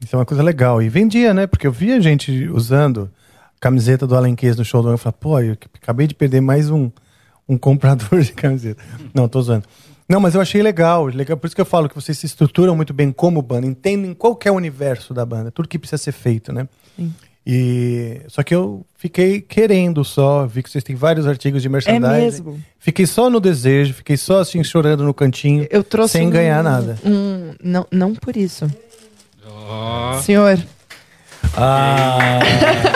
Isso é uma coisa legal. E vendia, né? Porque eu via gente usando a camiseta do Allen Case no show do Angra. Eu falei, pô, eu acabei de perder mais um, um comprador de camiseta. Não, tô usando. Não, mas eu achei legal, legal. Por isso que eu falo que vocês se estruturam muito bem como banda, entendem qual é o universo da banda, tudo que precisa ser feito, né? Sim. E só que eu fiquei querendo só, vi que vocês têm vários artigos de merchandising. É mesmo? Fiquei só no desejo, fiquei só assim chorando no cantinho, Eu trouxe sem um- ganhar nada. Um, não, não por isso. Ó, Senhor, Ah,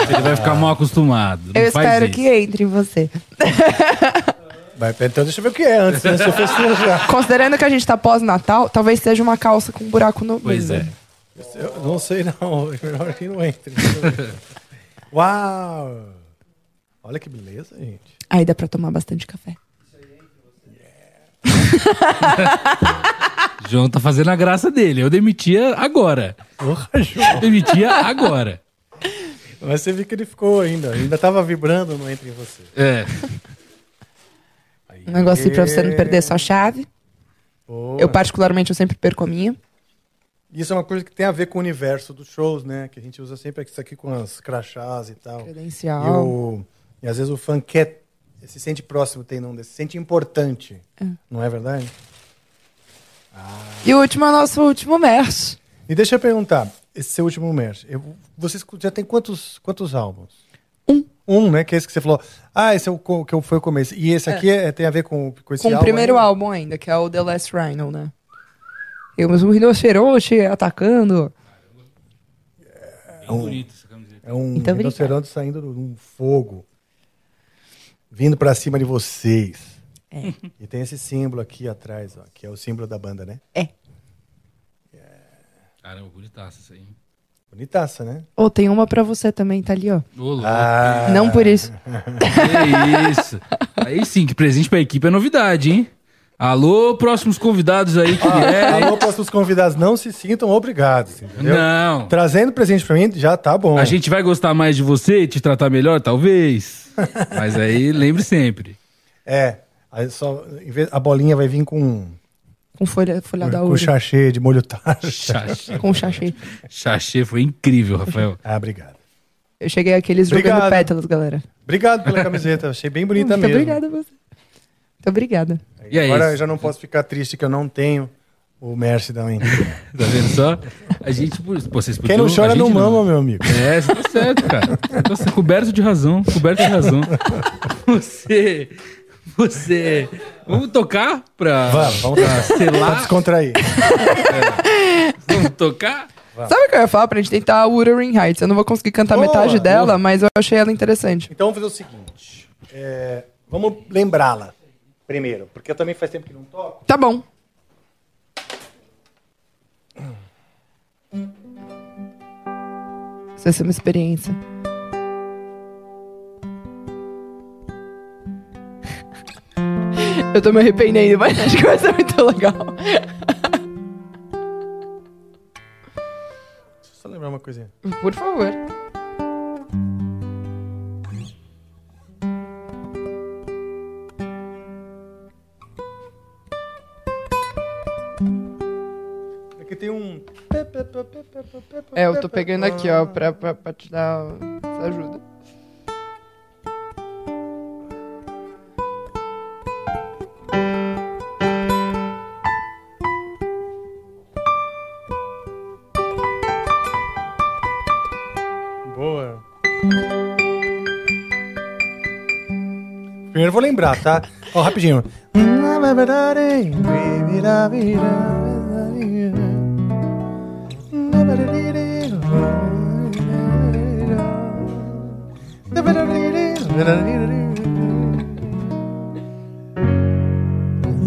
ele vai ficar mal acostumado. Não eu faz espero isso. que entre em você. vai, então deixa eu ver o que é antes, né? Se eu festejar. Considerando que a gente tá pós-natal, talvez seja uma calça com um buraco no Pois meio. é. Eu não sei não, é melhor que não entre. Uau! Olha que beleza, gente. Aí dá pra tomar bastante café. João tá fazendo a graça dele. Eu demitia agora. Porra, João. Eu demitia agora. Mas você viu que ele ficou ainda, ainda tava vibrando no entre em você. É. Um negocinho pra você não perder sua chave. Boa. Eu, particularmente, eu sempre perco a minha. Isso é uma coisa que tem a ver com o universo dos shows, né? Que a gente usa sempre isso aqui com as crachás e tal. E, Credencial. o- e às vezes o fã quer, se sente próximo, tem não, se sente importante. Não é verdade? E o último é o nosso último merch. E deixa eu perguntar, esse seu último merch, eu, vocês já tem quantos, quantos álbuns? Um. Um, né? Que é esse que você falou. Ah, esse é o que foi o começo. E esse aqui é- tem a ver com, com esse Com o álbum primeiro ainda? álbum ainda, que é o The Last Rhino, né? Temos um rinoceronte atacando. Bem bonito essa camiseta. É um obrigada. rinoceronte saindo de um fogo. Vindo pra cima de vocês. É. E tem esse símbolo aqui atrás, ó, que é o símbolo da banda, né? É. Caramba, bonitaça isso aí. Bonitaça, né? Ô, tem uma pra você também, tá ali, ó. Louco. Ah, Não por isso. Que isso. Aí sim, que presente pra equipe é novidade, hein? Alô, próximos convidados aí que vierem. Alô, para os convidados, não se sintam obrigados, entendeu? Não. Trazendo presente pra mim, já tá bom. A gente vai gostar mais de você e te tratar melhor, talvez. Mas aí lembre sempre. É, aí só, a bolinha vai vir com, Com folha, folha da com ouro. chachê de molho tarde. Com chachê. Xaxê foi incrível, Rafael. Ah, obrigado. Eu cheguei aqueles jogando Obrigado. pétalas, galera. Obrigado pela camiseta, achei bem bonita Muito mesmo. obrigada a você. Obrigada. E é Agora isso. eu já não posso ficar triste que eu não tenho o Mercy também. Tá vendo só? A gente, pô, vocês Quem não chora não mama, meu amigo. É, você tá certo, cara. Você tá coberto de razão, coberto de razão. Você, você... Vamos tocar pra... Vamos, vamos pra Pra descontrair. Vamos tocar? Sabe o que eu ia falar pra gente tentar a Wuthering Heights? Eu não vou conseguir cantar Boa, metade dela, boa. mas eu achei ela interessante. Então vamos fazer o seguinte. é, vamos lembrá-la primeiro, porque eu também faz tempo que não toco. Tá bom. Isso vai ser uma experiência. Eu tô me arrependendo, mas acho que vai ser muito legal. Deixa eu só lembrar uma coisinha. Por favor. É, eu tô pegando aqui, ó, pra, pra, pra te dar essa ajuda. Boa. Primeiro vou lembrar, tá? Ó, rapidinho.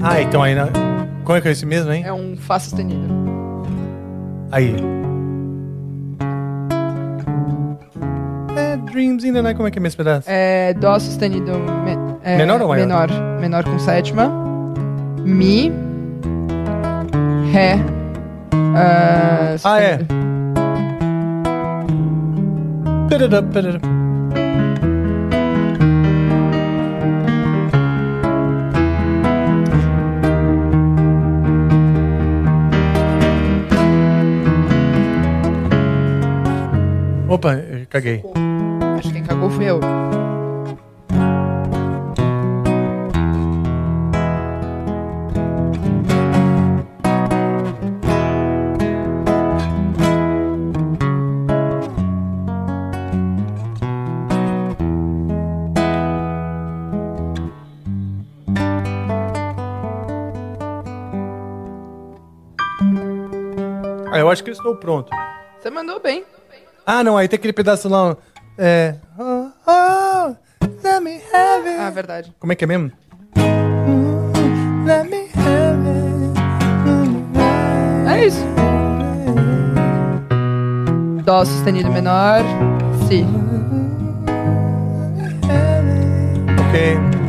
Ah, então aí. na- Como é que é esse mesmo, hein? É um Fá sustenido. Aí. É, Dreams in the Night, como é que é esse pedaço? É Dó sustenido. me- é, Menor ou maior? Menor. Menor com sétima. Mi. Ré. ah, Ah, é. Opa, caguei. Acho que quem cagou fui eu. pronto. Você mandou bem. Ah, não, aí tem aquele pedaço lá. É. Oh, oh, let me have it. Ah, verdade. Como é que é mesmo? Hum, let me have it. É isso. Dó sustenido menor. Si. Ok.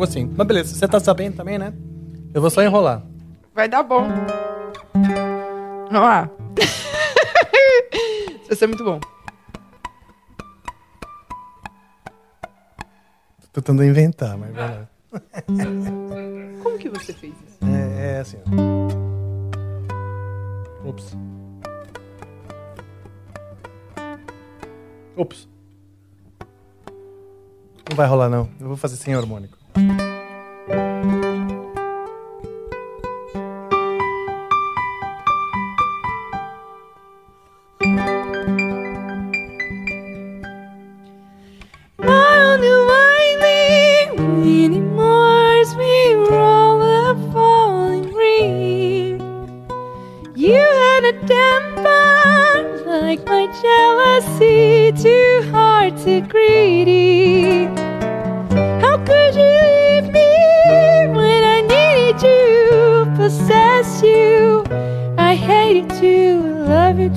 algo assim. Mas beleza, você tá sabendo também, né? Eu vou só enrolar. Vai dar bom. Vamos lá. Isso vai ser muito bom. Tô tentando inventar, mas vai lá. Como que você fez isso? É, é assim, ó. Ops. Ops. Não vai rolar, não. Eu vou fazer sem harmônico.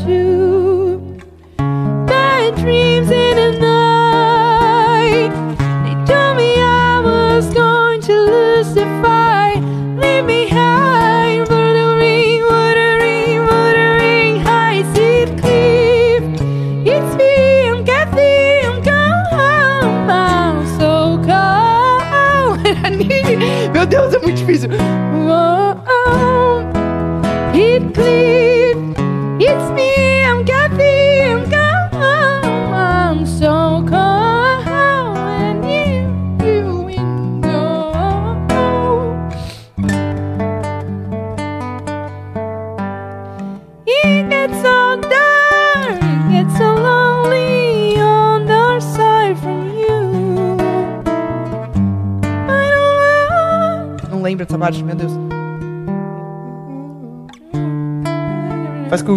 you amados, meu Deus. Faz com o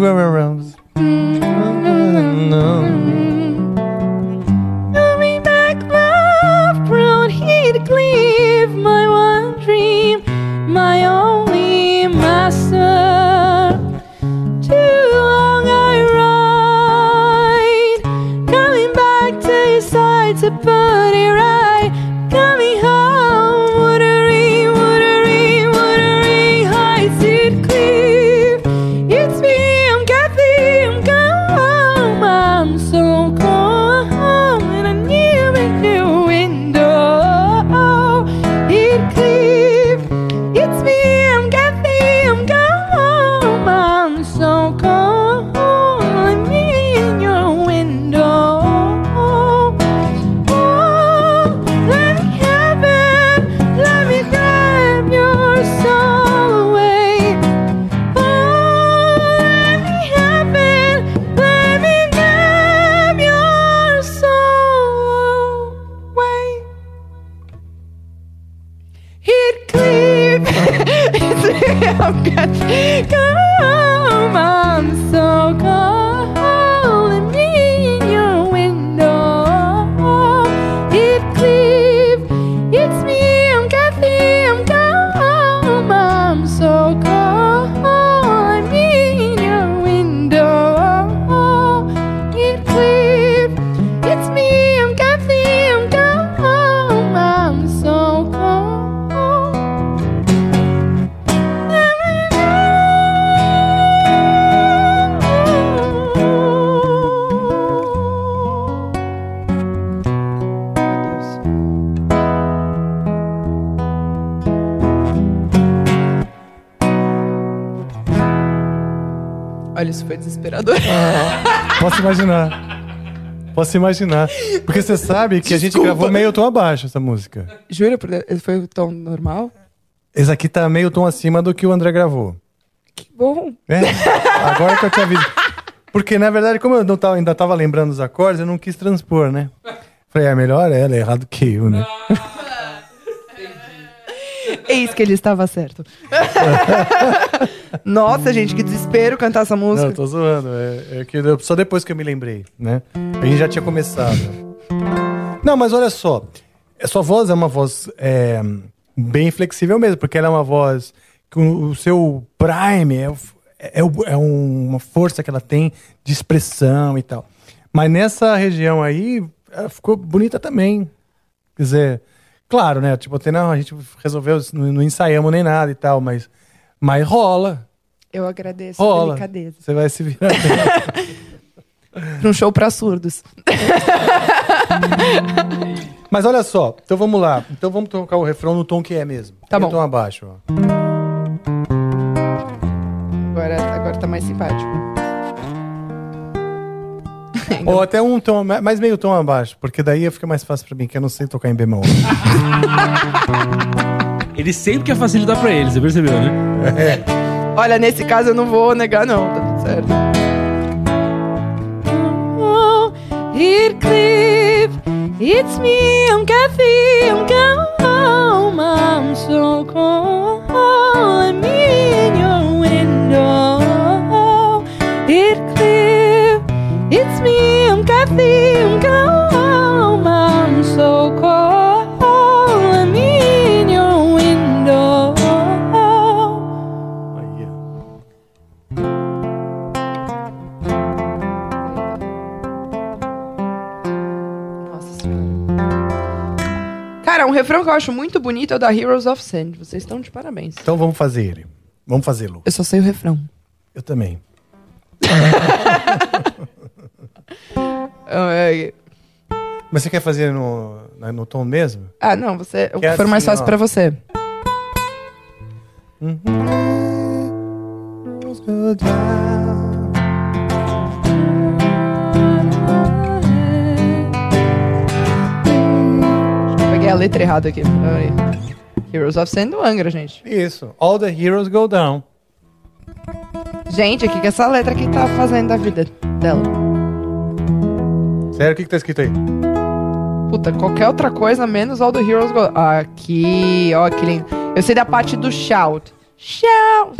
posso imaginar. Porque você sabe que a gente gravou meio tom abaixo essa música. Jura? Foi o tom normal? Esse aqui tá meio tom acima do que o André gravou. Que bom. É, agora que eu te aviso. Porque, na verdade, como eu não tava, ainda tava lembrando os acordes, eu não quis transpor, né? Falei, é melhor ela, é errado que eu, né? Ah, Eis que ele estava certo. Nossa, gente, que desespero cantar essa música. Não, tô zoando. É, é que eu, só depois que eu me lembrei, né? A gente já tinha começado. Não, mas olha só. A sua voz é uma voz é, bem flexível mesmo, porque ela é uma voz que o, o seu prime é, é, é uma força que ela tem de expressão e tal. Mas nessa região aí, ela ficou bonita também. Quer dizer, claro, né? Tipo, até não, a gente resolveu, não, não ensaiamos nem nada e tal, mas, mas rola. Eu agradeço a Rola. delicadeza. Você vai se virar. Pra um show pra surdos. Mas olha só, então vamos lá. Então vamos tocar o refrão no tom que é mesmo. Tá bom. tom abaixo. Agora, agora tá mais simpático. Ou até um tom, mais meio tom abaixo, porque daí fica mais fácil pra mim, que eu não sei tocar em bemol. Ele sempre quer facilitar pra ele, você percebeu, né? Olha, nesse caso eu não vou negar, não. Tá tudo certo. Heathcliff, it's me, I'm Kathy, I'm home, I'm so cold, refrão que eu acho muito bonito é o da Heroes of Sand. Vocês estão de parabéns. Então vamos fazer ele. Vamos fazê-lo. Eu só sei o refrão. Eu também. Ah, Mas você quer fazer no, no tom mesmo? Ah, não, você. O Que é for mais assim, fácil pra você. Eu letra errada aqui. Heroes of Sand do Angra, gente. Isso. All the heroes go down. Gente, o que, que essa letra aqui tá fazendo da vida dela? Sério, o que, que tá escrito aí? Puta, qualquer outra coisa menos All the Heroes Go. Aqui, ó, que lindo. Eu sei da parte do shout. Shout!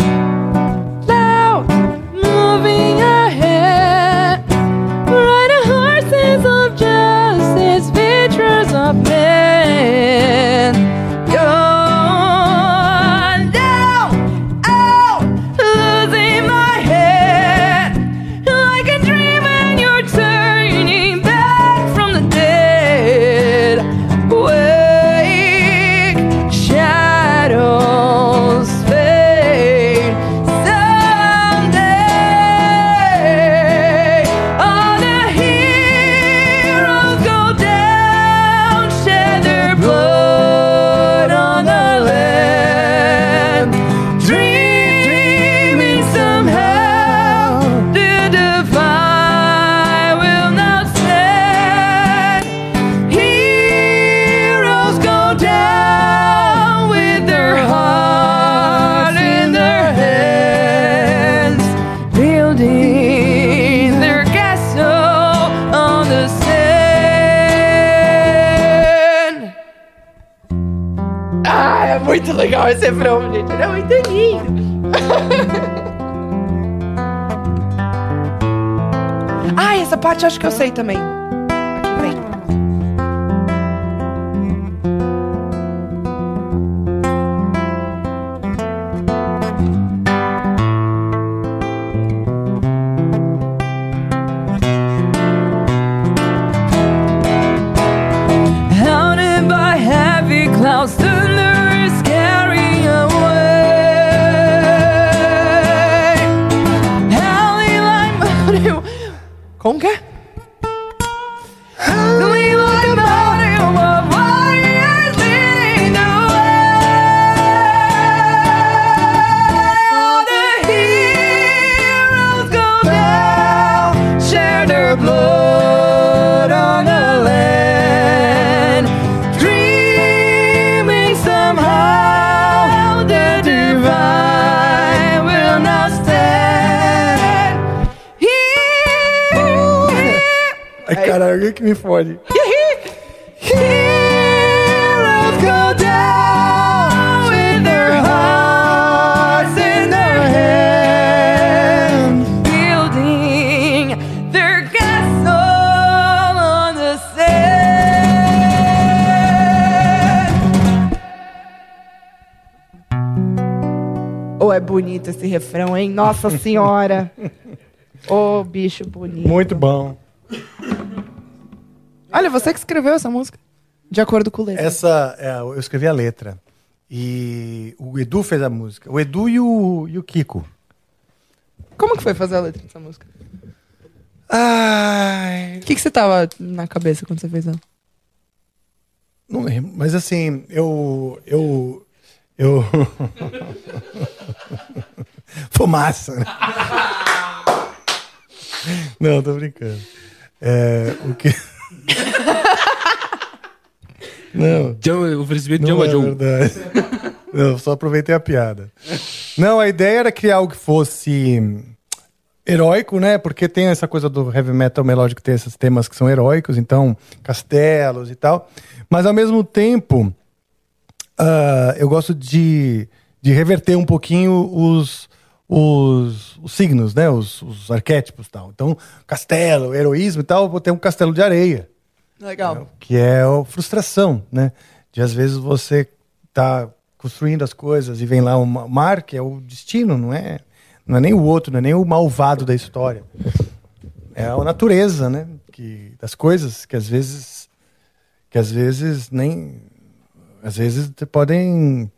Refrão, gente. É muito lindo. ah, essa parte eu acho que eu sei também. Me fode. Heroes go down with their hearts in their hands, building their castle on the sand. Oh, é bonito esse refrão, hein? Nossa Senhora! Ô, bicho bonito. Muito bom. Olha, você que escreveu essa música. De acordo com o letra. Essa, é, eu escrevi a letra. E o Edu fez a música. O Edu e o, e o Kiko. Como que foi fazer a letra dessa música? Ai. O que, que você tava na cabeça quando você fez ela? Não lembro. Mas assim, eu. Eu. Eu. Fumaça. né? Não, tô brincando. É, o que. Não. John- Oferecimento de Jamba é verdade. Não, só aproveitei a piada. Não, a ideia era criar algo que fosse heróico, né? Porque tem essa coisa do heavy metal melódico, tem esses temas que são heróicos, então, castelos e tal. Mas ao mesmo tempo, ah, eu gosto de, de reverter um pouquinho os, os, os signos, né? Os, os arquétipos e tal. Então, castelo, heroísmo e tal, vou ter um castelo de areia Legal. que é a frustração, né? De às vezes você tá construindo as coisas e vem lá um mar que é o destino, não é? Não é nem o outro, não é nem o malvado da história. É a natureza, né? Que das coisas que às vezes que às vezes nem às vezes podem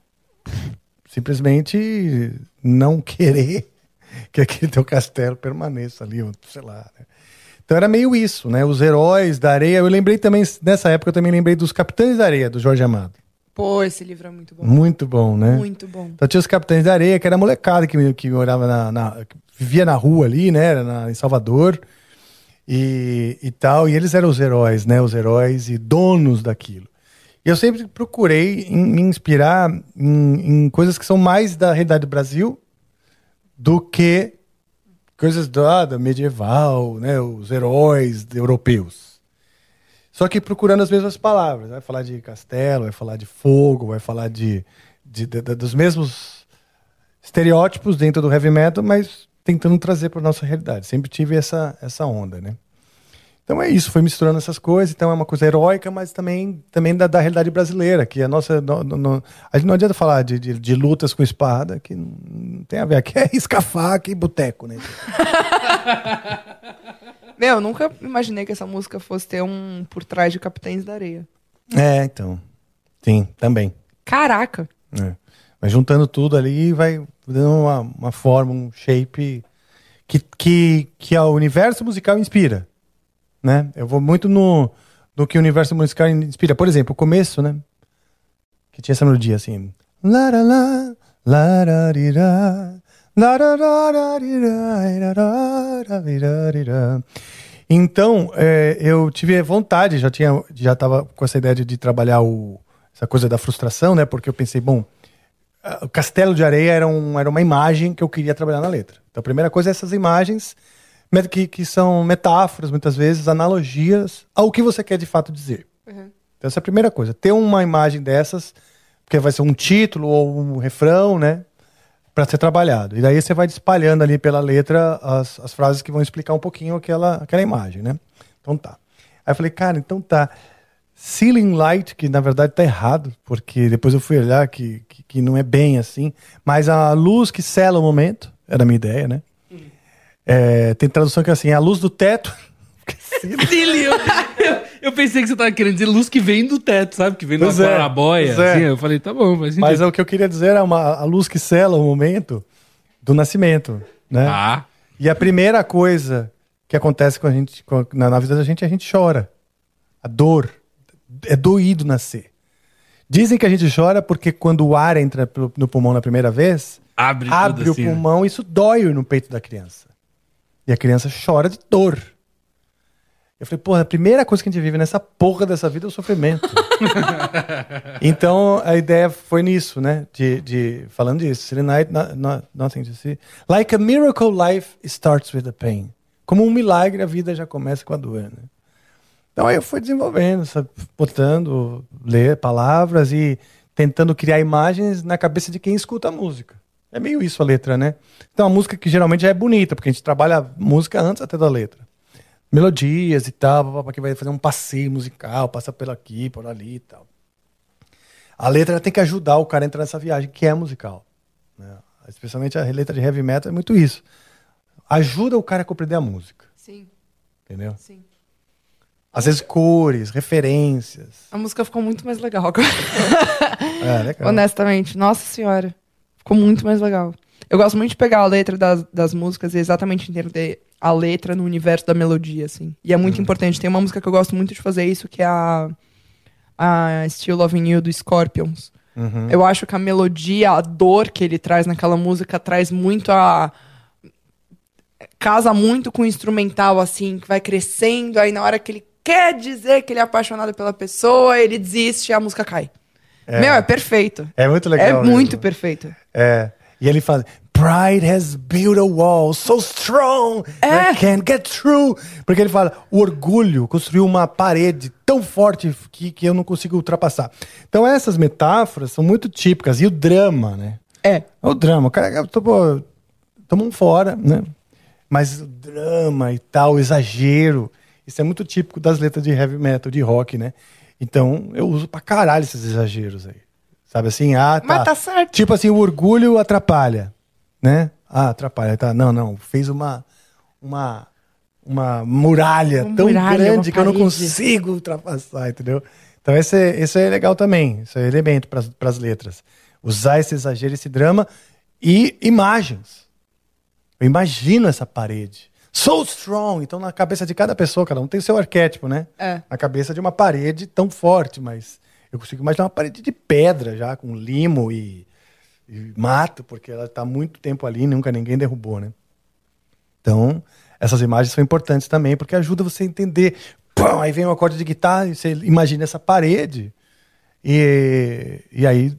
simplesmente não querer que aquele teu castelo permaneça ali, ou sei lá. Né? Então era meio isso, né? Os heróis da areia. Eu lembrei também, nessa época, eu também lembrei dos Capitães da Areia, do Jorge Amado. Pô, esse livro é muito bom. Muito bom, né? Muito bom. Então tinha os Capitães da Areia, que era a molecada que, que morava na, na- que vivia na rua ali, né? Era na- em Salvador. E, e tal. E eles eram os heróis, né? Os heróis e donos daquilo. Eu sempre procurei me inspirar em, em coisas que são mais da realidade do Brasil do que coisas da, da medieval, né? Os heróis europeus. Só que procurando as mesmas palavras. Vai falar de castelo, vai falar de fogo, vai falar de, de- de- de- dos mesmos estereótipos dentro do heavy metal, mas tentando trazer para nossa realidade. Sempre tive essa, essa onda, né? Então é isso, foi misturando essas coisas. Então é uma coisa heróica, mas também, também da, da realidade brasileira, que a nossa. no- no- a gente não adianta falar de, de, de lutas com espada, que não, não tem a ver. Aqui é escafaca e boteco, né? Meu, eu nunca imaginei que essa música fosse ter um por trás de Capitães da Areia. É, então. Sim, também. Caraca! É. Mas juntando tudo ali, vai dando uma, uma forma, um shape que, que, que o universo musical inspira. Né? Eu vou muito no, no que o universo musical inspira. Por exemplo, o começo, né? Que tinha essa melodia assim. Então, é, eu tive vontade, já tinha, já estava com essa ideia de, de trabalhar o, essa coisa da frustração, né? Porque eu pensei, bom, o castelo de areia era, um, era uma imagem que eu queria trabalhar na letra. Então, a primeira coisa é essas imagens que, que são metáforas, muitas vezes, analogias ao que você quer de fato dizer. Então, essa é a primeira coisa. Ter uma imagem dessas, porque vai ser um título ou um refrão, né? Para ser trabalhado. E daí você vai espalhando ali pela letra as, as frases que vão explicar um pouquinho aquela, aquela imagem, né? Então tá. Aí eu falei, cara, então tá. Ceiling Light, que na verdade tá errado, porque depois eu fui olhar que, que, que não é bem assim, mas a luz que sela o momento, era a minha ideia, né? É, tem tradução que é assim, a luz do teto. Eu, eu pensei que você tava querendo dizer luz que vem do teto, sabe? Que vem Pois é, pois é. Assim, eu falei, tá bom, sentido. Mas o que eu queria dizer é uma, a luz que sela o momento do nascimento, né? Ah, E a primeira coisa que acontece com a gente, com a- na, na vida da gente, é a gente chora. A dor. É doído nascer. Dizem que a gente chora porque quando o ar entra no pulmão na primeira vez, abre, abre o assim, né? pulmão e isso dói no peito da criança. E a criança chora de dor. Eu falei, porra, a primeira coisa que a gente vive nessa porra dessa vida é o sofrimento. então a ideia foi nisso, né? De, de falando disso. Not, nothing to see. Like a miracle, life starts with the pain. Como um milagre, a vida já começa com a dor, né? Então aí eu fui desenvolvendo, sabe? botando, ler palavras e tentando criar imagens na cabeça de quem escuta a música. É meio isso a letra, né? Então a música que geralmente já é bonita, porque a gente trabalha a música antes até da letra. Melodias e tal, para que vai fazer um passeio musical, passa por aqui, por ali e tal. A letra tem que ajudar o cara a entrar nessa viagem que é musical. né? Especialmente a letra de heavy metal é muito isso. Ajuda o cara a compreender a música, Sim, entendeu? sim. Às vezes cores, referências. A música ficou muito mais legal agora. É, legal. Honestamente, nossa senhora. Ficou muito mais legal. Eu gosto muito de pegar a letra das, das músicas e exatamente entender a letra no universo da melodia, assim. E é muito importante. Tem uma música que eu gosto muito de fazer isso, que é a, a Still Loving You, do Scorpions. Eu acho que a melodia, a dor que ele traz naquela música, traz muito a... Casa muito com o instrumental, assim, que vai crescendo, aí na hora que ele quer dizer que ele é apaixonado pela pessoa, ele desiste e a música cai. Meu, é perfeito. É muito legal. É mesmo. muito perfeito. É. E ele fala: Pride has built a wall so strong É. I can't get through. Porque ele fala: o orgulho construiu uma parede tão forte que, que eu não consigo ultrapassar. Então, essas metáforas são muito típicas. E o drama, né? É. O drama. O cara tomou, tomou um fora, né? Mas o drama e tal, o exagero. Isso é muito típico das letras de heavy metal, de rock, né? Então, eu uso pra caralho esses exageros aí. Sabe assim? Ah, tá. Mas tá certo. Tipo assim, o orgulho atrapalha, né? Ah, atrapalha, tá. Não, não, fez uma uma uma muralha Uma tão muralha, grande que eu não consigo ultrapassar, entendeu? Então esse é, esse é legal também, esse é elemento para as letras. Usar esse exagero, esse drama e imagens. Eu imagino essa parede. So strong. Então, na cabeça de cada pessoa, cada um tem seu arquétipo, né? É. Na cabeça de uma parede tão forte, mas eu consigo imaginar uma parede de pedra já, com limo e, e mato, porque ela está há muito tempo ali e nunca ninguém derrubou, né? Então, essas imagens são importantes também, porque ajuda você a entender. Pum, aí vem um acorde de guitarra e você imagina essa parede. E, e aí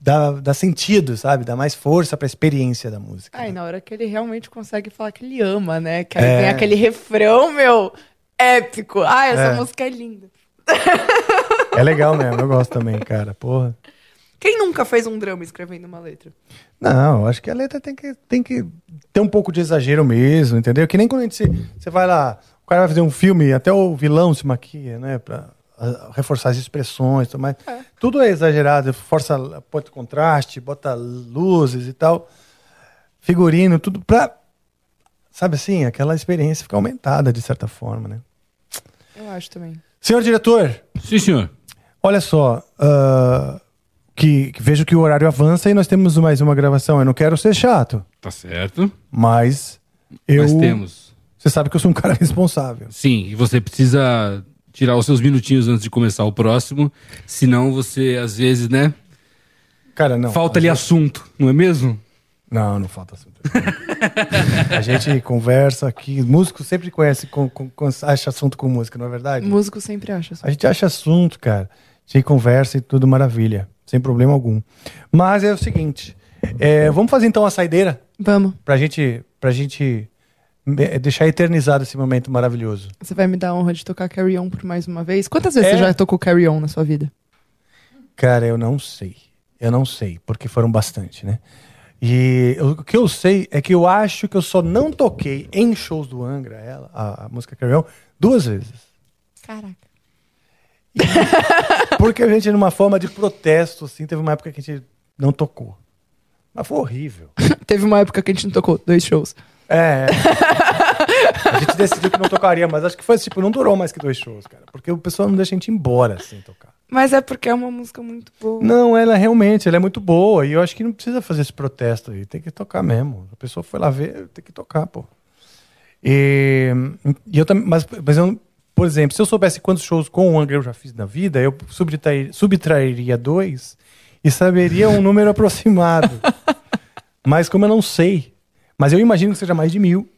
dá, dá sentido, sabe? Dá mais força para a experiência da música. Aí né? na hora que ele realmente consegue falar que ele ama, né? Que aí É. vem aquele refrão, meu, épico. Ah, essa É. música é linda. É legal mesmo, eu gosto também, cara. Porra. Quem nunca fez um drama escrevendo uma letra? Não, acho que a letra tem que, tem que ter um pouco de exagero mesmo, entendeu? Que nem quando a gente, se- você vai lá, o cara vai fazer um filme, até o vilão se maquia, né? Pra reforçar as expressões, tudo mais. Tudo é exagerado, força, bota contraste, bota luzes e tal. Figurino, tudo pra, sabe assim, aquela experiência ficar aumentada de certa forma, né? Eu acho também. Senhor diretor, Sim, senhor. Olha só, ah, que, que vejo que o horário avança e nós temos mais uma gravação. Eu não quero ser chato, Tá certo. mas eu. Nós temos. Você sabe que eu sou um cara responsável. Sim, e você precisa tirar os seus minutinhos antes de começar o próximo. Senão você, às vezes, né? Cara, não. falta ali gente- assunto, não é mesmo? Não, não falta assunto. a gente conversa aqui. Músico sempre conhece, com, com- com- acha assunto com música, não é verdade? Músico sempre acha. assim. A gente acha assunto, cara. A gente conversa e tudo maravilha. Sem problema algum. Mas é o seguinte: é, vamos fazer então a saideira Vamos. pra gente, pra gente deixar eternizado esse momento maravilhoso. Você vai me dar a honra de tocar Carry On por mais uma vez? Quantas vezes É. você já tocou Carry On na sua vida? Cara, eu não sei. Eu não sei, porque foram bastante, né? E eu- o que eu sei é que eu acho que eu só não toquei em shows do Angra, ela, a, a música Carry On, duas vezes. Caraca. Porque a gente, numa forma de protesto, assim, teve uma época que a gente não tocou. Mas foi horrível. Teve uma época que a gente não tocou dois shows. É. a gente decidiu que não tocaria, mas acho que foi tipo, não durou mais que dois shows, cara. Porque o pessoal não deixa a gente ir embora sem tocar. Mas é porque é uma música muito boa. Não, ela realmente, ela é muito boa. E eu acho que não precisa fazer esse protesto aí. Tem que tocar mesmo. A pessoa foi lá ver, tem que tocar, pô. E, e eu também, mas, mas eu, por exemplo, se eu soubesse quantos shows com o Angra eu já fiz na vida, eu subtrair, subtrairia dois e saberia um número aproximado. mas como eu não sei, mas eu imagino que seja mais de mil.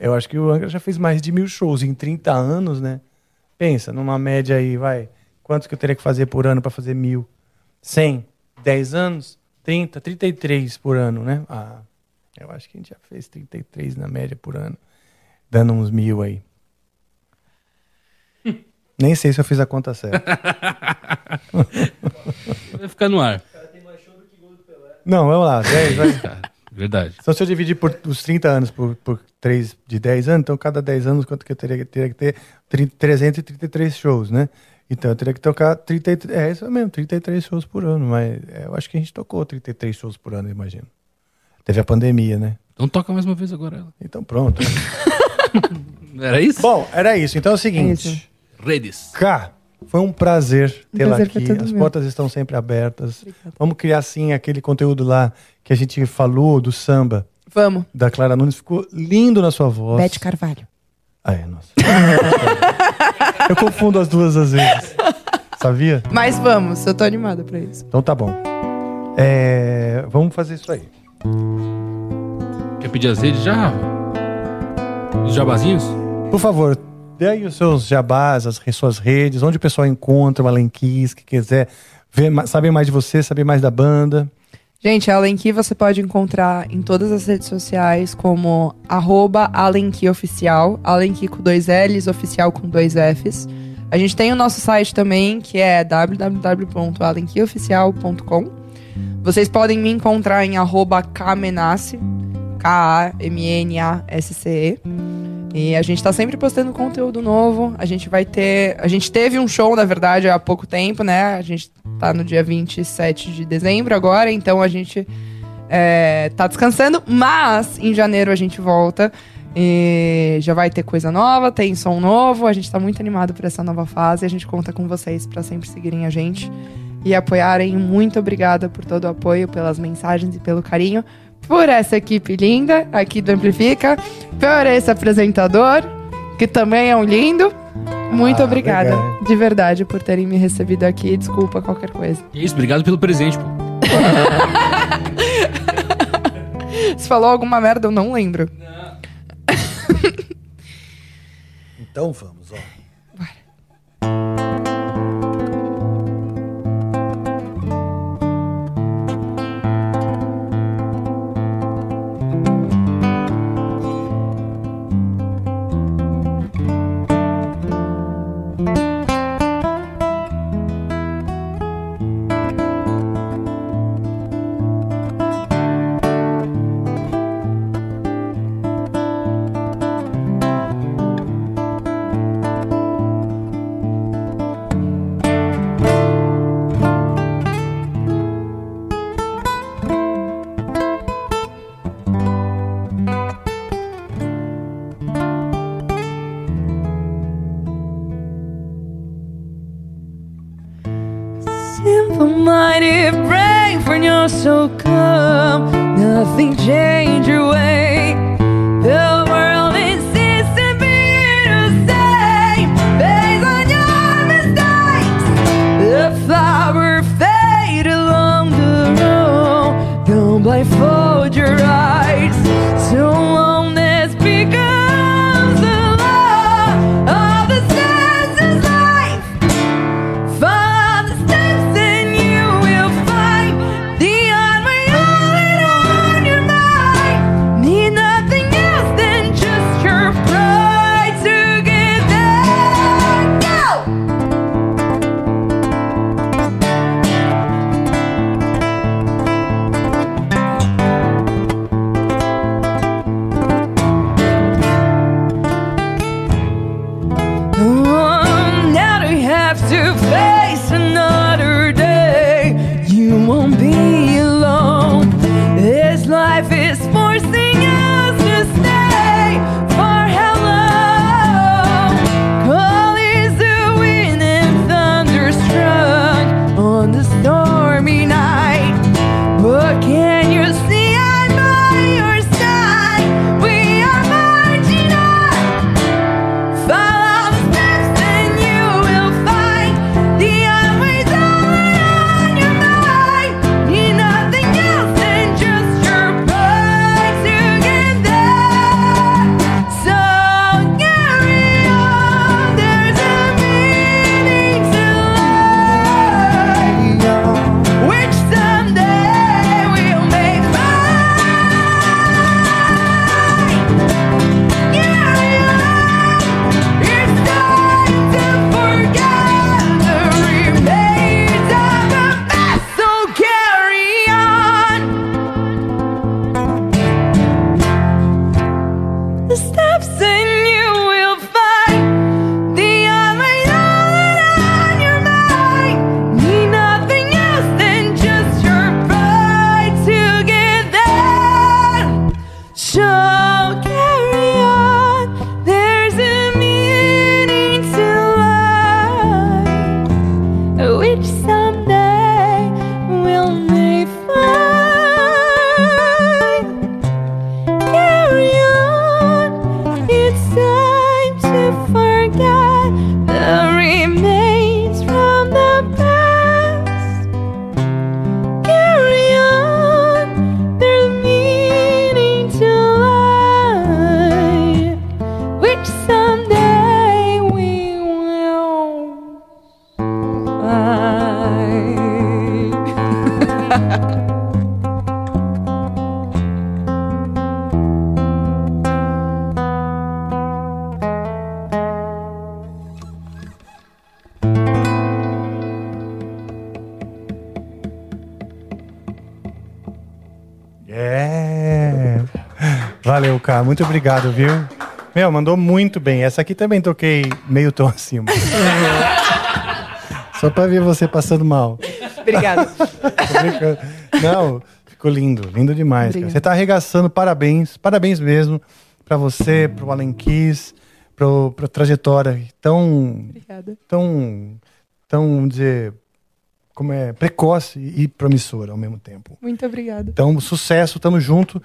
Eu acho que o Angra já fez mais de mil shows em 30 anos, né? Pensa, numa média aí, vai. Quantos que eu teria que fazer por ano para fazer mil? 100? 10 anos? 30? 33 por ano, né? Ah, eu acho que a gente já fez 33 na média por ano. Dando uns mil aí. Nem sei se eu fiz a conta certa. Vai ficar no ar. Não, vamos lá. 10, vai. Verdade. Então, se eu dividir por os 30 anos por, por 3 de 10 anos, então cada 10 anos, quanto que eu teria, teria que ter? 30, 333 shows, né? Então eu teria que tocar 33. É isso mesmo, 33 shows por ano. Mas é, eu acho que a gente tocou 33 shows por ano, imagino. Teve a pandemia, né? Então toca mais uma vez agora ela. Então pronto. Era isso? Bom, era isso. Então é o seguinte. isso. Redes. Cá, foi um prazer tê-la aqui. As meu. portas estão sempre abertas. Vamos criar, sim, aquele conteúdo lá que a gente falou do samba Vamos. da Clara Nunes. Ficou lindo na sua voz. Bete Carvalho. Ah, é, nossa. eu confundo as duas às vezes. Sabia? Mas vamos, eu tô animada pra isso. Então tá bom. É, vamos fazer isso aí. Quer pedir as redes já? Os jabazinhos? Por favor, dê os seus jabás, as suas redes, onde o pessoal encontra o Alan Kiss, que quiser ver, saber mais de você, saber mais da banda. Gente, a Alenki você pode encontrar em todas as redes sociais como arroba Alenki Oficial, Alenki com dois L's, oficial com dois F's. A gente tem o nosso site também, que é www.alenkioficial.com. Vocês podem me encontrar em arroba Kamenace, K-A-M-N-A-S-C-E. E a gente tá sempre postando conteúdo novo. A gente vai ter. A gente teve um show, na verdade, há pouco tempo, né? A gente tá no dia 27 de dezembro agora, então a gente é, tá descansando, mas em janeiro a gente volta. E já vai ter coisa nova, tem som novo. A gente tá muito animado por essa nova fase. A gente conta com vocês pra sempre seguirem a gente e apoiarem. Muito obrigada por todo o apoio, pelas mensagens e pelo carinho. Por essa equipe linda aqui do Amplifica, por esse apresentador, que também é um lindo. Muito Ah, obrigada, legal. de verdade, por terem me recebido aqui. Desculpa qualquer coisa. Isso, obrigado pelo presente, pô. Se falou alguma merda, eu não lembro. Então vamos, Muito obrigado, viu? Meu, mandou muito bem. Essa aqui também toquei meio tom acima. Só pra ver você passando mal. Obrigada. Não, ficou lindo. Lindo demais. Você tá arregaçando. Parabéns. Parabéns mesmo pra você, pro Alan Kiss, pro, pra trajetória tão, Obrigada. tão, tão, vamos dizer, como é, precoce e promissora ao mesmo tempo. Muito obrigada. Então, sucesso, tamo junto.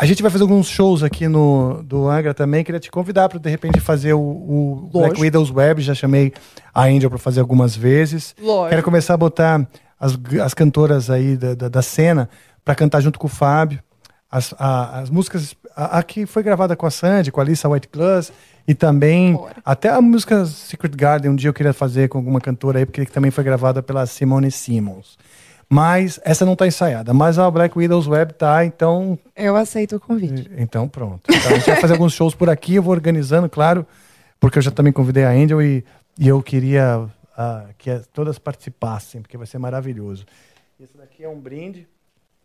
A gente vai fazer alguns shows aqui no do Angra também. Queria te convidar para de repente fazer o, o Black. Widows Web. Já chamei a Angel para fazer algumas vezes. Lógico. Quero começar a botar as, as cantoras aí da, da, da cena para cantar junto com o Fábio. As, a- as músicas. A, a que foi gravada com a Sandy, com a Alissa White Class. E também. Bora. Até a música Secret Garden, um dia eu queria fazer com alguma cantora aí, porque também foi gravada pela Simone Simmons. Mas essa não tá ensaiada. Mas a Black Widows Web tá, então Eu aceito o convite. então, pronto. Então, a gente vai fazer alguns shows por aqui, eu vou organizando, claro, porque eu já também convidei a Angel e, e eu queria ah, que as- todas participassem, porque vai ser maravilhoso. Esse daqui é um brinde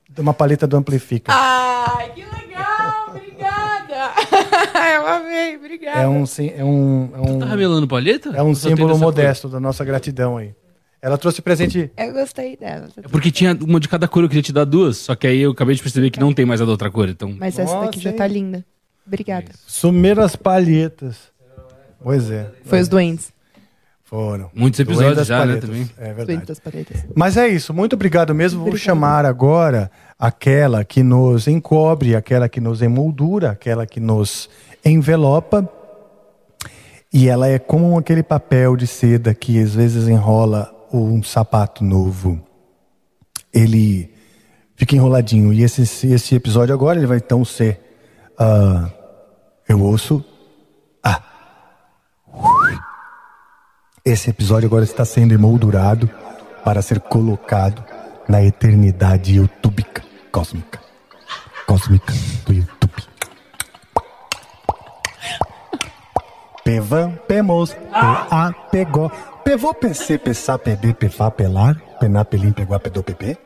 de uma paleta do Amplifica. Ai, que legal! Obrigada! Eu amei, obrigada. é um, é um, é um, Tá revelando palheta? é um Só símbolo modesto da nossa gratidão aí. Ela trouxe presente. Eu gostei dela. É porque tinha uma de cada cor, eu queria te dar duas, só que aí eu acabei de perceber que não tem mais a da outra cor, então... Mas essa Nossa, daqui já hein? tá linda. Obrigada. Sumiram as palhetas. Pois é. Foi os doentes. Foram. Muitos episódios das já, né, palhetas. também. É Doentes verdade. das paletas. Mas é isso, muito obrigado mesmo. Vou Obrigada. chamar agora aquela que nos encobre, aquela que nos emoldura, aquela que nos envelopa. E ela é como aquele papel de seda que às vezes enrola um sapato novo. Ele fica enroladinho. E esse, esse episódio agora ele vai então ser. ah, eu ouço. Ah. Esse episódio agora está sendo emoldurado para ser colocado na eternidade youtubica, cósmica. Cósmica do YouTube. Pevan, pemos, PA, pegou. Pevô, PC, pensar, PB, pefá, pelar. Pená, pelim, pegou, pedou, PP.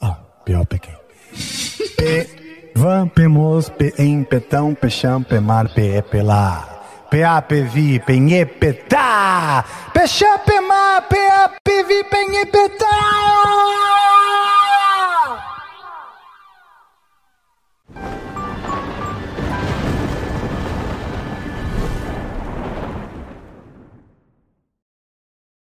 Ah, pior, peguei. Pevan, pemos, pe, em, petão, peixão, pemar, pe, pelar. PA, PV, penhê, petá. Peixão, pemar, PA, PV, penhê, petá.